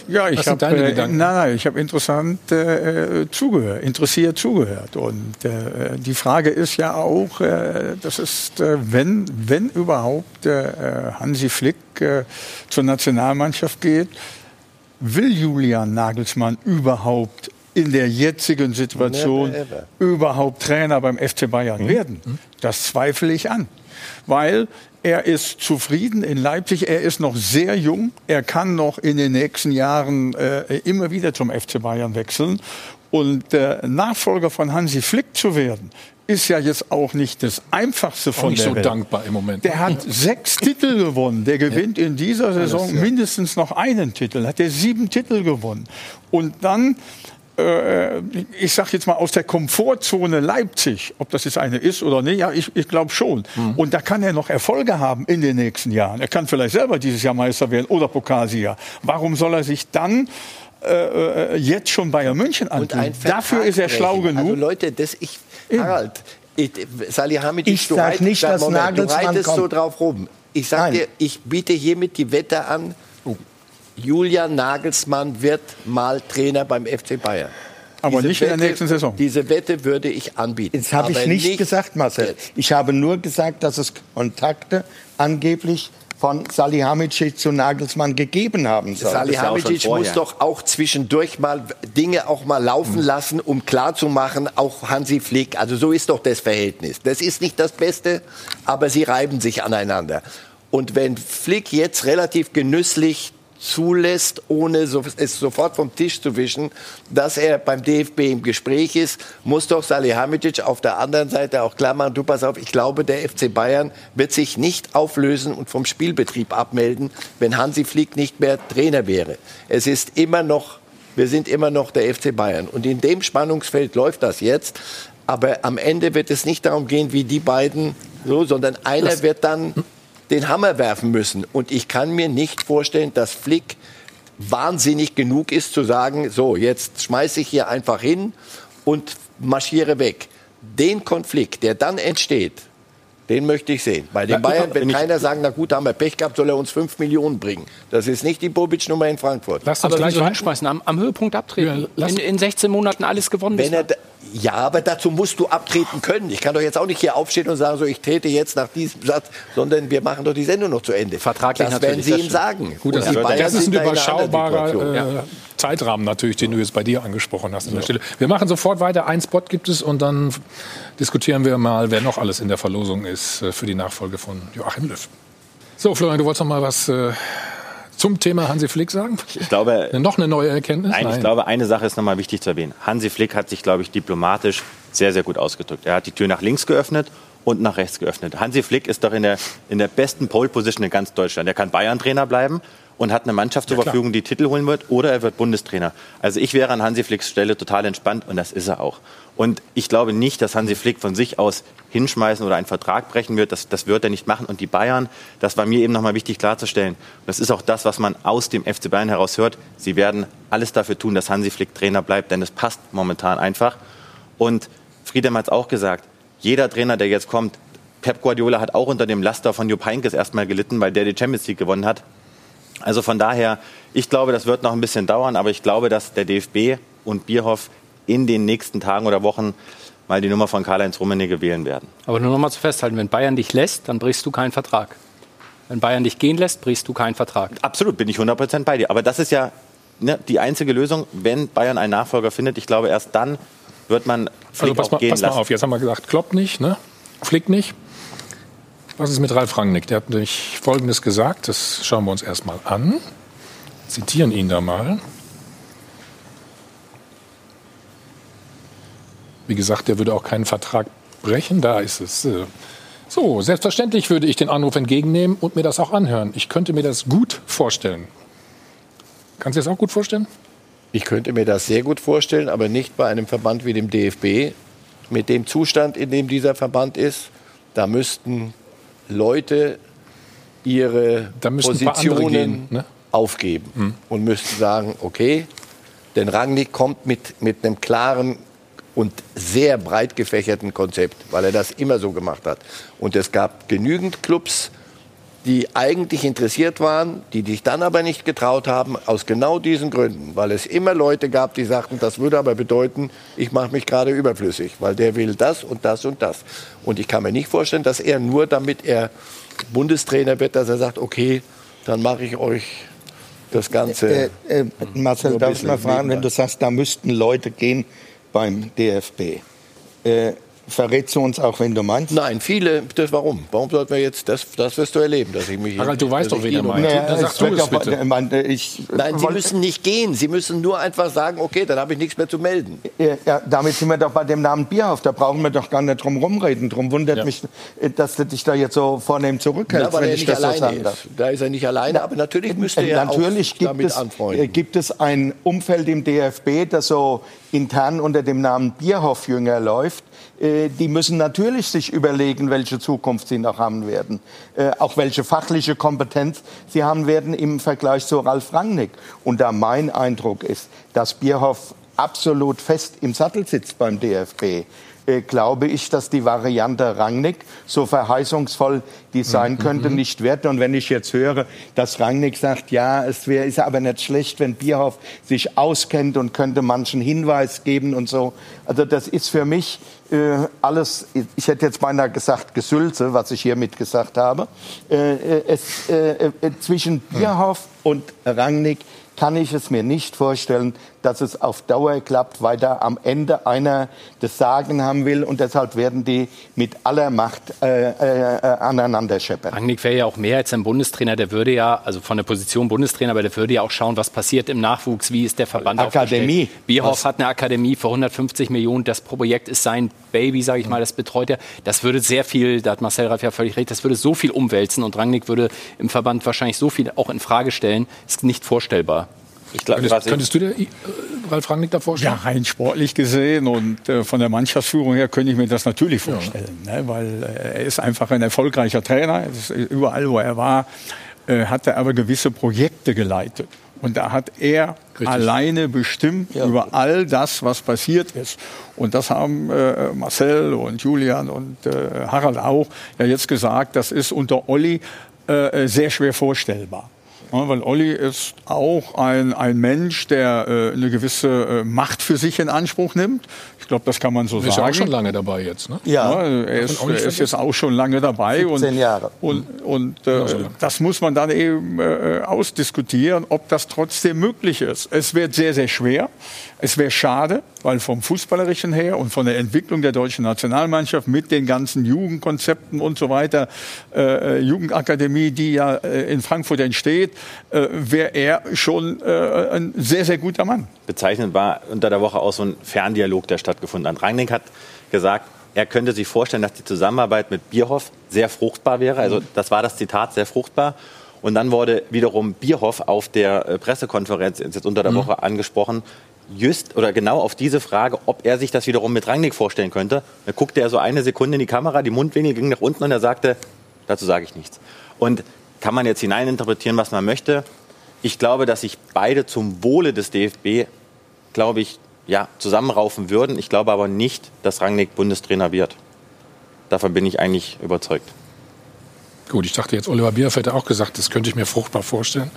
Ja, ich habe äh, nein, nein, ich habe interessant äh, zugehört, interessiert zugehört. Und äh, die Frage ist ja auch, äh, das ist, äh, wenn, wenn überhaupt äh, Hansi Flick äh, zur Nationalmannschaft geht, will Julian Nagelsmann überhaupt in der jetzigen Situation überhaupt Trainer beim FC Bayern mhm. werden. Das zweifle ich an, weil er ist zufrieden in Leipzig. Er ist noch sehr jung. Er kann noch in den nächsten Jahren äh, immer wieder zum FC Bayern wechseln. Und der Nachfolger von Hansi Flick zu werden, ist ja jetzt auch nicht das Einfachste von auch nicht der so Welt. dankbar im Moment. Der hat [LAUGHS] sechs Titel gewonnen. Der gewinnt in dieser Saison Alles, ja. mindestens noch einen Titel. Hat er sieben Titel gewonnen. Und dann äh, ich sage jetzt mal aus der Komfortzone Leipzig, ob das jetzt eine ist oder nicht, ja, ich, ich glaube schon. Mhm. Und da kann er noch Erfolge haben in den nächsten Jahren. Er kann vielleicht selber dieses Jahr Meister werden oder Pokalsieger. Warum soll er sich dann äh, äh jetzt schon Bayern München antun? Dafür ist er schlau genug. Also Leute, das ich, Harald, ich, Salihamidzic, ich sage nicht, dass Moment, du reitest kommt. so drauf rum. Ich sage dir, ich biete hiermit die Wette an, Julian Nagelsmann wird mal Trainer beim FC Bayern. Aber diese nicht Wette, in der nächsten Saison. Diese Wette würde ich anbieten. Das habe ich nicht, nicht gesagt, Marcel. Jetzt. Ich habe nur gesagt, dass es Kontakte angeblich von Salihamidzic zu Nagelsmann gegeben haben soll. Salihamidzic muss doch auch zwischendurch mal Dinge auch mal laufen hm. lassen, um klarzumachen, auch Hansi Flick. Also so ist doch das Verhältnis. Das ist nicht das Beste, aber sie reiben sich aneinander. Und wenn Flick jetzt relativ genüsslich zulässt, ohne so, es sofort vom Tisch zu wischen, dass er beim DFB im Gespräch ist, muss doch Salihamidzic auf der anderen Seite auch klar machen, du pass auf, ich glaube, der FC Bayern wird sich nicht auflösen und vom Spielbetrieb abmelden, wenn Hansi Flick nicht mehr Trainer wäre. Es ist immer noch, wir sind immer noch der FC Bayern. Und in dem Spannungsfeld läuft das jetzt. Aber am Ende wird es nicht darum gehen, wie die beiden so, sondern einer wird dann den Hammer werfen müssen. Und ich kann mir nicht vorstellen, dass Flick wahnsinnig genug ist zu sagen, so, jetzt schmeiße ich hier einfach hin und marschiere weg. Den Konflikt, der dann entsteht, den möchte ich sehen. Bei den Bayern wird keiner sagen, na gut, haben wir Pech gehabt, soll er uns 5 Millionen bringen. Das ist nicht die Bobic-Nummer in Frankfurt. Lass uns aber gleich so hinschmeißen, am, am, Höhepunkt abtreten. Ja, in, in, 16 Monaten alles gewonnen. Wenn er, ja, aber dazu musst du abtreten können. Ich kann doch jetzt auch nicht hier aufstehen und sagen, so ich trete jetzt nach diesem Satz, sondern wir machen doch die Sendung noch zu Ende. Vertraglich das werden Sie ihm sagen. Gut, das, das ist ein überschaubarer äh, Zeitrahmen natürlich, den du jetzt bei dir angesprochen hast an der Stelle. Wir machen sofort weiter. Ein Spot gibt es und dann diskutieren wir mal, wer noch alles in der Verlosung ist äh, für die Nachfolge von Joachim Löw. So, Florian, du wolltest noch mal was äh, zum Thema Hansi Flick sagen? Ich glaube, noch eine neue Erkenntnis? Nein, nein, ich glaube, eine Sache ist noch mal wichtig zu erwähnen. Hansi Flick hat sich, glaube ich, diplomatisch sehr, sehr gut ausgedrückt. Er hat die Tür nach links geöffnet und nach rechts geöffnet. Hansi Flick ist doch in der, in der besten Pole-Position in ganz Deutschland. Er kann Bayern-Trainer bleiben und hat eine Mannschaft zur ja, Verfügung, die Titel holen wird, oder er wird Bundestrainer. Also ich wäre an Hansi Flicks Stelle total entspannt und das ist er auch. Und ich glaube nicht, dass Hansi Flick von sich aus hinschmeißen oder einen Vertrag brechen wird. Das, das wird er nicht machen. Und die Bayern, das war mir eben nochmal wichtig klarzustellen. Das ist auch das, was man aus dem FC Bayern heraus hört. Sie werden alles dafür tun, dass Hansi Flick Trainer bleibt, denn es passt momentan einfach. Und Friedem hat es auch gesagt, jeder Trainer, der jetzt kommt, Pep Guardiola hat auch unter dem Laster von Jupp Heynckes erstmal gelitten, weil der die Champions League gewonnen hat. Also von daher, ich glaube, das wird noch ein bisschen dauern, aber ich glaube, dass der DFB und Bierhoff in den nächsten Tagen oder Wochen mal die Nummer von Karl-Heinz Rummenigge wählen werden. Aber nur noch mal zu festhalten, wenn Bayern dich lässt, dann brichst du keinen Vertrag. Wenn Bayern dich gehen lässt, brichst du keinen Vertrag. Absolut, bin ich 100% bei dir. Aber das ist ja ne, die einzige Lösung, wenn Bayern einen Nachfolger findet. Ich glaube, erst dann wird man Flick also pass mal, gehen pass mal auf, jetzt haben wir gesagt, Klopp nicht, ne? Flick nicht. Was ist mit Ralf Rangnick? Der hat nämlich Folgendes gesagt, das schauen wir uns erstmal an. Zitieren ihn da mal. Wie gesagt, der würde auch keinen Vertrag brechen. Da ist es. Äh, so, selbstverständlich würde ich den Anruf entgegennehmen und mir das auch anhören. Ich könnte mir das gut vorstellen. Kannst du dir das auch gut vorstellen? Ich könnte mir das sehr gut vorstellen, aber nicht bei einem Verband wie dem DFB. Mit dem Zustand, in dem dieser Verband ist, da müssten Leute ihre Positionen gehen, ne? aufgeben hm. und müssten sagen, okay, denn Rangnick kommt mit, mit einem klaren und sehr breit gefächerten Konzept, weil er das immer so gemacht hat. Und es gab genügend Clubs, die eigentlich interessiert waren, die sich dann aber nicht getraut haben, aus genau diesen Gründen, weil es immer Leute gab, die sagten, das würde aber bedeuten, ich mache mich gerade überflüssig, weil der will das und das und das. Und ich kann mir nicht vorstellen, dass er nur damit er Bundestrainer wird, dass er sagt, okay, dann mache ich euch das Ganze. Äh, äh, Marcel, darf ich mal fragen, wenn du sagst, da müssten Leute gehen beim DFB. Äh, Verrätst du uns auch, wenn du meinst? Nein, viele. Das, warum? Warum sollten wir jetzt, das, das wirst du erleben, dass ich mich. Harald, du weißt doch, wen er meint. Naja, sag du es bitte. Man, ich, Nein, Sie müssen nicht gehen. Sie müssen nur einfach sagen, okay, dann habe ich nichts mehr zu melden. Ja, damit sind wir doch bei dem Namen Bierhoff. Da brauchen wir doch gar nicht drum rumreden. Drum wundert ja. mich, dass du dich da jetzt so vornehm zurückhältst, Na, wenn ich das so sagen darf. Da ist er nicht alleine, aber natürlich müsste äh, er natürlich auch gibt damit es, anfreunden. Gibt es ein Umfeld im DFB, das so intern unter dem Namen Bierhoff-Jünger läuft? Äh, die müssen natürlich sich überlegen, welche Zukunft sie noch haben werden, äh, auch welche fachliche Kompetenz sie haben werden im Vergleich zu Ralf Rangnick. Und da mein Eindruck ist, dass Bierhoff absolut fest im Sattel sitzt beim DFB, äh, glaube ich, dass die Variante Rangnick, so verheißungsvoll die sein mhm. könnte, mhm. nicht wird. Und wenn ich jetzt höre, dass Rangnick sagt, ja, es wäre, ist aber nicht schlecht, wenn Bierhoff sich auskennt und könnte manchen Hinweis geben und so. Also das ist für mich äh, alles, ich hätte jetzt beinahe gesagt Gesülze, was ich hiermit gesagt habe. Äh, äh es, äh, äh, zwischen Bierhoff und Rangnick kann ich es mir nicht vorstellen, dass es auf Dauer klappt, weil da am Ende einer das Sagen haben will und deshalb werden die mit aller Macht äh, äh, aneinander scheppern. Rangnick wäre ja auch mehr als ein Bundestrainer, der würde ja, also von der Position Bundestrainer, aber der würde ja auch schauen, was passiert im Nachwuchs, wie ist der Verband Akademie. Bierhoff was? hat eine Akademie für 150 Millionen, das Projekt ist sein Baby, sage ich mal, das betreut er. Das würde sehr viel, da hat Marcel Raff ja völlig recht, das würde so viel umwälzen und Rangnick würde im Verband wahrscheinlich so viel auch in Frage stellen, ist nicht vorstellbar. Ich glaub, könntest, könntest du dir äh, Ralf Rangnick da vorstellen? Ja, rein sportlich gesehen und äh, von der Mannschaftsführung her könnte ich mir das natürlich vorstellen, ja. ne, weil äh, er ist einfach ein erfolgreicher Trainer. überall, wo er war, äh, hat er aber gewisse Projekte geleitet. Und da hat er Richtig. alleine bestimmt ja. über all das, was passiert ist. Und das haben äh, Marcel und Julian und äh, Harald auch ja jetzt gesagt, das ist unter Olli äh, sehr schwer vorstellbar. Ja, weil Olli ist auch ein, ein Mensch, der äh, eine gewisse äh, Macht für sich in Anspruch nimmt. Ich glaube, das kann man so ist sagen. Ist ja auch schon lange dabei jetzt, ne? Ja. ja er ist, er ist jetzt auch schon lange dabei. 17 und, Jahre. Und, und äh, das muss man dann eben äh, ausdiskutieren, ob das trotzdem möglich ist. Es wird sehr, sehr schwer. Es wäre schade, weil vom Fußballerischen her und von der Entwicklung der deutschen Nationalmannschaft mit den ganzen Jugendkonzepten und so weiter, äh, Jugendakademie, die ja äh, in Frankfurt entsteht, äh, wäre er schon äh, ein sehr, sehr guter Mann. Bezeichnend war unter der Woche auch so ein Ferndialog, der stattgefunden hat. Rangnick hat gesagt, er könnte sich vorstellen, dass die Zusammenarbeit mit Bierhoff sehr fruchtbar wäre. Also das war das Zitat, sehr fruchtbar. Und dann wurde wiederum Bierhoff auf der äh, Pressekonferenz jetzt unter der mhm. Woche angesprochen, just oder genau auf diese Frage, ob er sich das wiederum mit Rangnick vorstellen könnte. Da guckte er so eine Sekunde in die Kamera, die Mundwinkel gingen nach unten und er sagte, dazu sage ich nichts. Und kann man jetzt hineininterpretieren, was man möchte. Ich glaube, dass sich beide zum Wohle des DFB, glaube ich, ja, zusammenraufen würden. Ich glaube aber nicht, dass Rangnick Bundestrainer wird. Davon bin ich eigentlich überzeugt. Gut, ich dachte jetzt, Oliver Bierhoff hätte auch gesagt, das könnte ich mir fruchtbar vorstellen.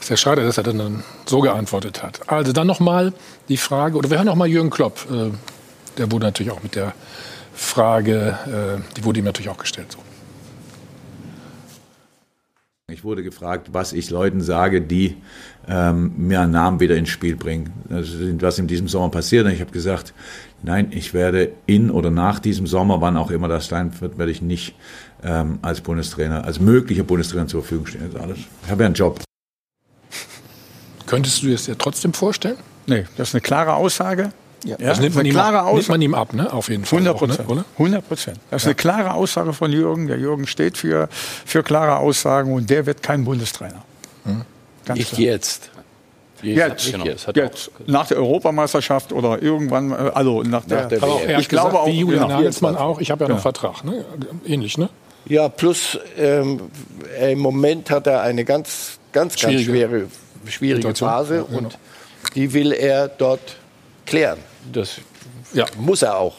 Sehr schade, dass er dann so geantwortet hat. Also dann nochmal die Frage, oder wir hören nochmal Jürgen Klopp. Äh, der wurde natürlich auch mit der Frage, äh, die wurde ihm natürlich auch gestellt. So. Ich wurde gefragt, was ich Leuten sage, die ähm, mir einen Namen wieder ins Spiel bringen. Also, was in diesem Sommer passiert. Und ich habe gesagt, nein, ich werde in oder nach diesem Sommer, wann auch immer das sein wird, werde ich nicht ähm, als Bundestrainer, als möglicher Bundestrainer zur Verfügung stehen. Das alles. Ich habe ja einen Job. Könntest du es dir trotzdem vorstellen? Nee, das ist eine klare Aussage. Ja. Das nimmt man, ihm, ab, nimmt man, ihm, ab, ne? auf jeden Fall. 100 Prozent. Ne? 100 Prozent. Das ist ja. eine klare Aussage von Jürgen. Der Jürgen steht für, für klare Aussagen und der wird kein Bundestrainer. Hm. Nicht klar. jetzt. Jetzt, genau. jetzt, jetzt nach der Europameisterschaft oder irgendwann, äh, also nach der, nach der auch, ich glaube auch, wie Julian genau. Nagelsmann auch, ich habe ja noch einen Vertrag, ne? ähnlich, ne? Ja, plus ähm, im Moment hat er eine ganz, ganz, ganz schwere, schwierige Phase ja, genau. und die will er dort klären. Das ja. muss er auch.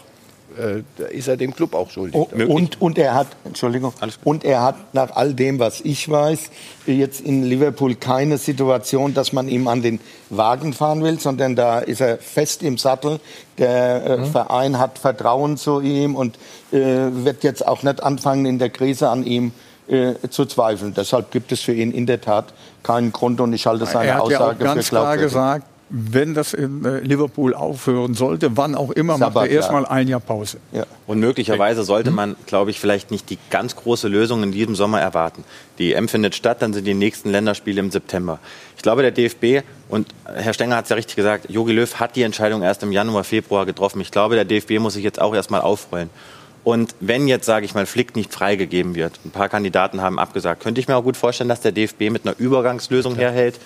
Äh, da ist er dem Club auch schuldig. Oh, und, und er hat, Entschuldigung, und er hat nach all dem, was ich weiß, jetzt in Liverpool keine Situation, dass man ihm an den Wagen fahren will, sondern da ist er fest im Sattel. Der äh, mhm. Verein hat Vertrauen zu ihm und äh, wird jetzt auch nicht anfangen, in der Krise an ihm äh, zu zweifeln. Deshalb gibt es für ihn in der Tat keinen Grund und ich halte seine er hat Aussage ja auch ganz für klar glaubwürdig. gesagt, wenn das in äh, Liverpool aufhören sollte, wann auch immer, macht er erstmal ein Jahr Pause. Und möglicherweise sollte man, glaube ich, vielleicht nicht die ganz große Lösung in diesem Sommer erwarten. Die EM findet statt, dann sind die nächsten Länderspiele im September. Ich glaube, der DFB, und Herr Stenger hat es ja richtig gesagt, Jogi Löw hat die Entscheidung erst im Januar, Februar getroffen. Ich glaube, der DFB muss sich jetzt auch erstmal aufrollen. Und wenn jetzt, sage ich mal, Flick nicht freigegeben wird, ein paar Kandidaten haben abgesagt, könnte ich mir auch gut vorstellen, dass der DFB mit einer Übergangslösung herhält,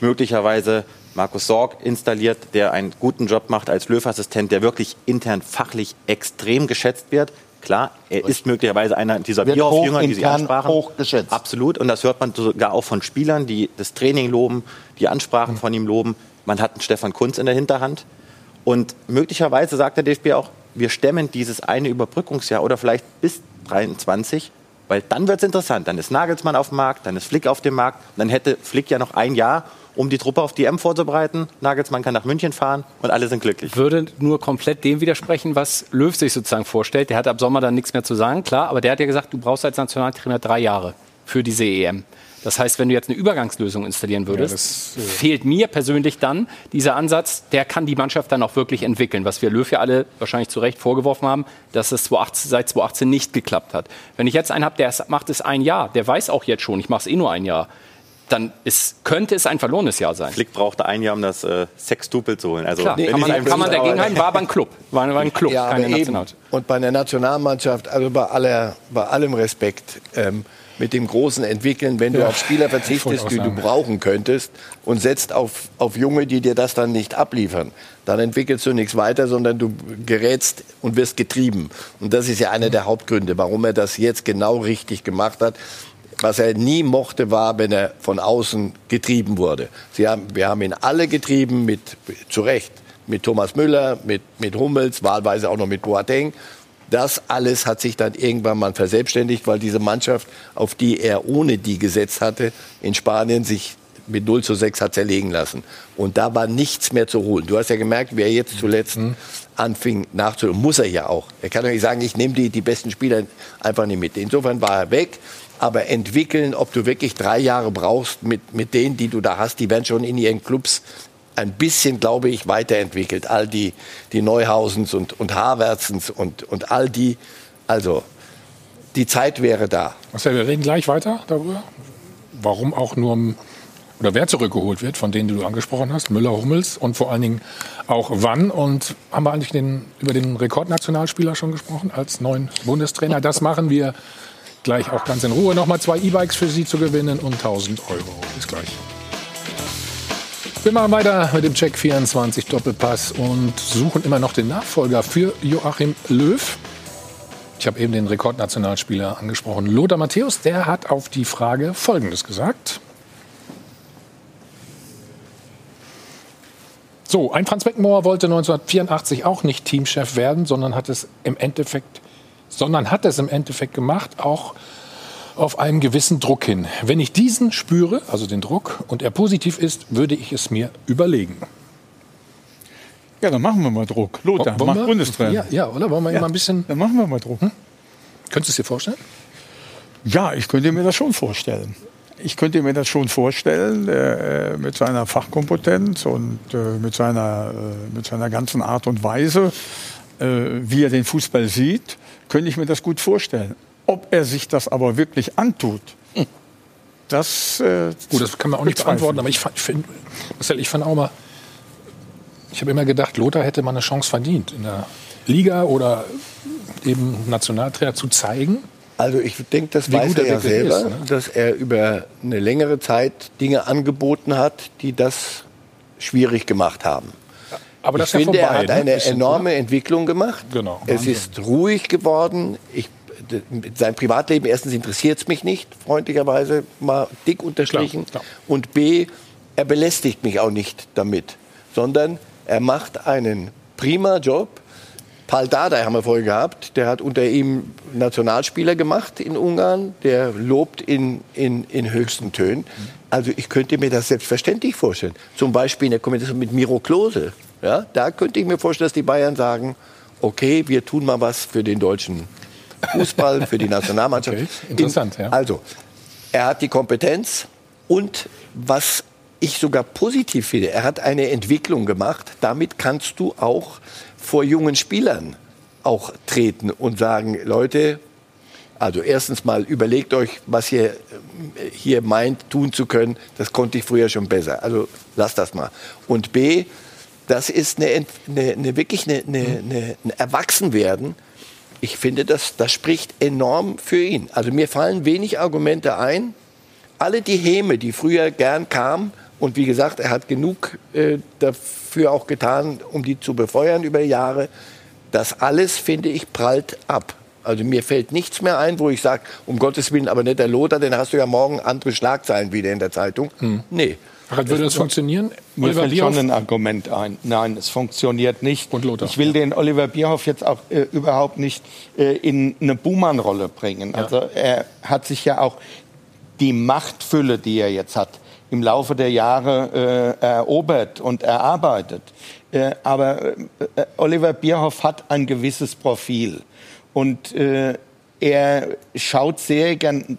möglicherweise Markus Sorg installiert, der einen guten Job macht als Löw-Assistent, der wirklich intern fachlich extrem geschätzt wird. Klar, er ist möglicherweise einer dieser Bierhoff-Jünger, die Sie ansprachen. hochgeschätzt. Absolut. Und das hört man sogar auch von Spielern, die das Training loben, die Ansprachen von ihm loben. Man hat einen Stefan Kunz in der Hinterhand. Und möglicherweise sagt der DFB auch, wir stemmen dieses eine Überbrückungsjahr oder vielleicht bis 23, weil dann wird es interessant. Dann ist Nagelsmann auf dem Markt, dann ist Flick auf dem Markt. Dann hätte Flick ja noch ein Jahr, um die Truppe auf die M vorzubereiten. Nagelsmann kann nach München fahren und alle sind glücklich. würde nur komplett dem widersprechen, was Löw sich sozusagen vorstellt. Der hat ab Sommer dann nichts mehr zu sagen, klar, aber der hat ja gesagt, du brauchst als Nationaltrainer drei Jahre für diese EM. Das heißt, wenn du jetzt eine Übergangslösung installieren würdest, das, äh, fehlt mir persönlich dann dieser Ansatz, der kann die Mannschaft dann auch wirklich entwickeln, was wir Löw ja alle wahrscheinlich zu Recht vorgeworfen haben, dass es 2018, seit 2018 nicht geklappt hat. Wenn ich jetzt einen habe, der macht es ein Jahr, der weiß auch jetzt schon, ich mache es eh nur ein Jahr, dann ist, könnte es ein verlorenes Jahr sein. Flick brauchte ein Jahr, um das äh, Sextupel zu holen. Also, Klar, wenn kann ich man, kann man bisschen- dagegen halten, war aber ein Club. War, war ein Club, Ja, keine. Nationalmannschaft. Und bei der Nationalmannschaft, also bei, aller, bei allem Respekt, ähm, mit dem großen Entwickeln, wenn du Ja, auf Spieler verzichtest, die du brauchen könntest und setzt auf, auf Junge, die dir das dann nicht abliefern, dann entwickelst du nichts weiter, sondern du gerätst und wirst getrieben. Und das ist ja einer der Hauptgründe, warum er das jetzt genau richtig gemacht hat. Was er nie mochte, war, wenn er von außen getrieben wurde. Sie haben, wir haben ihn alle getrieben, mit, zu Recht, mit Thomas Müller, mit, mit Hummels, wahlweise auch noch mit Boateng. Das alles hat sich dann irgendwann mal verselbstständigt, weil diese Mannschaft, auf die er ohne die gesetzt hatte, in Spanien sich mit 0 zu 6 hat zerlegen lassen. Und da war nichts mehr zu holen. Du hast ja gemerkt, wer jetzt zuletzt anfing nachzuholen, muss er ja auch. Er kann doch nicht sagen, ich nehme die, die besten Spieler einfach nicht mit. Insofern war er weg. Aber entwickeln, ob du wirklich drei Jahre brauchst mit, mit denen, die du da hast, die werden schon in ihren Clubs ein bisschen, glaube ich, weiterentwickelt. All die, die Neuhausens und, und Havertzens und, und all die. Also, die Zeit wäre da. Marcel, wir reden gleich weiter darüber, warum auch nur oder wer zurückgeholt wird, von denen die du angesprochen hast, Müller, Hummels und vor allen Dingen auch wann. Und haben wir eigentlich den, über den Rekordnationalspieler schon gesprochen als neuen Bundestrainer? Das machen wir gleich auch ganz in Ruhe. Nochmal zwei E-Bikes für Sie zu gewinnen und 1000 Euro. Bis gleich. Wir machen weiter mit dem Check 24 Doppelpass und suchen immer noch den Nachfolger für Joachim Löw. Ich habe eben den Rekordnationalspieler angesprochen. Lothar Matthäus, der hat auf die Frage Folgendes gesagt. So, ein Franz Beckenbauer wollte 1984 auch nicht Teamchef werden, sondern hat es im Endeffekt, sondern hat es im Endeffekt gemacht, auch auf einen gewissen Druck hin. Wenn ich diesen spüre, also den Druck, und er positiv ist, würde ich es mir überlegen. Ja, dann machen wir mal Druck. Lothar, Wollen mach wir? Bundestrainer. Ja, ja, oder? Wollen wir Ja. mal ein bisschen. Dann machen wir mal Druck. Könntest du es dir vorstellen? Ja, ich könnte mir das schon vorstellen. Ich könnte mir das schon vorstellen, äh, mit seiner Fachkompetenz und äh, mit, seiner, äh, mit seiner ganzen Art und Weise, äh, wie er den Fußball sieht, könnte ich mir das gut vorstellen. Ob er sich das aber wirklich antut, das. Äh, Gut, das kann man auch nicht beantworten, aber ich fand, ich find, Marcel, ich fand auch mal, ich habe immer gedacht, Lothar hätte mal eine Chance verdient, in der Liga oder eben Nationaltrainer zu zeigen. Also ich denke, das weiß er ja selber, ist, ne? dass er über eine längere Zeit Dinge angeboten hat, die das schwierig gemacht haben. Aber das ich ist ja finde, er vorbei, hat ne? eine Bisschen, enorme Entwicklung gemacht. Genau. Es Wahnsinn. ist ruhig geworden. Ich, sein Privatleben, erstens interessiert es mich nicht, freundlicherweise mal dick unterstrichen. Und B, er belästigt mich auch nicht damit, sondern er macht einen prima Job. Paul Dardai haben wir vorher gehabt, der hat unter ihm Nationalspieler gemacht in Ungarn, der lobt in, in, in höchsten Tönen. Also ich könnte mir das selbstverständlich vorstellen. Zum Beispiel in der Kombination mit Miro Klose. Ja, da könnte ich mir vorstellen, dass die Bayern sagen, okay, wir tun mal was für den deutschen Fußball, [LAUGHS] für die Nationalmannschaft. Okay, interessant, ja. Also, er hat die Kompetenz und was ich sogar positiv finde, er hat eine Entwicklung gemacht. Damit kannst du auch vor jungen Spielern auch treten und sagen, Leute, also erstens mal überlegt euch, was ihr hier meint, tun zu können. Das konnte ich früher schon besser. Also lasst das mal. Und B, das ist eine, eine, eine wirklich eine, eine, ein Erwachsenwerden. Ich finde, das, das spricht enorm für ihn. Also mir fallen wenig Argumente ein. Alle die Häme, die früher gern kamen, und wie gesagt, er hat genug äh, dafür auch getan, um die zu befeuern über Jahre. Das alles, finde ich, prallt ab. Also mir fällt nichts mehr ein, wo ich sage, um Gottes Willen, aber nicht der Lothar, den hast du ja morgen andere Schlagzeilen wieder in der Zeitung. Hm. Nee. Ach, würde das funktionieren? Mir Oliver fällt Bierhoff? schon ein Argument ein. Nein, es funktioniert nicht. Und Lothar. Ich will den Oliver Bierhoff jetzt auch äh, überhaupt nicht äh, in eine Buhmann-Rolle bringen. Ja. Also er hat sich ja auch die Machtfülle, die er jetzt hat, im Laufe der Jahre äh, erobert und erarbeitet. Äh, aber äh, Oliver Bierhoff hat ein gewisses Profil. Und äh, er schaut sehr gern,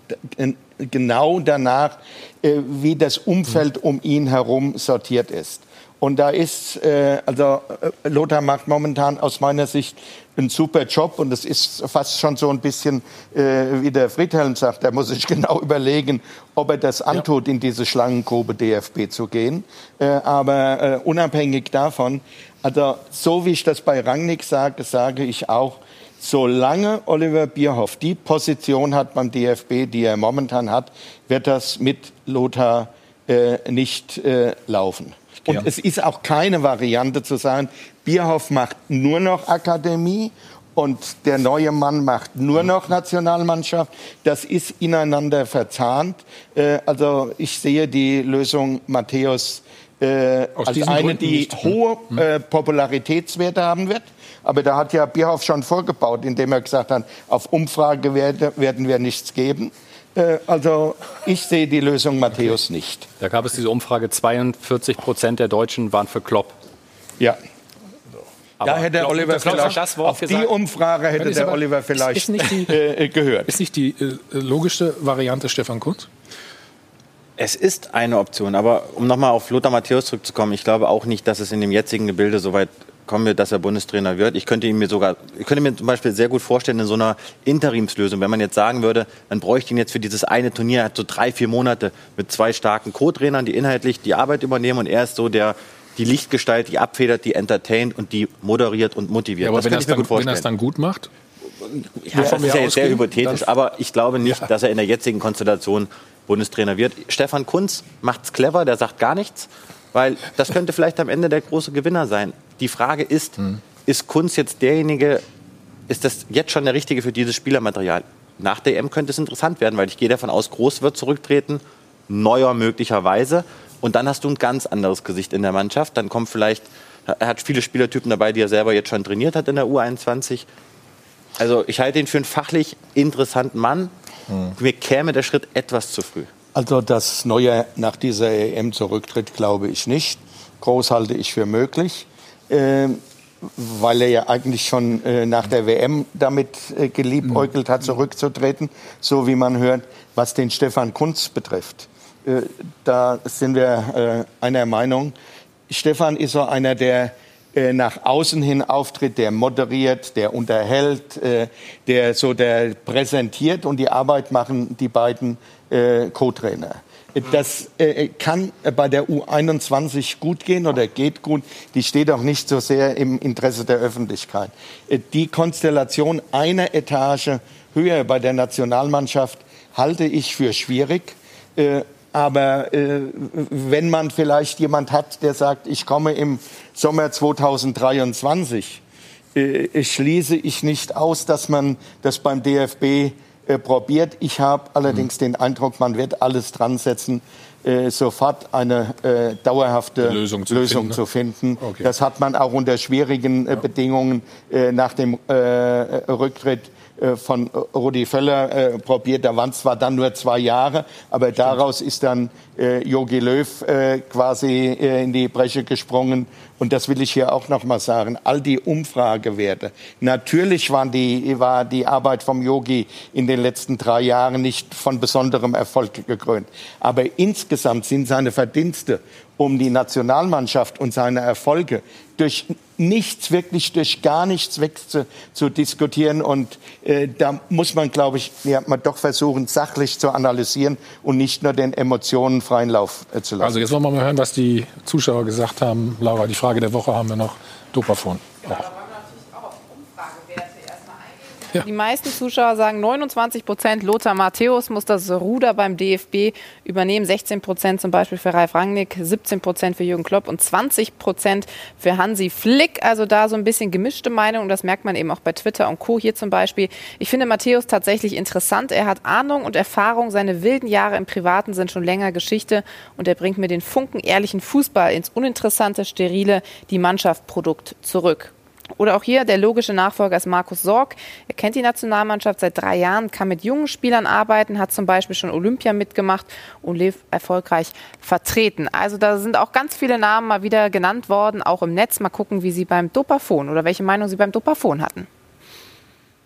genau danach, äh, wie das Umfeld um ihn herum sortiert ist. Und da ist, äh, also äh, Lothar macht momentan aus meiner Sicht einen super Job und es ist fast schon so ein bisschen, äh, wie der Friedhelm sagt, er muss sich [LAUGHS] genau überlegen, ob er das antut, ja. in diese Schlangengrube DFB zu gehen. Äh, aber äh, unabhängig davon, also so wie ich das bei Rangnick sage, sage ich auch, solange Oliver Bierhoff die Position hat beim DFB, die er momentan hat, wird das mit Lothar äh, nicht äh, laufen. Und ja. es ist auch keine Variante zu sagen, Bierhoff macht nur noch Akademie und der neue Mann macht nur noch Nationalmannschaft. Das ist ineinander verzahnt. Äh, also ich sehe die Lösung Matthäus äh, als eine, die hohe äh, Popularitätswerte haben wird. Aber da hat ja Bierhoff schon vorgebaut, indem er gesagt hat, auf Umfrage werden wir nichts geben. Äh, also ich sehe die Lösung Matthäus okay. nicht. Da gab es diese Umfrage, 42 Prozent der Deutschen waren für Klopp. Ja. Aber da hätte der Oliver vielleicht, das auf die Umfrage hätte der Oliver vielleicht ist die, [LAUGHS] äh, gehört. Ist nicht die äh, logischste Variante Stefan Kunz? Es ist eine Option, aber um nochmal auf Lothar Matthäus zurückzukommen, ich glaube auch nicht, dass es in dem jetzigen Gebilde so weit kommen wir, dass er Bundestrainer wird. Ich könnte mir sogar, ich könnte mir zum Beispiel sehr gut vorstellen in so einer Interimslösung, wenn man jetzt sagen würde, man bräuchte ihn jetzt für dieses eine Turnier, er hat so drei, vier Monate mit zwei starken Co-Trainern, die inhaltlich die Arbeit übernehmen und er ist so der, die Lichtgestalt, die abfedert, die entertaint und die moderiert und motiviert. Ja, aber das wenn, er dann, wenn er es dann gut macht? Ja, das ist ja sehr hypothetisch, aber ich glaube nicht, ja. dass er in der jetzigen Konstellation Bundestrainer wird. Stefan Kunz macht es clever, der sagt gar nichts. Weil das könnte vielleicht am Ende der große Gewinner sein. Die Frage ist, mhm. ist Kunz jetzt derjenige, ist das jetzt schon der Richtige für dieses Spielermaterial? Nach der EM könnte es interessant werden, weil ich gehe davon aus, Groß wird zurücktreten, Neuer möglicherweise. Und dann hast du ein ganz anderes Gesicht in der Mannschaft. Dann kommt vielleicht, er hat viele Spielertypen dabei, die er selber jetzt schon trainiert hat in der U21. Also ich halte ihn für einen fachlich interessanten Mann. Mhm. Mir käme der Schritt etwas zu früh. Also, dass Neuer nach dieser EM zurücktritt, glaube ich nicht. Groß halte ich für möglich, weil er ja eigentlich schon äh, nach der WM damit äh, geliebäugelt hat, zurückzutreten, so wie man hört, was den Stefan Kunz betrifft. Äh, da sind wir äh, einer Meinung. Stefan ist so einer, der äh, nach außen hin auftritt, der moderiert, der unterhält, der so der präsentiert und die Arbeit machen die beiden äh, Co-Trainer. Das äh, kann bei der U21 gut gehen oder geht gut. Die steht auch nicht so sehr im Interesse der Öffentlichkeit. Äh, die Konstellation einer Etage höher bei der Nationalmannschaft halte ich für schwierig. Äh, aber äh, wenn man vielleicht jemand hat, der sagt, ich komme im Sommer 2023, äh, schließe ich nicht aus, dass man das beim DFB äh, probiert. Ich habe allerdings mhm. den Eindruck, man wird alles dran setzen, äh, sofort eine äh, dauerhafte Lösung zu Lösung finden. Zu finden. Okay. Das hat man auch unter schwierigen äh, Bedingungen äh, nach dem Rücktritt von Rudi Völler äh, probiert. Da waren zwar dann nur zwei Jahre, aber daraus ist dann Jogi Löw quasi in die Bresche gesprungen. Und das will ich hier auch noch mal sagen. All die Umfragewerte. Natürlich waren die, war die Arbeit vom Yogi in den letzten drei Jahren nicht von besonderem Erfolg gekrönt. Aber insgesamt sind seine Verdienste um die Nationalmannschaft und seine Erfolge durch nichts, wirklich durch gar nichts weg zu, zu diskutieren. Und äh, da muss man, glaube ich, ja, mal doch versuchen, sachlich zu analysieren und nicht nur den Emotionen freien Lauf äh, zu lassen. Also jetzt wollen wir mal hören, was die Zuschauer gesagt haben. Laura, die Frage der Woche haben wir noch. Dopafon. Genau, ja. Die meisten Zuschauer sagen 29 Prozent, Lothar Matthäus muss das Ruder beim DFB übernehmen. 16 Prozent zum Beispiel für Ralf Rangnick, 17 Prozent für Jürgen Klopp und 20 Prozent für Hansi Flick. Also da so ein bisschen gemischte Meinung. Und das merkt man eben auch bei Twitter und Co. hier zum Beispiel. Ich finde Matthäus tatsächlich interessant. Er hat Ahnung und Erfahrung. Seine wilden Jahre im Privaten sind schon länger Geschichte. Und er bringt mir den Funken ehrlichen Fußball ins uninteressante, sterile, die Mannschaft Produkt zurück. Oder auch hier der logische Nachfolger ist Markus Sorg. Er kennt die Nationalmannschaft seit drei Jahren, kann mit jungen Spielern arbeiten, hat zum Beispiel schon Olympia mitgemacht und erfolgreich vertreten. Also da sind auch ganz viele Namen mal wieder genannt worden, auch im Netz. Mal gucken, wie Sie beim Dopafon oder welche Meinung Sie beim Dopafon hatten.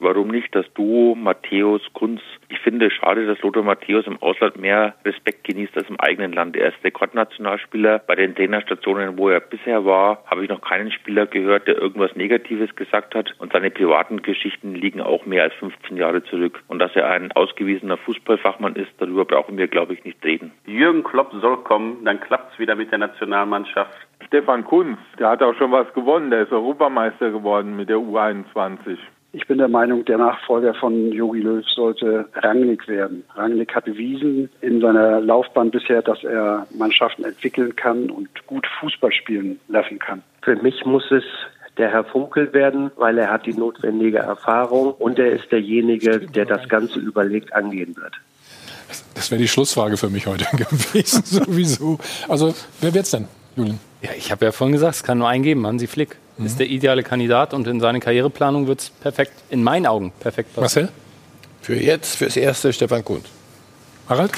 Warum nicht das Duo Matthäus Kunz? Ich finde es schade, dass Lothar Matthäus im Ausland mehr Respekt genießt als im eigenen Land. Er ist Rekordnationalspieler. Bei den Trainerstationen, wo er bisher war, habe ich noch keinen Spieler gehört, der irgendwas Negatives gesagt hat. Und seine privaten Geschichten liegen auch mehr als 15 Jahre zurück. Und dass er ein ausgewiesener Fußballfachmann ist, darüber brauchen wir, glaube ich, nicht reden. Jürgen Klopp soll kommen, dann klappt es wieder mit der Nationalmannschaft. Stefan Kunz, der hat auch schon was gewonnen. Der ist Europameister geworden mit der U21. Ich bin der Meinung, der Nachfolger von Jogi Löw sollte Rangnick werden. Rangnick hat bewiesen in seiner Laufbahn bisher, dass er Mannschaften entwickeln kann und gut Fußball spielen lassen kann. Für mich muss es der Herr Funkel werden, weil er hat die notwendige Erfahrung und er ist derjenige, der das Ganze überlegt angehen wird. Das wäre die Schlussfrage für mich heute [LAUGHS] gewesen, sowieso. Also, wer wird's denn, Julian? Ja, ich habe ja vorhin gesagt, es kann nur eingeben, Hansi Flick mhm. ist der ideale Kandidat und in seine Karriereplanung wird es perfekt, in meinen Augen, perfekt passen. Marcel? Für jetzt, fürs Erste Stefan Kunz. Harald?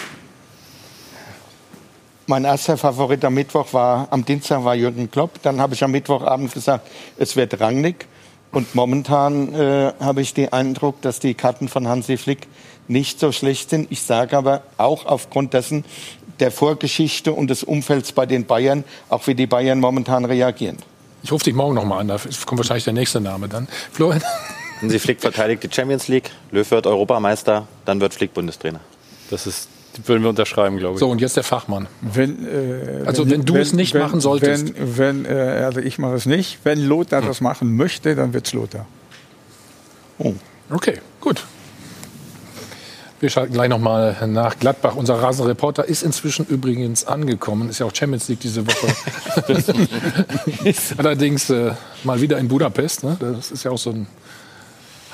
Mein erster Favorit am Mittwoch war, am Dienstag war Jürgen Klopp. Dann habe ich am Mittwochabend gesagt, es wird Rangnick. Und momentan äh, habe ich den Eindruck, dass die Karten von Hansi Flick nicht so schlecht sind. Ich sage aber auch aufgrund dessen der Vorgeschichte und des Umfelds bei den Bayern, auch wie die Bayern momentan reagieren. Ich rufe dich morgen nochmal an, da kommt wahrscheinlich der nächste Name dann. Florian? [LAUGHS] Hansi Flick verteidigt die Champions League, Löw wird Europameister, dann wird Flick Bundestrainer. Das ist würden wir unterschreiben, glaube ich. So, und jetzt der Fachmann. Wenn, äh, also, wenn, wenn du wenn, es nicht wenn, machen solltest. Wenn, wenn äh, also ich mache es nicht. Wenn Lothar hm. das machen möchte, dann wird es Lothar. Oh. Okay, gut. Wir schalten gleich nochmal nach Gladbach. Unser Rasenreporter ist inzwischen übrigens angekommen. Ist ja auch Champions League diese Woche. [LAUGHS] Allerdings äh, mal wieder in Budapest. Ne? Das ist ja auch so ein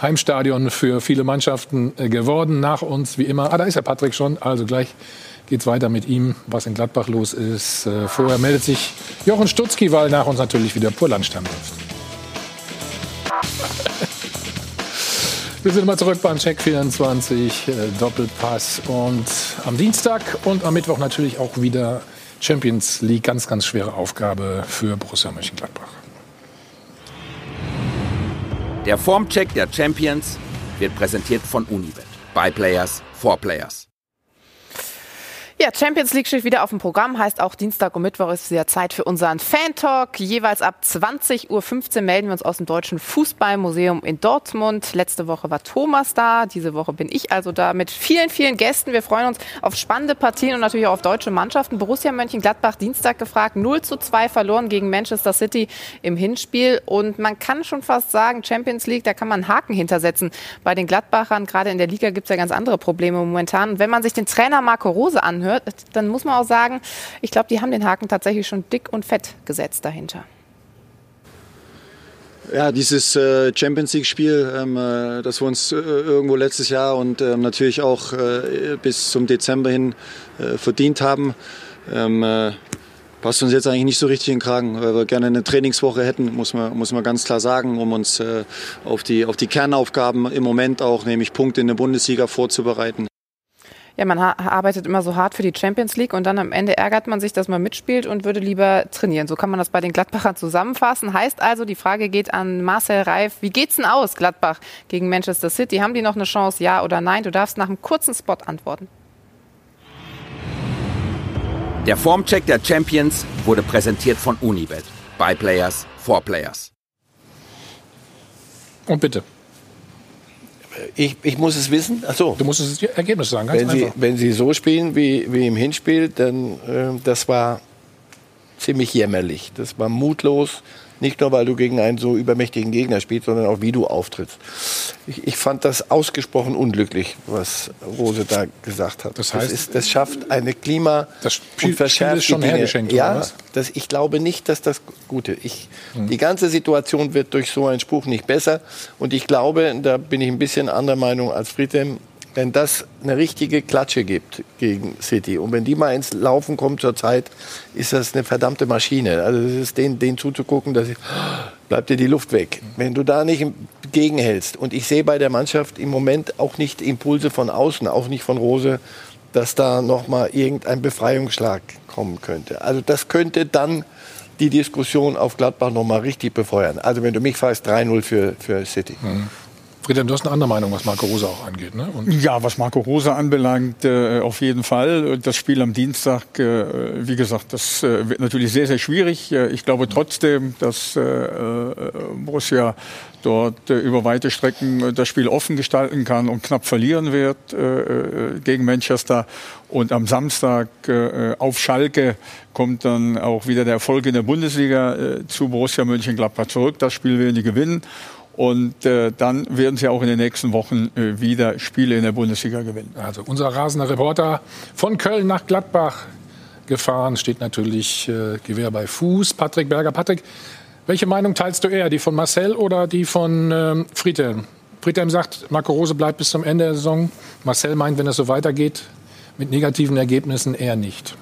Heimstadion für viele Mannschaften äh, geworden. Nach uns, wie immer. Ah, da ist ja Patrick schon. Also gleich geht's weiter mit ihm, was in Gladbach los ist. Äh, vorher meldet sich Jochen Stutzki, weil nach uns natürlich wieder Purlandstamm läuft. Wir sind mal zurück beim Check 24 äh, Doppelpass und am Dienstag und am Mittwoch natürlich auch wieder Champions League. Ganz, ganz schwere Aufgabe für Borussia Mönchengladbach. Der Formcheck der Champions wird präsentiert von Unibet. By Players, for Players. Ja, Champions League steht wieder auf dem Programm, heißt auch Dienstag und Mittwoch ist wieder Zeit für unseren Fan-Talk. Jeweils ab 20.15 Uhr melden wir uns aus dem Deutschen Fußballmuseum in Dortmund. Letzte Woche war Thomas da, diese Woche bin ich also da mit vielen, vielen Gästen. Wir freuen uns auf spannende Partien und natürlich auch auf deutsche Mannschaften. Borussia Mönchengladbach Dienstag gefragt, 0 zu 2 verloren gegen Manchester City im Hinspiel. Und man kann schon fast sagen, Champions League, da kann man einen Haken hintersetzen. Bei den Gladbachern, gerade in der Liga, gibt es ja ganz andere Probleme momentan. Und wenn man sich den Trainer Marco Rose anhört, hört, dann muss man auch sagen, ich glaube, die haben den Haken tatsächlich schon dick und fett gesetzt dahinter. Ja, dieses äh, Champions League-Spiel, ähm, äh, das wir uns äh, irgendwo letztes Jahr und ähm, natürlich auch bis zum Dezember hin verdient haben. Ähm, äh, passt uns jetzt eigentlich nicht so richtig in den Kragen, weil wir gerne eine Trainingswoche hätten, muss man, muss man ganz klar sagen, um uns auf, die, auf die Kernaufgaben im Moment auch, nämlich Punkte in der Bundesliga vorzubereiten. Ja, man arbeitet immer so hart für die Champions League und dann am Ende ärgert man sich, dass man mitspielt und würde lieber trainieren. So kann man das bei den Gladbachern zusammenfassen. Heißt also, die Frage geht an Marcel Reif. Wie geht's denn aus, Gladbach gegen Manchester City? Haben die noch eine Chance, ja oder nein? Du darfst nach einem kurzen Spot antworten. Der Formcheck der Champions wurde präsentiert von Unibet. By Players, for Players. Und bitte. Ich, ich muss es wissen. Ach so. Du musst das Ergebnis sagen. Ganz wenn, einfach. Sie, wenn Sie so spielen wie, wie im Hinspiel, dann äh, das war ziemlich jämmerlich. Das war mutlos. Nicht nur, weil du gegen einen so übermächtigen Gegner spielst, sondern auch, wie du auftrittst. Ich, ich fand das ausgesprochen unglücklich, was Rose da gesagt hat. Das heißt, das, ist, das schafft eine Klima das Spiel, und verschärft ist schon hergeschenkt, Ja, das, ich glaube nicht, dass das Gute. Ich, hm. Die ganze Situation wird durch so einen Spruch nicht besser. Und ich glaube, da bin ich ein bisschen anderer Meinung als Friedhelm, wenn das eine richtige Klatsche gibt gegen City und wenn die mal ins Laufen kommt zur Zeit, ist das eine verdammte Maschine. Also es ist denen, denen zuzugucken, dass ich, bleibt dir die Luft weg. Wenn du da nicht gegenhältst und ich sehe bei der Mannschaft im Moment auch nicht Impulse von außen, auch nicht von Rose, dass da noch mal irgendein Befreiungsschlag kommen könnte. Also das könnte dann die Diskussion auf Gladbach noch mal richtig befeuern. Also wenn du mich fragst, 3-0 für, für City. Mhm. Friedhelm, du hast eine andere Meinung, was Marco Rose auch angeht. Ne? ja, was Marco Rose anbelangt, äh, auf jeden Fall. Das Spiel am Dienstag, äh, wie gesagt, das äh, wird natürlich sehr, sehr schwierig. Äh, ich glaube trotzdem, dass äh, äh, Borussia dort über weite Strecken das Spiel offen gestalten kann und knapp verlieren wird gegen Manchester. Und am Samstag auf Schalke kommt dann auch wieder der Erfolg in der Bundesliga zu Borussia Mönchengladbach zurück. Das Spiel werden die gewinnen. Und äh, dann werden sie auch in den nächsten Wochen äh, wieder Spiele in der Bundesliga gewinnen. Also unser rasender Reporter von Köln nach Gladbach gefahren, steht natürlich äh, Gewehr bei Fuß. Patrick Berger. Patrick, welche Meinung teilst du eher, die von Marcel oder die von ähm, Friedhelm? Friedhelm sagt, Marco Rose bleibt bis zum Ende der Saison. Marcel meint, wenn es so weitergeht, mit negativen Ergebnissen eher nicht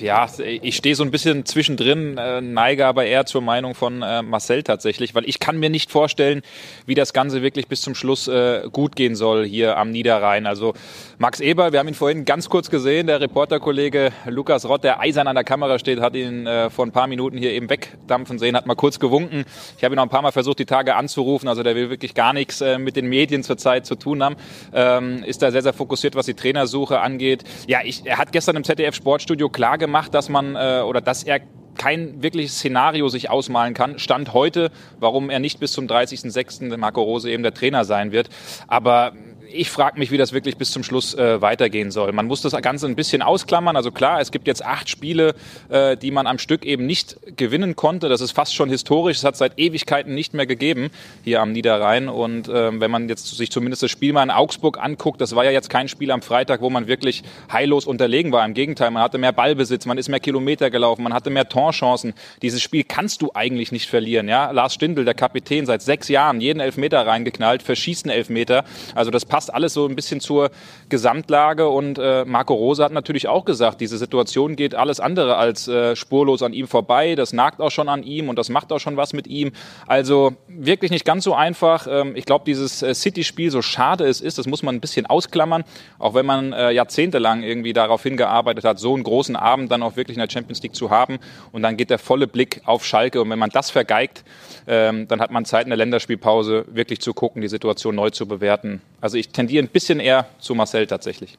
ja, ich stehe so ein bisschen zwischendrin, äh, neige aber eher zur Meinung von äh, Marcel tatsächlich, weil ich kann mir nicht vorstellen, wie das Ganze wirklich bis zum Schluss äh, gut gehen soll hier am Niederrhein. Also Max Eber, wir haben ihn vorhin ganz kurz gesehen, der Reporterkollege Lukas Rott, der eisern an der Kamera steht, hat ihn äh, vor ein paar Minuten hier eben wegdampfen sehen, hat mal kurz gewunken. Ich habe ihn noch ein paar Mal versucht, die Tage anzurufen, also der will wirklich gar nichts äh, mit den Medien zurzeit zu tun haben, ähm, ist da sehr, sehr fokussiert, was die Trainersuche angeht. Ja, ich, er hat gestern im ZDF Sportstudio klar gemacht, gemacht, dass man äh, oder dass er kein wirkliches Szenario sich ausmalen kann. Stand heute, warum er nicht bis zum 30.06. Marco Rose eben der Trainer sein wird. Aber ich frage mich, wie das wirklich bis zum Schluss äh, weitergehen soll. Man muss das Ganze ein bisschen ausklammern. Also klar, es gibt jetzt acht Spiele, äh, die man am Stück eben nicht gewinnen konnte. Das ist fast schon historisch. Es hat seit Ewigkeiten nicht mehr gegeben hier am Niederrhein. Und äh, wenn man jetzt sich zumindest das Spiel mal in Augsburg anguckt, das war ja jetzt kein Spiel am Freitag, wo man wirklich heillos unterlegen war. Im Gegenteil, man hatte mehr Ballbesitz, man ist mehr Kilometer gelaufen, man hatte mehr Torchancen. Dieses Spiel kannst du eigentlich nicht verlieren. Ja? Lars Stindl, der Kapitän, seit sechs Jahren jeden Elfmeter reingeknallt, verschießt einen Elfmeter. Also das passt passt alles so ein bisschen zur Gesamtlage. Und äh, Marco Rose hat natürlich auch gesagt, diese Situation geht alles andere als äh, spurlos an ihm vorbei. Das nagt auch schon an ihm und das macht auch schon was mit ihm. Also wirklich nicht ganz so einfach. Ähm, ich glaube, dieses äh, City-Spiel, so schade es ist, das muss man ein bisschen ausklammern. Auch wenn man äh, jahrzehntelang irgendwie darauf hingearbeitet hat, so einen großen Abend dann auch wirklich in der Champions League zu haben. Und dann geht der volle Blick auf Schalke. Und wenn man das vergeigt, ähm, dann hat man Zeit in der Länderspielpause wirklich zu gucken, die Situation neu zu bewerten. Also ich tendiere ein bisschen eher zu Marcel tatsächlich.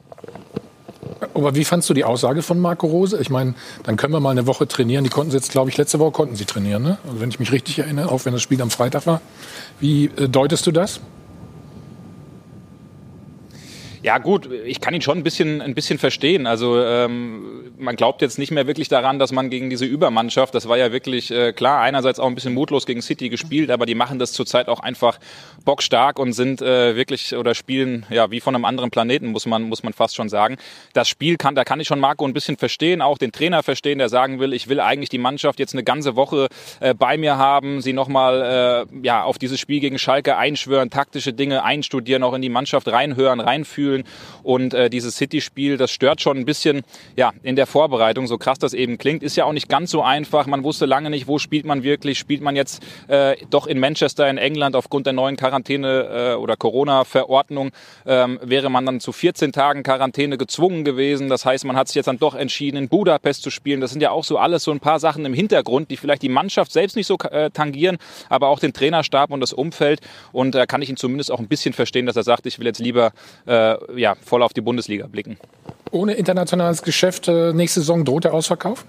Aber wie fandst du die Aussage von Marco Rose? Ich meine, dann können wir mal eine Woche trainieren. Die konnten sie jetzt, glaube ich, letzte Woche konnten sie trainieren. Ne? Also wenn ich mich richtig erinnere, auch wenn das Spiel am Freitag war. Wie äh, deutest du das? Ja gut, ich kann ihn schon ein bisschen, ein bisschen verstehen. Also ähm, man glaubt jetzt nicht mehr wirklich daran, dass man gegen diese Übermannschaft, das war ja wirklich äh, klar, einerseits auch ein bisschen mutlos gegen City gespielt, aber die machen das zurzeit auch einfach bockstark und sind äh, wirklich oder spielen ja wie von einem anderen Planeten, muss man, muss man fast schon sagen. Das Spiel kann, da kann ich schon Marco ein bisschen verstehen, auch den Trainer verstehen, der sagen will, ich will eigentlich die Mannschaft jetzt eine ganze Woche äh, bei mir haben, sie nochmal äh, ja, auf dieses Spiel gegen Schalke einschwören, taktische Dinge einstudieren, auch in die Mannschaft reinhören, reinfühlen. Und äh, dieses City-Spiel, das stört schon ein bisschen ja, in der Vorbereitung, so krass das eben klingt, ist ja auch nicht ganz so einfach. Man wusste lange nicht, wo spielt man wirklich. Spielt man jetzt äh, doch in Manchester in England aufgrund der neuen Quarantäne- äh, oder Corona-Verordnung, ähm, wäre man dann zu 14 Tagen Quarantäne gezwungen gewesen. Das heißt, man hat sich jetzt dann doch entschieden, in Budapest zu spielen. Das sind ja auch so alles so ein paar Sachen im Hintergrund, die vielleicht die Mannschaft selbst nicht so äh, tangieren, aber auch den Trainerstab und das Umfeld. Und da äh, kann ich ihn zumindest auch ein bisschen verstehen, dass er sagt, ich will jetzt lieber äh, ja, voll auf die Bundesliga blicken. Ohne internationales Geschäft äh, nächste Saison droht der Ausverkauf?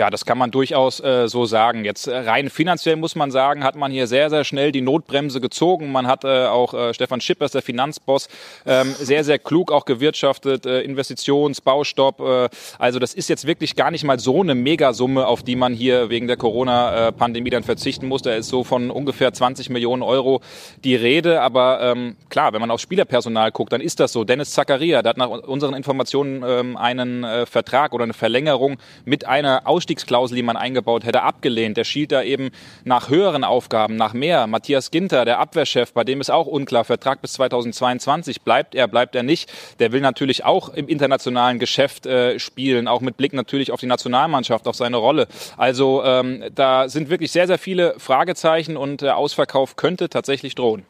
Ja, das kann man durchaus äh, so sagen. Jetzt äh, rein finanziell muss man sagen, hat man hier sehr, sehr schnell die Notbremse gezogen. Man hat äh, auch äh, Stefan Schippers, der Finanzboss, ähm, sehr, sehr klug auch gewirtschaftet, äh, Investitions-, Baustopp. Äh, also das ist jetzt wirklich gar nicht mal so eine Megasumme, auf die man hier wegen der Corona-Pandemie dann verzichten muss. Da ist so von ungefähr 20 Millionen Euro die Rede. Aber ähm, klar, wenn man aufs Spielerpersonal guckt, dann ist das so. Dennis Zakaria, der hat nach unseren Informationen ähm, einen äh, Vertrag oder eine Verlängerung mit einer Aus Ausstiegsklausel, die man eingebaut hätte, abgelehnt. Der schielt da eben nach höheren Aufgaben, nach mehr. Matthias Ginter, der Abwehrchef, bei dem ist auch unklar, Vertrag bis 2022. Bleibt er, bleibt er nicht? Der will natürlich auch im internationalen Geschäft äh, spielen, auch mit Blick natürlich auf die Nationalmannschaft, auf seine Rolle. Also ähm, da sind wirklich sehr, sehr viele Fragezeichen und der Ausverkauf könnte tatsächlich drohen.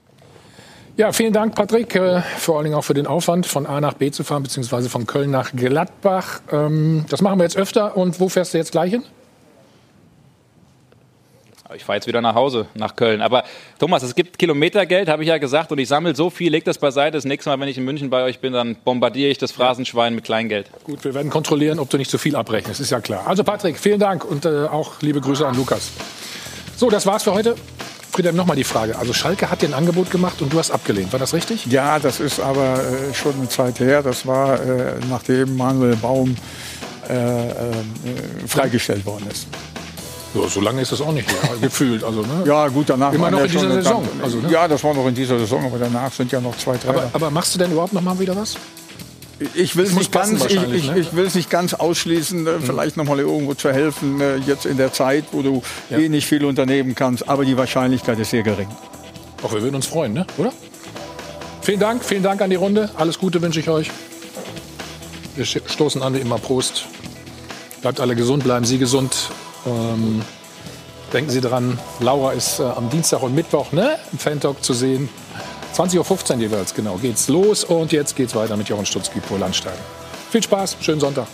Ja, vielen Dank, Patrick, äh, vor allen Dingen auch für den Aufwand, von A nach B zu fahren, beziehungsweise von Köln nach Gladbach. Ähm, das machen wir jetzt öfter. Und wo fährst du jetzt gleich hin? Ich fahre jetzt wieder nach Hause, nach Köln. Aber Thomas, es gibt Kilometergeld, habe ich ja gesagt, und ich sammle so viel, leg das beiseite. Das nächste Mal, wenn ich in München bei euch bin, dann bombardiere ich das Phrasenschwein mit Kleingeld. Gut, wir werden kontrollieren, ob du nicht zu viel abrechnest, ist ja klar. Also Patrick, vielen Dank und äh, auch liebe Grüße an Lukas. So, das war's für heute. Friedhelm, nochmal die Frage. Also Schalke hat dir ein Angebot gemacht und du hast abgelehnt. War das richtig? Ja, das ist aber äh, schon eine Zeit her. Das war, äh, nachdem Manuel Baum äh, äh freigestellt worden ist. Ja, so lange ist das auch nicht her, [LAUGHS] gefühlt. Also, ne? Ja, gut, danach. Immer noch in dieser Saison. Dann, also, ne? Ja, das war noch in dieser Saison, aber danach sind ja noch zwei, drei. Aber, aber machst du denn überhaupt noch mal wieder was? Ich will es nicht, ganz, ich, ich, ne? ich will's nicht ganz ausschließen, äh, mhm. vielleicht noch mal irgendwo zu helfen, äh, jetzt in der Zeit, wo du ja. eh nicht viel unternehmen kannst. Aber die Wahrscheinlichkeit ist sehr gering. Auch wir würden uns freuen, ne? oder? Vielen Dank, vielen Dank an die Runde. Alles Gute wünsche ich euch. Wir stoßen an wie immer. Prost. Bleibt alle gesund, bleiben Sie gesund. Ähm, denken Sie dran, Laura ist äh, am Dienstag und Mittwoch ne, im Fan-Talk zu sehen. 20.15 Uhr jeweils, genau, geht's los. Und jetzt geht's weiter mit Jochen Stutzki, Pol Landstein. Viel Spaß, schönen Sonntag.